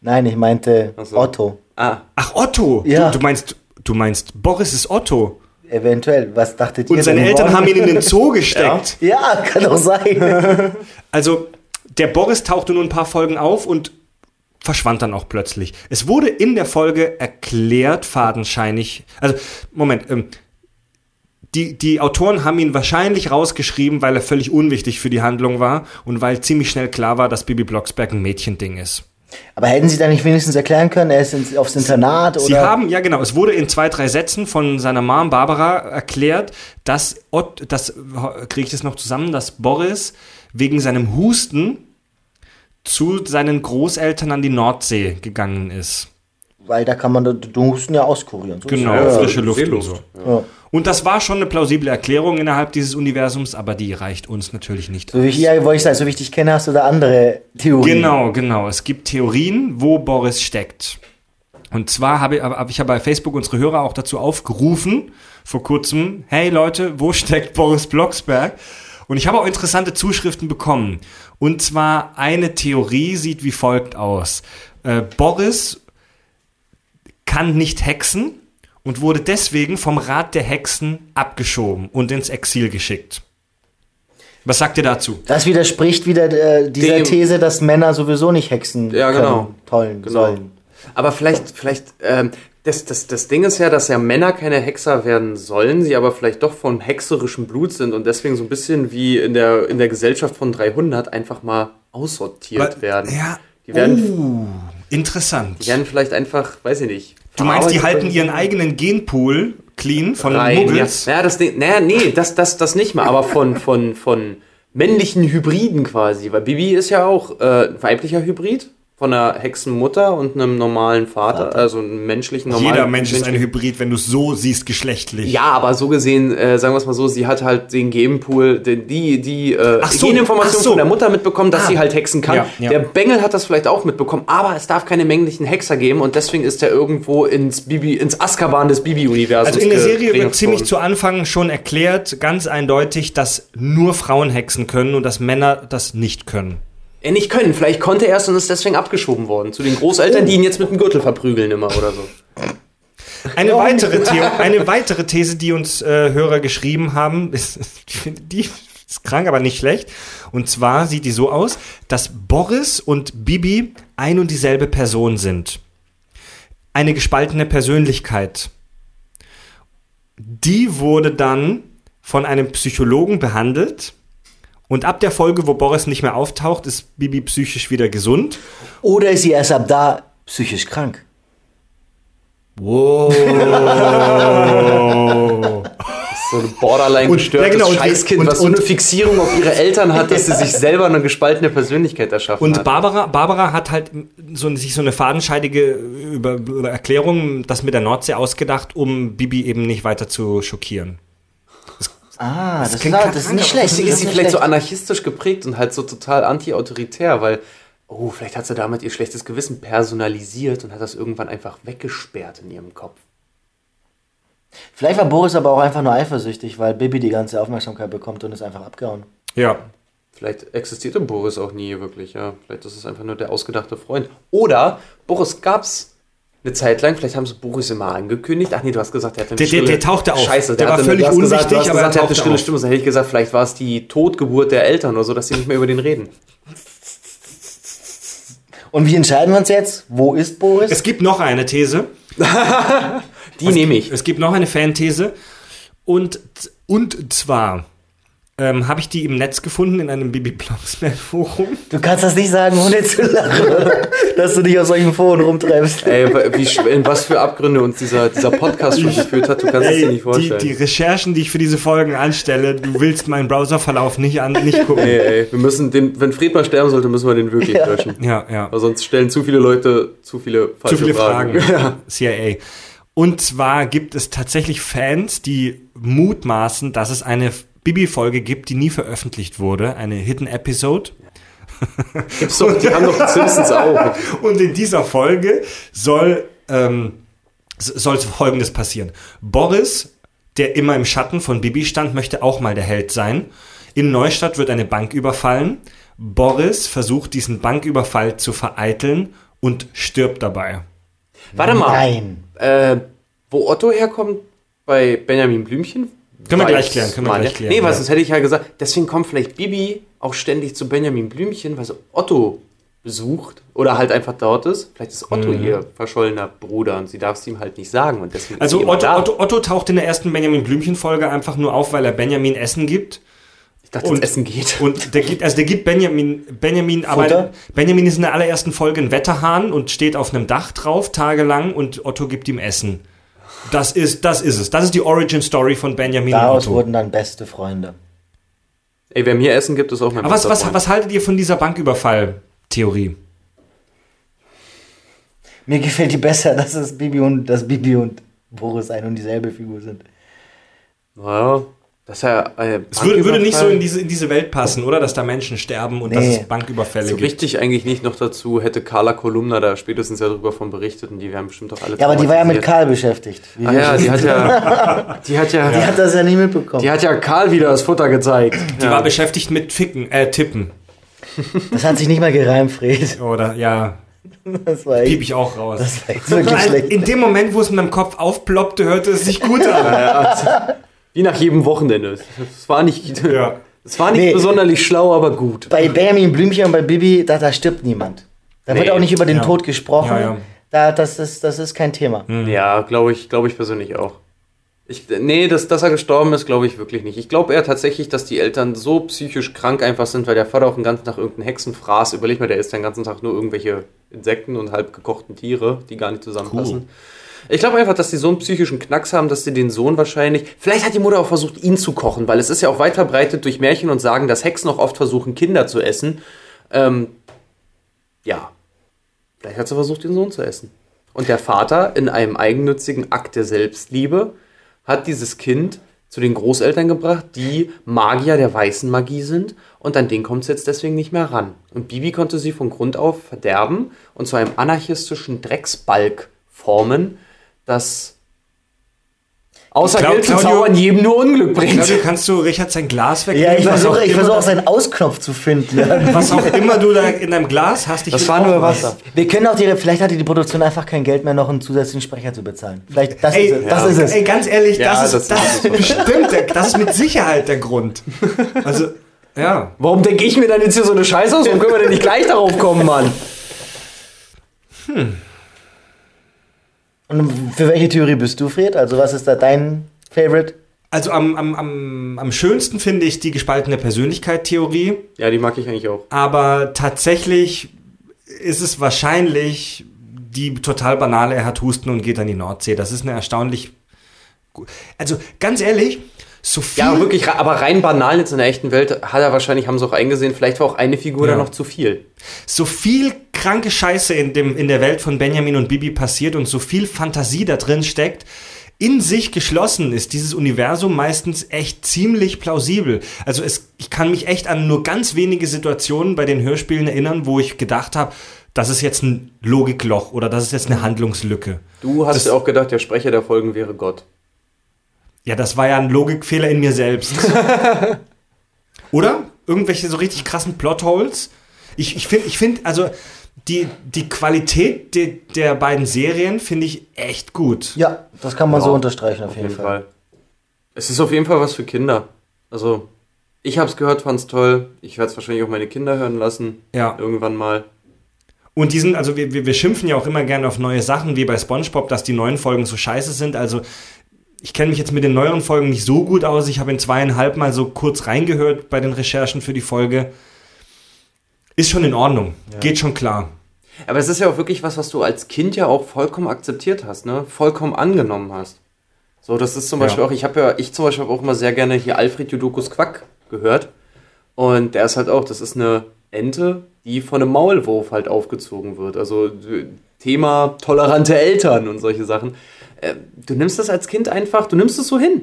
Nein, ich meinte so. Otto. Ah, ach Otto. Ja. Du, du meinst, du meinst, Boris ist Otto. Eventuell. Was dachtet ihr? Und seine Eltern haben ihn in den Zoo gesteckt. Ja, kann doch sein. Also, der Boris tauchte nur ein paar Folgen auf und verschwand dann auch plötzlich. Es wurde in der Folge erklärt, fadenscheinig. Also, Moment, ähm, die, die Autoren haben ihn wahrscheinlich rausgeschrieben, weil er völlig unwichtig für die Handlung war und weil ziemlich schnell klar war, dass Bibi Blocksberg ein Mädchending ist. Aber hätten Sie da nicht wenigstens erklären können, er ist ins, aufs Internat oder? Sie haben, ja genau, es wurde in zwei, drei Sätzen von seiner Mom Barbara erklärt, dass, Ott, das kriege ich das noch zusammen, dass Boris wegen seinem Husten zu seinen Großeltern an die Nordsee gegangen ist. Weil da kann man den Husten ja auskurieren. So ist Genau, frische Luft und so. Ja. Und das war schon eine plausible Erklärung innerhalb dieses Universums, aber die reicht uns natürlich nicht So wie ich, ja, wollte ich sagen, so wie ich dich kenne, hast du da andere Theorien. Genau, genau. Es gibt Theorien, wo Boris steckt. Und zwar habe, habe ich ja bei Facebook unsere Hörer auch dazu aufgerufen, vor kurzem, hey Leute, wo steckt Boris Blocksberg? Und ich habe auch interessante Zuschriften bekommen. Und zwar eine Theorie sieht wie folgt aus. Äh, Boris kann nicht hexen und wurde deswegen vom Rat der Hexen abgeschoben und ins Exil geschickt. Was sagt ihr dazu? Das widerspricht wieder äh, dieser Dem- These, dass Männer sowieso nicht hexen Ja, können, genau. tollen Genau. sollen. Aber vielleicht, vielleicht, ähm, das, das, das Ding ist ja, dass ja Männer keine Hexer werden sollen, sie aber vielleicht doch von hexerischem Blut sind und deswegen so ein bisschen wie in der, in der Gesellschaft von 300 einfach mal aussortiert Wa- werden. ja. Die werden, Uh, interessant. die werden vielleicht einfach, weiß ich nicht. Du meinst, die halten ihren eigenen Genpool clean von rein. Ja. Muggels? Naja, das Ding, naja, nee, das, das, das nicht mal, aber von, von, von männlichen Hybriden quasi. Weil Bibi ist ja auch äh, ein weiblicher Hybrid von einer Hexenmutter und einem normalen Vater, also einem menschlichen normalen. Jeder Mensch ist ein Hybrid, wenn du es so siehst, geschlechtlich. Ja, aber so gesehen, äh, sagen wir es mal so, sie hat halt den Genpool, den, die, die äh, so, Geninformation so. von der Mutter mitbekommen, dass Ah. sie halt hexen kann. Ja, ja. Der Bengel hat das vielleicht auch mitbekommen, aber es darf keine männlichen Hexer geben und deswegen ist er irgendwo ins Bibi, ins Azkaban des Bibi-Universums. Also in der Serie wird ziemlich zu Anfang schon erklärt, ganz eindeutig, dass nur Frauen hexen können und dass Männer das nicht können. Er nicht können, vielleicht konnte er es und ist deswegen abgeschoben worden. Zu den Großeltern, die ihn jetzt mit dem Gürtel verprügeln immer oder so. Eine, weitere, Theo eine weitere These, die uns äh, Hörer geschrieben haben, ist, die ist krank, aber nicht schlecht. Und zwar sieht die so aus, dass Boris und Bibi ein und dieselbe Person sind. Eine gespaltene Persönlichkeit. Die wurde dann von einem Psychologen behandelt. Und ab der Folge, wo Boris nicht mehr auftaucht, ist Bibi psychisch wieder gesund. Oder ist sie erst ab da psychisch krank? Wow. So ein borderline Und- gestörtes ja, genau, und- Scheißkind, und- was so eine und- Fixierung auf ihre Eltern hat, dass sie sich selber eine gespaltene Persönlichkeit erschaffen Und hat. Barbara, Barbara hat halt so, sich so eine fadenscheidige über, über Erklärung, das mit der Nordsee ausgedacht, um Bibi eben nicht weiter zu schockieren. Ah, das, klingt ist, das ist nicht schlecht. Deswegen das ist sie vielleicht so anarchistisch geprägt und halt so total anti-autoritär, weil, oh, vielleicht hat sie damit ihr schlechtes Gewissen personalisiert und hat das irgendwann einfach weggesperrt in ihrem Kopf. Vielleicht war Boris aber auch einfach nur eifersüchtig, weil Bibi die ganze Aufmerksamkeit bekommt und ist einfach abgehauen. Ja. Vielleicht existierte Boris auch nie wirklich, ja. Vielleicht ist es einfach nur der ausgedachte Freund. Oder Boris gab's eine Zeit lang, vielleicht haben sie Boris immer angekündigt. Ach nee, du hast gesagt, er hatte eine Der- der- schrille- der tauchte auf. Scheiße, Der war hatte- völlig gesagt, unwichtig, hast aber er gesagt, er hatte tauchte schrille auf. Stimme. Dann hätte ich gesagt, vielleicht war es die Totgeburt der Eltern oder so, dass sie nicht mehr über den reden. Und wie entscheiden wir uns jetzt? Wo ist Boris? Es gibt noch eine These. Die nehme ich. Es gibt noch eine Fanthese. Und, und zwar ähm, habe ich die im Netz gefunden in einem Bibi Blocksberg Forum. Du kannst das nicht sagen, ohne zu lachen, dass du dich auf solchen Foren rumtreibst. Ey, wie, in was für Abgründe uns dieser, dieser Podcast schon geführt hat, du kannst es dir nicht die, vorstellen. die Recherchen, die ich für diese Folgen anstelle, du willst meinen Browserverlauf nicht an, nicht gucken. Ey, ey, wir müssen den, wenn Fred mal sterben sollte, müssen wir den wirklich Ja. löschen. Ja, ja. Weil sonst stellen zu viele Leute zu viele falsche Zu viele Fragen. Ja. CIA. Und zwar gibt es tatsächlich Fans, die mutmaßen, dass es eine Bibi-Folge gibt, die nie veröffentlicht wurde, eine Hidden Episode. Gibt's doch, die haben doch Simpsons auch. Und in dieser Folge soll, ähm, soll Folgendes passieren. Boris, der immer im Schatten von Bibi stand, möchte auch mal der Held sein. In Neustadt wird eine Bank überfallen. Boris versucht, diesen Banküberfall zu vereiteln und stirbt dabei. Warte mal. Nein. Äh, wo Otto herkommt, bei Benjamin Blümchen? Können wir gleich klären, können wir gleich klären, Nee, weil ja. sonst hätte ich ja gesagt, deswegen kommt vielleicht Bibi auch ständig zu Benjamin Blümchen, weil sie Otto besucht oder halt einfach dort ist. Vielleicht ist Otto Mhm. ihr verschollener Bruder und sie darf es ihm halt nicht sagen und deswegen Also Otto. Otto, Otto taucht in der ersten Benjamin Blümchen-Folge einfach nur auf, weil er Benjamin Essen gibt. Ich dachte, das Essen geht. Und der gibt, also der gibt Benjamin, Benjamin, aber? Benjamin ist in der allerersten Folge ein Wetterhahn und steht auf einem Dach drauf, tagelang, und Otto gibt ihm Essen. Das ist, das ist es. Das ist die Origin Story von Benjamin Daraus und Otto. wurden dann beste Freunde. Ey, wer mir Essen gibt, ist auch mein Aber was, bester was, was haltet ihr von dieser Banküberfall-Theorie? Mir gefällt die besser, dass es Bibi und, dass Bibi und Boris ein und dieselbe Figur sind. Naja, das ist ja äh, Es würde, würde nicht so in diese, in diese Welt passen, oder? Dass da Menschen sterben und dass Nee. es Banküberfälle So gibt. richtig eigentlich nicht noch dazu, hätte Carla Kolumna da spätestens ja drüber von berichtet und die wären bestimmt auch alle Ja, aber die war ja mit. Karl beschäftigt. Wie Ah ja, die hat ja, die hat ja, Die hat das ja nicht mitbekommen. die hat ja Karl wieder das Futter gezeigt. Die ja. war beschäftigt mit Ficken, äh, Tippen. Das hat sich nicht mal gereimt, Fred. Oder, ja, Das war echt, piep ich auch raus. das war echt wirklich schlecht. in dem Moment, wo es in meinem Kopf aufploppte, hörte es sich gut an. Wie nach jedem Wochenende. Es war nicht, Ja. es war nicht Nee. besonders schlau, aber gut. Bei Benjamin Blümchen und bei Bibi, da, da stirbt niemand. Da wird Nee. auch nicht über den Ja. Tod gesprochen. Ja, ja. Da, das, ist, das ist kein Thema. Ja, glaube ich, glaube ich persönlich auch. Ich, nee, dass, dass er gestorben ist, glaube ich wirklich nicht. Ich glaube eher tatsächlich, dass die Eltern so psychisch krank einfach sind, weil der Vater auch den ganzen Tag irgendeinen Hexen fraß. Überleg mal, der isst den ganzen Tag nur irgendwelche Insekten und halb gekochten Tiere, die gar nicht zusammenpassen. Ich glaube einfach, dass die so einen psychischen Knacks haben, dass sie den Sohn wahrscheinlich. Vielleicht hat die Mutter auch versucht, ihn zu kochen, weil es ist ja auch weit verbreitet durch Märchen und Sagen, dass Hexen auch oft versuchen, Kinder zu essen. Ähm, ja. Vielleicht hat sie versucht, den Sohn zu essen. Und der Vater, in einem eigennützigen Akt der Selbstliebe, hat dieses Kind zu den Großeltern gebracht, die Magier der weißen Magie sind. Und an den kommt es jetzt deswegen nicht mehr ran. Und Bibi konnte sie von Grund auf verderben und zu einem anarchistischen Drecksbalg formen, das außer Clau- Geld zu zaubern jedem nur Unglück bringt. Claudio, kannst du Richard sein Glas wegnehmen? Ja, ich was auch versuche ich immer versuche auch seinen Ausknopf zu finden. Ja. Was auch immer du da in deinem Glas hast, ich Das war nur was. Wasser. Wir können auch die, vielleicht hatte die Produktion einfach kein Geld mehr, noch einen zusätzlichen Sprecher zu bezahlen. Vielleicht, das, Ey, ist, es, das ja. ist es. Ey, ganz ehrlich, Ja, das, ist, das das ist bestimmt, der, das ist mit Sicherheit der Grund. Also, ja. Warum denke ich mir dann jetzt hier so eine Scheiße aus? Warum können wir denn nicht gleich darauf kommen, Mann? Und für welche Theorie bist du, Fred? Also was ist da dein Favorite? Also am, am, am, am schönsten finde ich die gespaltene Persönlichkeit-Theorie. Ja, die mag ich eigentlich auch. Aber tatsächlich ist es wahrscheinlich die total banale, er hat Husten und geht an die Nordsee. Das ist eine erstaunlich. Also ganz ehrlich, so viel. Ja, wirklich, aber rein banal jetzt in der echten Welt hat er wahrscheinlich, haben sie auch eingesehen, vielleicht war auch eine Figur Ja. da noch zu viel. so viel kranke Scheiße in, dem, in der Welt von Benjamin und Bibi passiert und so viel Fantasie da drin steckt, in sich geschlossen ist dieses Universum meistens echt ziemlich plausibel. Also es, ich kann mich echt an nur ganz wenige Situationen bei den Hörspielen erinnern, wo ich gedacht habe, das ist jetzt ein Logikloch oder das ist jetzt eine Handlungslücke. Du hast Das- ja auch gedacht, der Sprecher der Folgen wäre Gott. Ja, das war ja ein Logikfehler in mir selbst. Oder? Irgendwelche so richtig krassen Plotholes. Ich, ich finde, ich find, also die, die Qualität de, der beiden Serien finde ich echt gut. Ja, das kann man Ja, so unterstreichen auf, jeden, Fall. Es ist auf jeden Fall was für Kinder. Also, ich hab's gehört, fand's toll. Ich werde es wahrscheinlich auch meine Kinder hören lassen. Ja. Irgendwann mal. Und die sind, also wir, wir, wir schimpfen ja auch immer gerne auf neue Sachen, wie bei SpongeBob, dass die neuen Folgen so scheiße sind. Also ich kenne mich jetzt mit den neueren Folgen nicht so gut aus. Ich habe in zweieinhalb Mal so kurz reingehört bei den Recherchen für die Folge. Ist schon in Ordnung. Geht schon klar. Aber es ist ja auch wirklich was, was du als Kind ja auch vollkommen akzeptiert hast, ne? Vollkommen angenommen hast. So, das ist zum Ja. Beispiel auch, ich habe ja, ich zum Beispiel auch immer sehr gerne hier Alfred Judokus Quack gehört. Und der ist halt auch, das ist eine Ente, die von einem Maulwurf halt aufgezogen wird. Also Thema tolerante Eltern und solche Sachen. Äh, Du nimmst das als Kind einfach, du nimmst es so hin.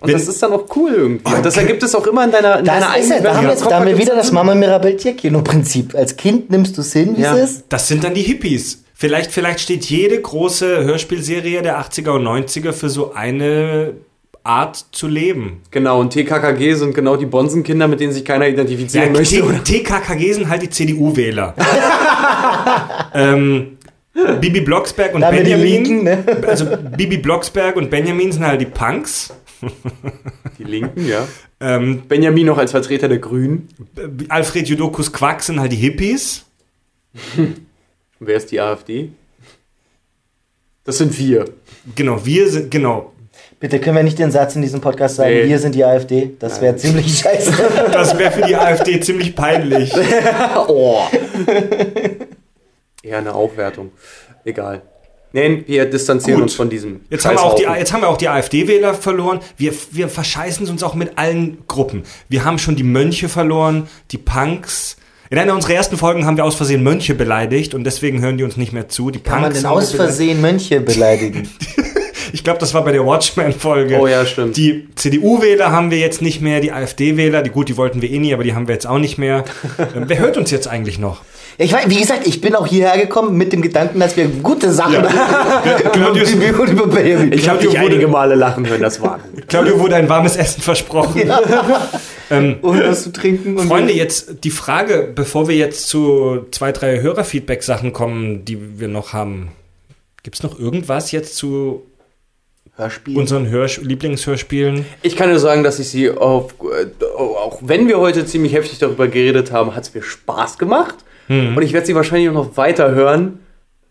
Und Wenn- das ist dann auch cool irgendwie. Und das ergibt es auch immer in deiner, in Das deiner. Da Welt. haben wir, Im jetzt, Kopf da haben wir wieder das. Mama Mirabel Tierkino-Prinzip. Als Kind nimmst du es hin, wie Ja. es ist. Das sind dann die Hippies. Vielleicht, vielleicht steht jede große Hörspielserie der 80er und 90er für so eine Art zu leben. Genau, und TKKG sind genau die Bonsenkinder, mit denen sich keiner identifizieren Ja, möchte. T- oder? TKKG sind halt die CDU-Wähler. ähm, Bibi Blocksberg und Da Benjamin. Linken, ne? Also Bibi Blocksberg und Benjamin sind halt die Punks. Die Linken, ja. Ähm, Benjamin noch als Vertreter der Grünen. Alfred Jodokus Quack sind halt die Hippies. Wer ist die AfD? Das sind wir. Genau, wir sind, genau. Bitte können wir nicht den Satz in diesem Podcast sagen, Nee. wir sind die AfD? Das wäre ziemlich scheiße. Das wäre für die AfD ziemlich peinlich. oh. Eher eine Aufwertung. Egal. Nein, wir distanzieren Gut. uns von diesem. Jetzt haben, wir auch die, jetzt haben wir auch die AfD-Wähler verloren. Wir, wir verscheißen uns auch mit allen Gruppen. Wir haben schon die Mönche verloren, die Punks. In einer unserer ersten Folgen haben wir aus Versehen Mönche beleidigt und deswegen hören die uns nicht mehr zu. Die Kann man Punks denn haben wir aus. Versehen Mönche beleidigen? Ich glaube, das war bei der Watchmen-Folge. Oh ja, stimmt. Die CDU-Wähler haben wir jetzt nicht mehr, die AfD-Wähler, die gut, die wollten wir eh nie, aber die haben wir jetzt auch nicht mehr. Ähm, Wer hört uns jetzt eigentlich noch? Ja, Ich weiß, wie gesagt, ich bin auch hierher gekommen mit dem Gedanken, dass wir gute Sachen Claudius, über Benjamin. Ich habe dich wurde- einige Male lachen hören, das war gut. Claudio wurde ein warmes Essen versprochen. Ähm, und was zu trinken. Und Freunde, jetzt die Frage, bevor wir jetzt zu zwei, drei Hörerfeedback-Sachen kommen, die wir noch haben. Gibt es noch irgendwas jetzt zu Hörspiel. unseren Hörsch Lieblingshörspielen? Ich kann nur sagen, dass ich sie auf, äh, auch wenn wir heute ziemlich heftig darüber geredet haben, hat es mir Spaß gemacht. Hm. Und ich werde sie wahrscheinlich auch noch weiter hören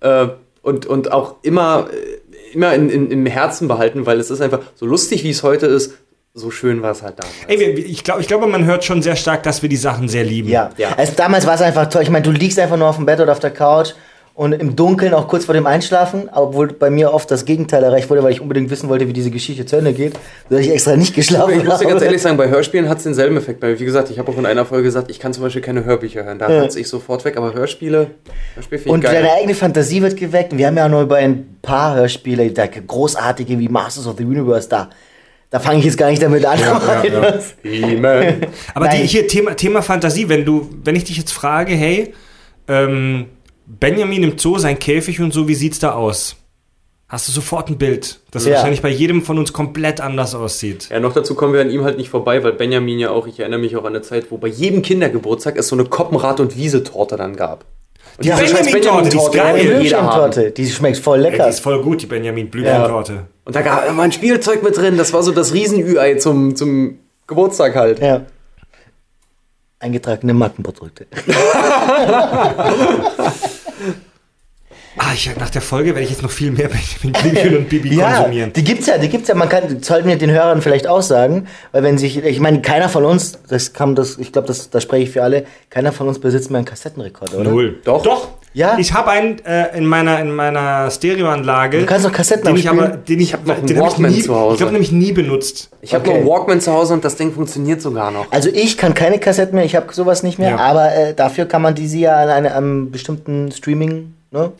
äh, und, und auch immer, äh, immer in, in, im Herzen behalten, weil es ist einfach so lustig, wie es heute ist, so schön war es halt damals. Ey, ich, glaub, ich glaube, man hört schon sehr stark, dass wir die Sachen sehr lieben. Ja. Also damals war es einfach toll. Ich meine, du liegst einfach nur auf dem Bett oder auf der Couch und im Dunkeln auch kurz vor dem Einschlafen, obwohl bei mir oft das Gegenteil erreicht wurde, weil ich unbedingt wissen wollte, wie diese Geschichte zu Ende geht, sodass ich extra nicht geschlafen Ich muss dir habe. ganz ehrlich sagen, bei Hörspielen hat es denselben Effekt. Weil, wie gesagt, ich habe auch in einer Folge gesagt, ich kann zum Beispiel keine Hörbücher hören. Da Ja. ja. ich sofort weg. Aber Hörspiele, Hörspiel Und geil. deine eigene Fantasie wird geweckt. Wir haben ja nur über ein paar Hörspiele, da großartige wie Masters of the Universe da. Da fange ich jetzt gar nicht damit an. Aber die, hier Thema, Thema Fantasie, wenn du, wenn ich dich jetzt frage, hey, ähm, Benjamin im Zoo, sein Käfig und so, wie sieht's da aus? Hast du sofort ein Bild, das Ja. wahrscheinlich bei jedem von uns komplett anders aussieht. Ja, noch dazu kommen wir an ihm halt nicht vorbei, weil Benjamin ja auch, ich erinnere mich auch an eine Zeit, wo bei jedem Kindergeburtstag es so eine Koppenrad- und Wiese-Torte dann gab. Und Die Benjamin-Torte, die ist geil. haben. Torte, die schmeckt voll Ey, lecker. die ist voll gut, die Benjamin Blümchentorte. Und da gab immer ein Spielzeug mit drin, das war so das Riesen-Ü-Ei zum, zum Geburtstag halt. Ja. Eingetragene Mattenprodukte. Ah, ich, nach der Folge werde ich jetzt noch viel mehr Benjamin Blümchen und Bibi Ja, konsumieren. die gibt's ja, die gibt's ja. Man kann, sollten wir den Hörern vielleicht auch sagen, weil wenn sich, ich meine, keiner von uns, das kam das, ich glaube, das, da spreche ich für alle, keiner von uns besitzt mehr einen Kassettenrekorder, oder? Null. Doch. Doch. Ja. Ich habe einen äh, in meiner in meiner Stereoanlage. Du kannst doch Kassetten den ich aber den ich, hab noch einen den hab ich Walkman nie, zu Hause. Ich glaube nämlich nie benutzt. Ich habe Okay. noch einen Walkman zu Hause und das Ding funktioniert sogar noch. Also ich kann keine Kassetten mehr, ich habe sowas nicht mehr, Ja. aber äh, dafür kann man diese ja an einem, einem bestimmten Streaming, ne?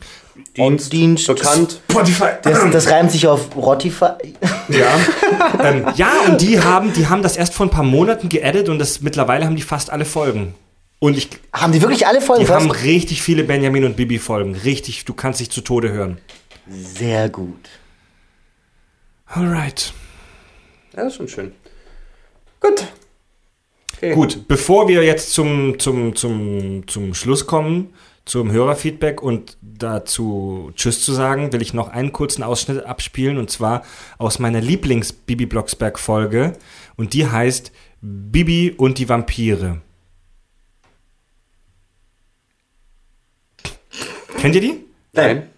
Dienst, Dienst. bekannt. Spotify. Das, das reimt sich auf Rotify. Ja. ähm, ja, und die haben, die haben das erst vor ein paar Monaten geedit und das mittlerweile haben die fast alle Folgen. Und ich, Haben die wirklich alle Folgen die haben richtig viele Benjamin und Bibi Folgen. Richtig, du kannst dich zu Tode hören. Sehr gut. Alright. Ja, ist schon schön. Gut. Okay. Gut, bevor wir jetzt zum, zum, zum, zum Schluss kommen, zum Hörerfeedback und dazu Tschüss zu sagen, will ich noch einen kurzen Ausschnitt abspielen und zwar aus meiner Lieblings-Bibi Blocksberg-Folge und die heißt Bibi und die Vampire. Kennt ihr die? Nein.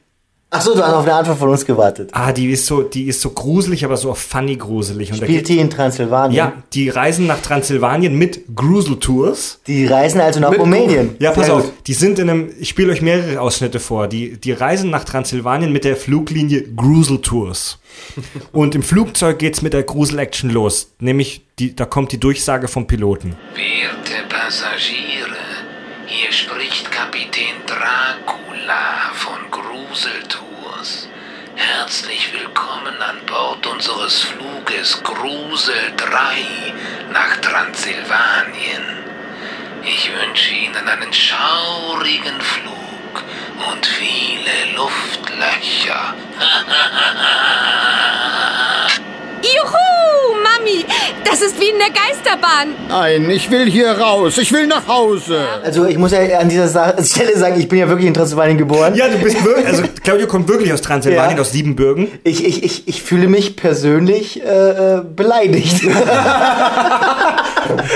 Achso, du hast auf eine Antwort von uns gewartet. Ah, die ist so, die ist so gruselig, aber so funny gruselig. Und Spielt die in Transsilvanien? ja, die reisen nach Transsilvanien mit Grusel Tours. Die reisen also nach Mit Rumänien. Ja, pass Sehr auf, gut. die sind in einem, ich spiele euch mehrere Ausschnitte vor. Die, die reisen nach Transsilvanien mit der Fluglinie Grusel Tours. Und im Flugzeug geht's mit der Grusel Action los. Nämlich, die, da kommt die Durchsage vom Piloten. Werte Passagiere, hier spricht Kapitän Dracula von Gruseltours. Herzlich willkommen an Bord unseres Fluges Grusel 3 nach Transsilvanien. Ich wünsche Ihnen einen schaurigen Flug und viele Luftlöcher. Juhu, Mami, das ist wie in der Geisterbahn. Nein, ich will hier raus. Ich will nach Hause. Also ich muss ja an dieser Stelle sagen, ich bin ja wirklich in Transsilvanien geboren. Ja, du bist wirklich, also Claudio kommt wirklich aus Transsilvanien, Ja. aus Siebenbürgen. Ich, ich, ich, ich fühle mich persönlich äh, äh, beleidigt.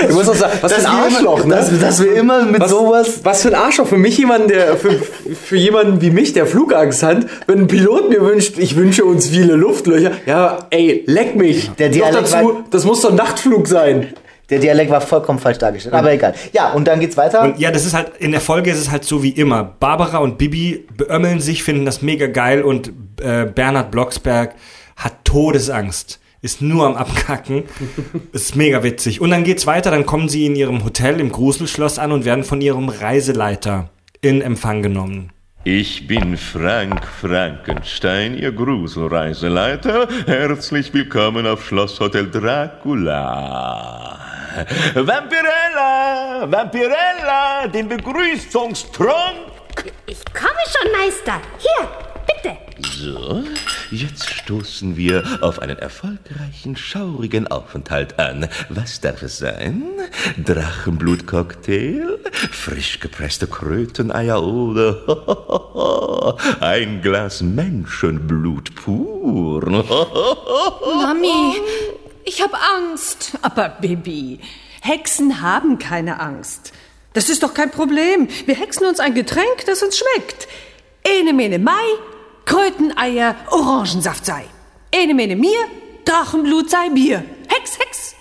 Ich muss auch sagen, was Dass für ein wir immer- Arschloch, ne? dass- dass wir immer mit was, sowas- Was für ein Arschloch für mich jemand, der für, für jemanden wie mich, der Flugangst hat, wenn ein Pilot mir wünscht, ich wünsche uns viele Luftlöcher. Ja, ey, leck mich. Der Dialekt dazu, war- das muss doch ein Nachtflug sein. Der Dialekt war vollkommen falsch dargestellt, aber egal. Ja, und dann geht's weiter. Und ja, das ist halt, in der Folge ist es halt so wie immer. Barbara und Bibi beömmeln sich, finden das mega geil und äh, Bernhard Blocksberg hat Todesangst. Ist nur am Abkacken. ist mega witzig. Und dann geht's weiter, dann kommen sie in ihrem Hotel im Gruselschloss an und werden von ihrem Reiseleiter in Empfang genommen. Ich bin Frank Frankenstein, Ihr Gruselreiseleiter. Herzlich willkommen auf Schlosshotel Dracula. Vampirella, Vampirella, den Begrüßungstrunk. Ich komme schon, Meister. Hier, bitte. So, jetzt stoßen wir auf einen erfolgreichen, schaurigen Aufenthalt an. Was darf es sein? Drachenblutcocktail? Frisch gepresste Kröteneier oder ein Glas Menschenblut pur? Mami, ich hab Angst. Aber Bibi, Hexen haben keine Angst. Das ist doch kein Problem. Wir hexen uns ein Getränk, das uns schmeckt. Ene mene Mai, Kröteneier, Orangensaft sei. Ene mene mir, Drachenblut sei Bier. Hex, Hex.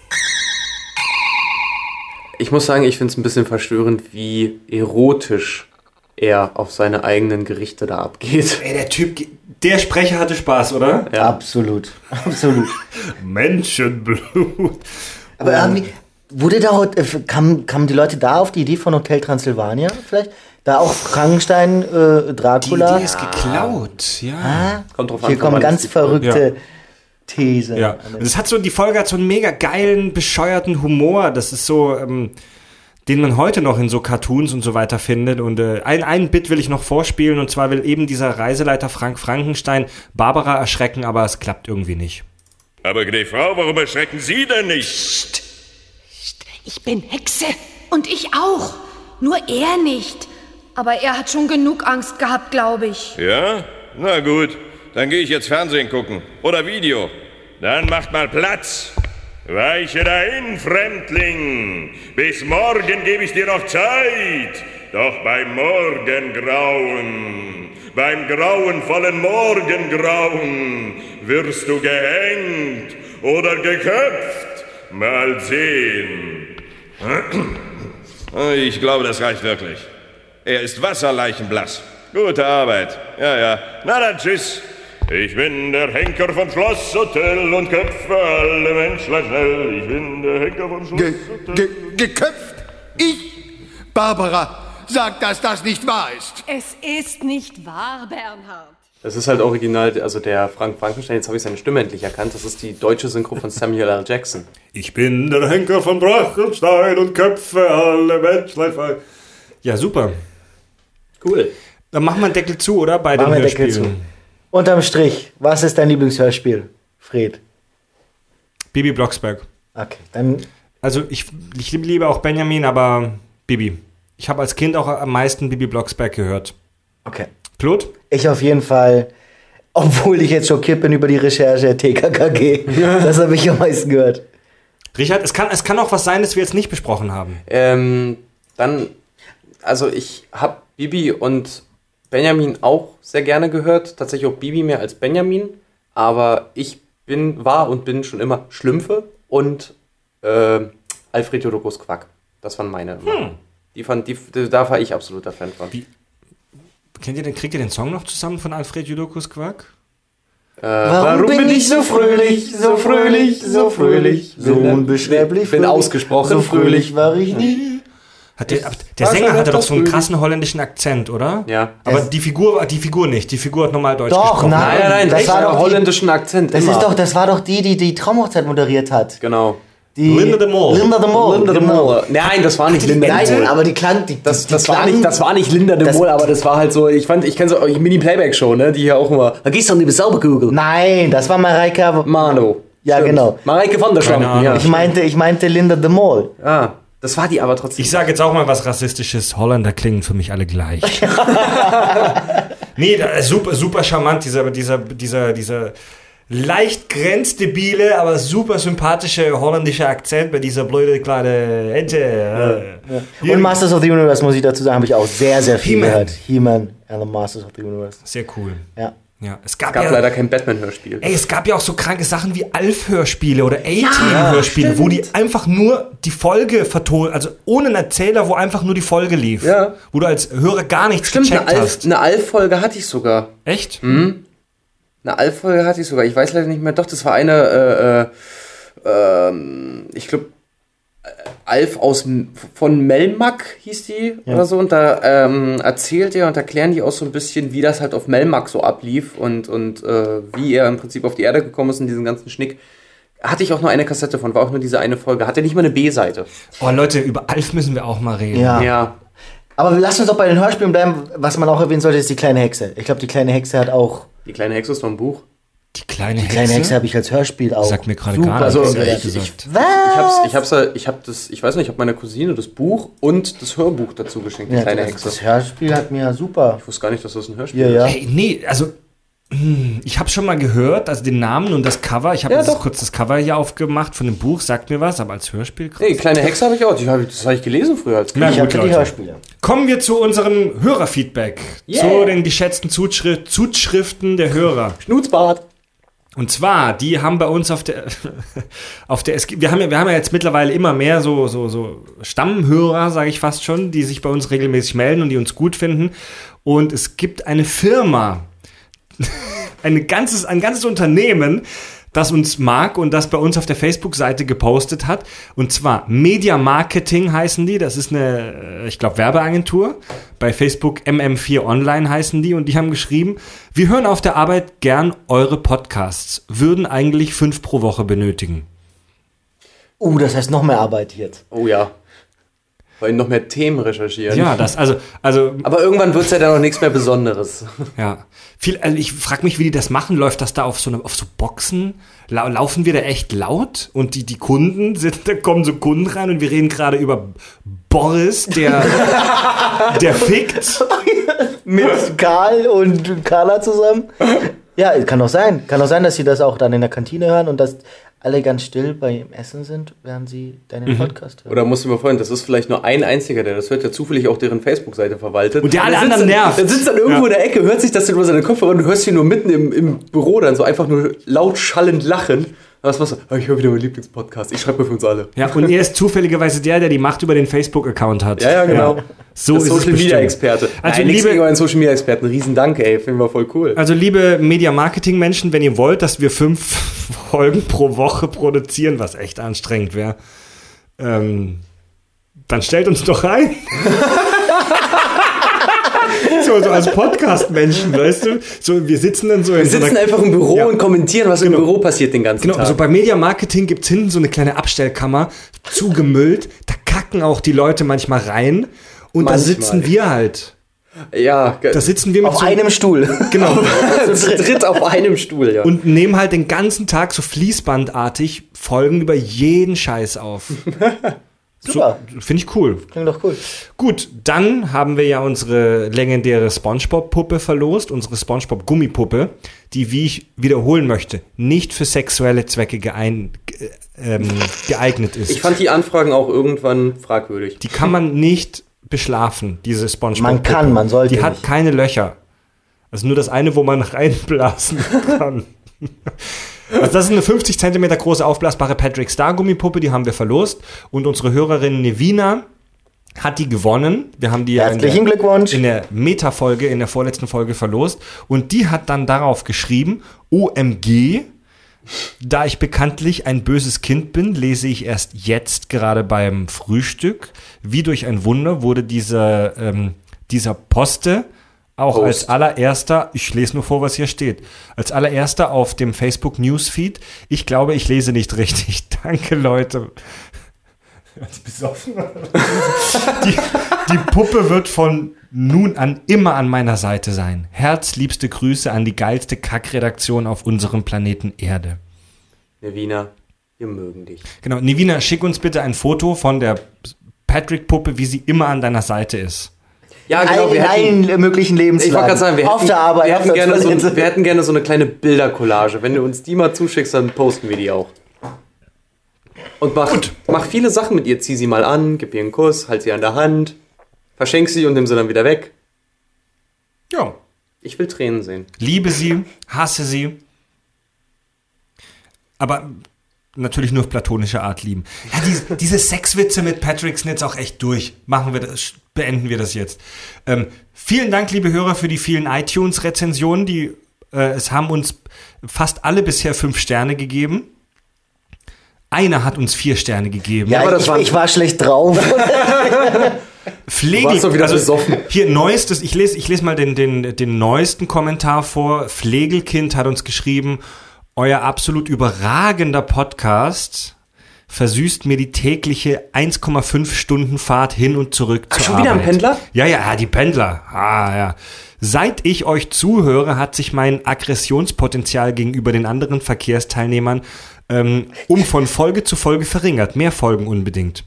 Ich muss sagen, ich finde es ein bisschen verstörend, wie erotisch er auf seine eigenen Gerichte da abgeht. Ey, der Typ, der Sprecher hatte Spaß, oder? Ja. Absolut. Absolut. Menschenblut. Aber irgendwie, wurde da, äh, kamen, kamen die Leute da auf die Idee von Hotel Transsilvania vielleicht? Da auch Frankenstein, äh, Dracula. Die Idee ist geklaut, ja. Ah, Kommt drauf an, hier kommen ganz verrückte Thesen. Ja, und es hat so, die Folge hat so einen mega geilen, bescheuerten Humor. Das ist so, ähm, den man heute noch in so Cartoons und so weiter findet. Und äh, ein, ein Bit will ich noch vorspielen, und zwar will eben dieser Reiseleiter Frank Frankenstein Barbara erschrecken, aber es klappt irgendwie nicht. Aber gnädige Frau, warum erschrecken Sie denn nicht? Ich bin Hexe. Und ich auch. Nur er nicht. Aber er hat schon genug Angst gehabt, glaube ich. Ja? Na gut, dann gehe ich jetzt Fernsehen gucken. Oder Video. Dann macht mal Platz. Weiche dahin, Fremdling. Bis morgen gebe ich dir noch Zeit. Doch beim Morgengrauen, beim grauenvollen Morgengrauen, wirst du gehängt oder geköpft. Mal sehen. Ich glaube, das reicht wirklich. Er ist wasserleichenblass. Gute Arbeit. Ja, ja. Na dann, tschüss. Ich bin der Henker vom Schlosshotel und köpfe alle Menschlein schnell. Ich bin der Henker vom Schlosshotel. Ge geköpft? Ich? Barbara, sag, dass das nicht wahr ist. Es ist nicht wahr, Bernhard. Das ist halt original, also der Frank Frankenstein, jetzt habe ich seine Stimme endlich erkannt, das ist die deutsche Synchro von Samuel L. Jackson. Ich bin der Henker von Drachenstein und köpfe alle Menschlein. Ja, super. Cool. Dann machen wir einen Deckel zu, oder? Bei Machen den wir Deckel Hörspielen. Unterm Strich, was ist dein Lieblingshörspiel, Fred? Bibi Blocksberg. Okay, dann Also ich, ich liebe auch Benjamin, aber Bibi. Ich habe als Kind auch am meisten Bibi Blocksberg gehört. Okay. Claude? Ich auf jeden Fall, obwohl ich jetzt schockiert bin über die Recherche TKKG. das habe ich am meisten gehört. Richard, es kann, es kann auch was sein, das wir jetzt nicht besprochen haben. Ähm, dann, also ich habe Bibi und Benjamin auch sehr gerne gehört. Tatsächlich auch Bibi mehr als Benjamin. Aber ich bin, war und bin schon immer Schlümpfe und äh, Alfred Jodokus Quack. Das waren meine. Hm. Die fand, die, da war ich absoluter Fan von. Kennt ihr den, kriegt ihr den Song noch zusammen von Alfred Judokus Quark? Äh, warum, bin ich so fröhlich, so fröhlich, so fröhlich? So unbeschreiblich. bin fröhlich. ausgesprochen So fröhlich war ich nie. Hat der, der Sänger hatte doch so einen krassen holländischen Akzent, oder? Ja. Aber die Figur, die Figur nicht. Die Figur hat normal Deutsch Doch, gesprochen. nein, Nein, nein, das echt war doch die, holländischen Akzent. das ist doch, das war doch die, die die Traumhochzeit moderiert hat. Genau. Die Linda de Mol. Linda de Mol. Linda de genau. Mol. Nein, das war nicht Linda de Nein, Mol. aber die klang, die, Das, die das, war klang, nicht, das war nicht Linda de Mol, aber das war halt so, ich fand, ich kenne so Mini-Playback-Show, ne, die hier auch immer, da gehst du an die Sauberkugel. Nein, das war Mareike Mano. Ja, Stimmt. genau. Mareike von der Ahnung. ja. Ich meinte, ich meinte Linda the Mall. Ah, das war die aber trotzdem. Ich sage jetzt auch mal was Rassistisches. Holländer klingen für mich alle gleich. nee, ist super, super charmant, dieser, dieser, dieser, dieser leicht grenzdebile, aber super sympathische holländische Akzent bei dieser blöde kleine Ente. Ja. Und Masters of the Universe, muss ich dazu sagen, habe ich auch sehr, sehr viel He-Man. gehört. He-Man and the Masters of the Universe. Sehr cool. Ja. Ja, es Es gab, gab ja, leider kein Batman-Hörspiel. Ey, es gab ja auch so kranke Sachen wie Alf-Hörspiele oder Ja, A-Team-Hörspiele, wo die einfach nur die Folge vertonen, also ohne einen Erzähler, wo einfach nur die Folge lief. Ja. Wo du als Hörer gar nichts Stimmt, eine gecheckt Alf- hast. eine Alf-Folge hatte ich sogar. Echt? Mhm. Eine Alf-Folge hatte ich sogar. Ich weiß leider nicht mehr. Doch, das war eine, äh, äh, ähm, ich glaube, Alf aus von Melmac hieß die Ja. oder so. Und da ähm, erzählt er und erklären die auch so ein bisschen, wie das halt auf Melmac so ablief und, und äh, wie er im Prinzip auf die Erde gekommen ist in diesen ganzen Schnick. Hatte ich auch nur eine Kassette von, war auch nur diese eine Folge. Hatte nicht mal eine B-Seite. Oh Leute, über Alf müssen wir auch mal reden. Ja. Ja. Aber lass uns doch bei den Hörspielen bleiben. Was man auch erwähnen sollte, ist die kleine Hexe. Ich glaube, die kleine Hexe hat auch. Die kleine Hexe ist noch ein Buch. Die kleine Die kleine Hexe habe ich als Hörspiel auch. Sagt mir gerade gar nichts, Also, ehrlich ich, ich, gesagt. ich hab's, ich hab's, ja- ich hab das, ich weiß nicht, ich habe meiner Cousine das Buch und das Hörbuch dazu geschenkt, die Ja, kleine das, Hexe. das Hörspiel hat mir super. Ich wusste gar nicht, dass das ein Hörspiel Ja, ja. ist. Hey, nee, also hm, ich habe schon mal gehört, also den Namen und das Cover. Ich habe Ja, kurz das Cover hier aufgemacht von dem Buch, sagt mir was, aber als Hörspiel. krass. Nee, kleine Hexe habe ich auch. Hab ich, das habe ich gelesen früher als Kind. Ich gut, hatte die. Hörspiele. Kommen wir zu unserem Hörerfeedback, Yeah. zu den geschätzten Zuschri Zuschriften der Hörer. Schnutzbart. Und zwar, die haben bei uns auf der, auf der, es wir haben ja, wir haben ja jetzt mittlerweile immer mehr so, so, so Stammhörer, sage ich fast schon, die sich bei uns regelmäßig melden und die uns gut finden. Und es gibt eine Firma, ein ganzes, ein ganzes Unternehmen, das uns mag und das bei uns auf der Facebook-Seite gepostet hat. Und zwar Media Marketing heißen die. Das ist eine, äh, ich glaube, Werbeagentur. Bei Facebook MM4 Online heißen die. Und die haben geschrieben, wir hören auf der Arbeit gern eure Podcasts, würden eigentlich fünf pro Woche benötigen. Uh, das heißt noch mehr Arbeit jetzt. Oh ja. Wollen noch mehr Themen recherchieren. Ja, das, also, also, Aber irgendwann wird's ja dann auch nichts mehr Besonderes. ja. Viel, also ich frage mich, wie die das machen. Läuft das da auf so, eine, auf so Boxen? Lau laufen wir da echt laut? Und die, die Kunden sind, da kommen so Kunden rein und wir reden gerade über Boris, der, der fickt. Mit Karl und Carla zusammen. Ja, kann doch sein. Kann doch sein, dass sie das auch dann in der Kantine hören und dass alle ganz still beim Essen sind, während sie deinen Mhm. Podcast hören. Oder musst du mir vorstellen, das ist vielleicht nur ein einziger, der das hört, der zufällig auch deren Facebook-Seite verwaltet. Und der alle anderen dann, nervt. Der sitzt dann irgendwo Ja. in der Ecke, hört sich das dann über seine Kopfhörer und du hörst ihn nur mitten im, im Büro dann so einfach nur laut schallend lachen. Was machst du? Ah, Ich höre wieder meinen Lieblingspodcast. Ich schreibe mir für uns alle. Ja, und er ist zufälligerweise der, der die Macht über den Facebook-Account hat. Ja, ja, genau. So der ist es Social Media. Experte. Also, Nein, liebe, gegen euren Social Media Experten. Riesen Dank, ey. Finden wir voll cool. also liebe Media-Marketing-Menschen, wenn ihr wollt, dass wir fünf Folgen pro Woche produzieren, was echt anstrengend wäre, ähm, dann stellt uns doch ein. so, so als Podcast-Menschen, weißt du? So, wir sitzen dann so in Wir so einer- sitzen einfach im Büro Ja. und kommentieren, was im Büro passiert den ganzen Genau, Tag. also bei Media Marketing gibt's hinten so eine kleine Abstellkammer, zugemüllt. Da kacken auch die Leute manchmal rein. Und da Manchmal. sitzen wir halt. ja, Da sitzen wir mit Auf so einem Stuhl. Genau. zu dritt auf einem Stuhl, ja. Und nehmen halt den ganzen Tag so fließbandartig Folgen über jeden Scheiß auf. Super. So, Finde ich cool. Klingt doch cool. Gut, dann haben wir ja unsere legendäre SpongeBob-Puppe verlost, unsere SpongeBob-Gummipuppe, die, wie ich wiederholen möchte, nicht für sexuelle Zwecke geein, ge- ähm, geeignet ist. Ich fand die Anfragen auch irgendwann fragwürdig. Die kann man nicht beschlafen, diese SpongeBob. Man kann, man sollte Die hat nicht. keine Löcher. Also nur das eine, wo man reinblasen kann. Also das ist eine 50 cm große aufblasbare Patrick Star Gummipuppe, die haben wir verlost. Und unsere Hörerin Nevina hat die gewonnen. Wir haben die ja in Herzlichen der, Glückwunsch. in der Meta-Folge, in der vorletzten Folge verlost. Und die hat dann darauf geschrieben, OMG, da ich bekanntlich ein böses Kind bin, lese ich erst jetzt gerade beim Frühstück. Wie durch ein Wunder wurde dieser, ähm, dieser Poste auch Post. als allererster, ich lese nur vor, was hier steht, als allererster auf dem Facebook Newsfeed. Ich glaube, ich lese nicht richtig. Danke, Leute. Als besoffen. Die, die Puppe wird von nun an immer an meiner Seite sein. Herzliebste Grüße an die geilste Kackredaktion auf unserem Planeten Erde. Ne Wiener, wir mögen dich. Genau, Nivina, schick uns bitte ein Foto von der Patrick-Puppe, wie sie immer an deiner Seite ist. Ja, genau, in hätten, allen möglichen Lebenslagen. ich wollte gerade sagen, wir auf hätten, der Arbeit, wir, hätten der gerne so, Toilette. wir hätten gerne so eine kleine Bildercollage. Wenn du uns die mal zuschickst, dann posten wir die auch. Und mach, mach viele Sachen mit ihr. Zieh sie mal an, gib ihr einen Kuss, halt sie an der Hand, verschenk sie und nimm sie dann wieder weg. Ja. Ich will Tränen sehen. Liebe sie, hasse sie. Aber natürlich nur auf platonische Art lieben. Ja, diese, diese Sexwitze mit Patrick sind jetzt auch echt durch. Machen wir das, beenden wir das jetzt. Ähm, vielen Dank, liebe Hörer, für die vielen iTunes-Rezensionen. Die äh, es haben uns fast alle bisher fünf Sterne gegeben. Einer hat uns vier Sterne gegeben. Ja, ich, ich war schlecht drauf. Pflegel, Du warst doch wieder also besoffen. hier neuestes, ich lese, ich lese mal den, den, den neuesten Kommentar vor. Pflegelkind hat uns geschrieben, euer absolut überragender Podcast versüßt mir die tägliche 1,5 Stunden Fahrt hin und zurück Ach, zur schon wieder ein Arbeit. Pendler? Ja, ja, ja, die Pendler. Ah, ja. Seit ich euch zuhöre, hat sich mein Aggressionspotenzial gegenüber den anderen Verkehrsteilnehmern ähm, um von Folge zu Folge verringert. Mehr Folgen unbedingt.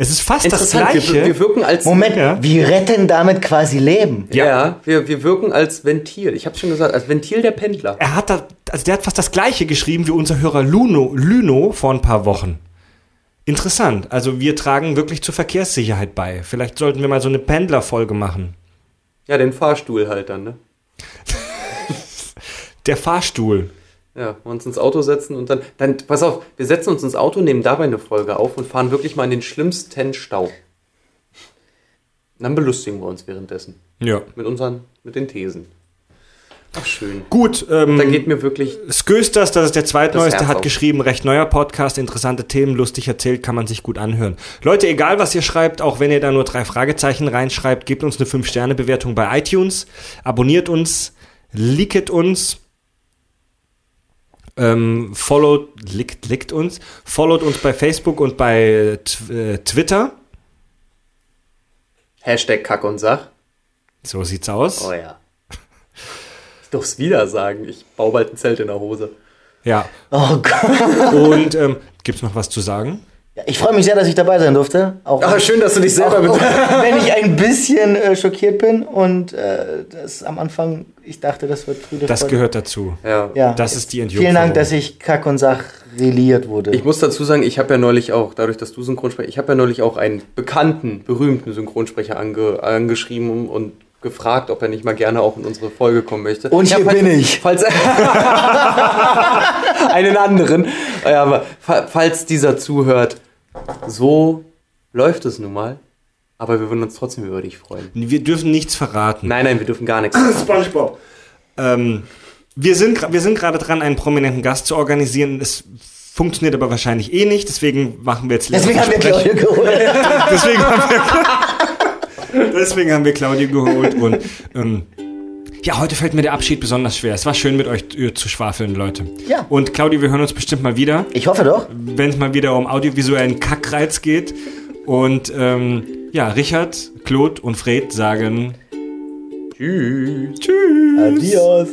Es ist fast das Interessant, wir, Gleiche. wir wirken als Moment, wir retten damit quasi Leben. Ja, wir, wir wirken als Ventil. Ich habe schon gesagt, als Ventil der Pendler. Er hat da, also der hat fast das gleiche geschrieben wie unser Hörer Luno, Lüno vor ein paar Wochen. Interessant. Also wir tragen wirklich zur Verkehrssicherheit bei. Vielleicht sollten wir mal so eine Pendlerfolge machen. Ja, den Fahrstuhl halt dann, ne? Der Fahrstuhl. Ja, uns ins Auto setzen und dann, dann, pass auf, wir setzen uns ins Auto, nehmen dabei eine Folge auf und fahren wirklich mal in den schlimmsten Stau. Und dann belustigen wir uns währenddessen. Ja. Mit unseren, mit den Thesen. Ach, schön. Gut, ähm, Da geht mir wirklich. Skösters, das ist der zweitneueste, hat auf. geschrieben, recht neuer Podcast, interessante Themen, lustig erzählt, kann man sich gut anhören. Leute, egal was ihr schreibt, auch wenn ihr da nur drei Fragezeichen reinschreibt, gebt uns eine 5-Sterne-Bewertung bei iTunes, abonniert uns, liket uns, ähm, followt, lickt, lickt uns, followt uns bei Facebook und bei äh, Twitter. Hashtag Kack und Sach. So sieht's aus. Oh ja. Ich darf's wieder sagen. Ich baue bald ein Zelt in der Hose. Ja. Oh Gott. Und ähm, gibt's noch was zu sagen? Ich freue mich sehr, dass ich dabei sein durfte. Auch Ah, schön, dass du dich selber auch, auch, Wenn ich ein bisschen äh, schockiert bin und äh, das am Anfang, ich dachte, das wird Friede. Das Freude. gehört dazu. Ja. Ja. Das ist die Entjungferung. Vielen Dank, dass ich Kack und Sach reliert wurde. Ich muss dazu sagen, ich habe ja neulich auch, dadurch, dass du Synchronsprecher, ich habe ja neulich auch einen bekannten, berühmten Synchronsprecher ange, angeschrieben und gefragt, ob er nicht mal gerne auch in unsere Folge kommen möchte. Und hier falls, bin ich. Falls einen anderen. Ja, aber fa- falls dieser zuhört, so läuft es nun mal. Aber wir würden uns trotzdem über dich freuen. Wir dürfen nichts verraten. Nein, nein, wir dürfen gar nichts. SpongeBob. Ähm, wir sind, wir sind gerade dran, einen prominenten Gast zu organisieren. Es funktioniert aber wahrscheinlich eh nicht, deswegen machen wir jetzt Deswegen haben wir. Claudio geholt. deswegen, haben wir, deswegen haben wir Claudio geholt und ähm, ja, heute fällt mir der Abschied besonders schwer. Es war schön mit euch äh, zu schwafeln, Leute. Ja. Und Claudio, wir hören uns bestimmt mal wieder. Ich hoffe doch. Wenn es mal wieder um audiovisuellen Kackreiz geht. Und ähm, ja, Richard, Claude und Fred sagen Tschüss. Tschüss. Adios.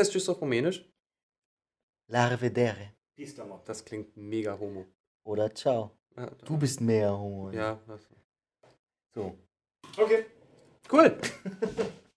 Heißt Tschüss auf Rumänisch? Larvedere. Das klingt mega homo. Oder ciao. Ja, Du bist mehr Homo. Ja, was? So. Cool.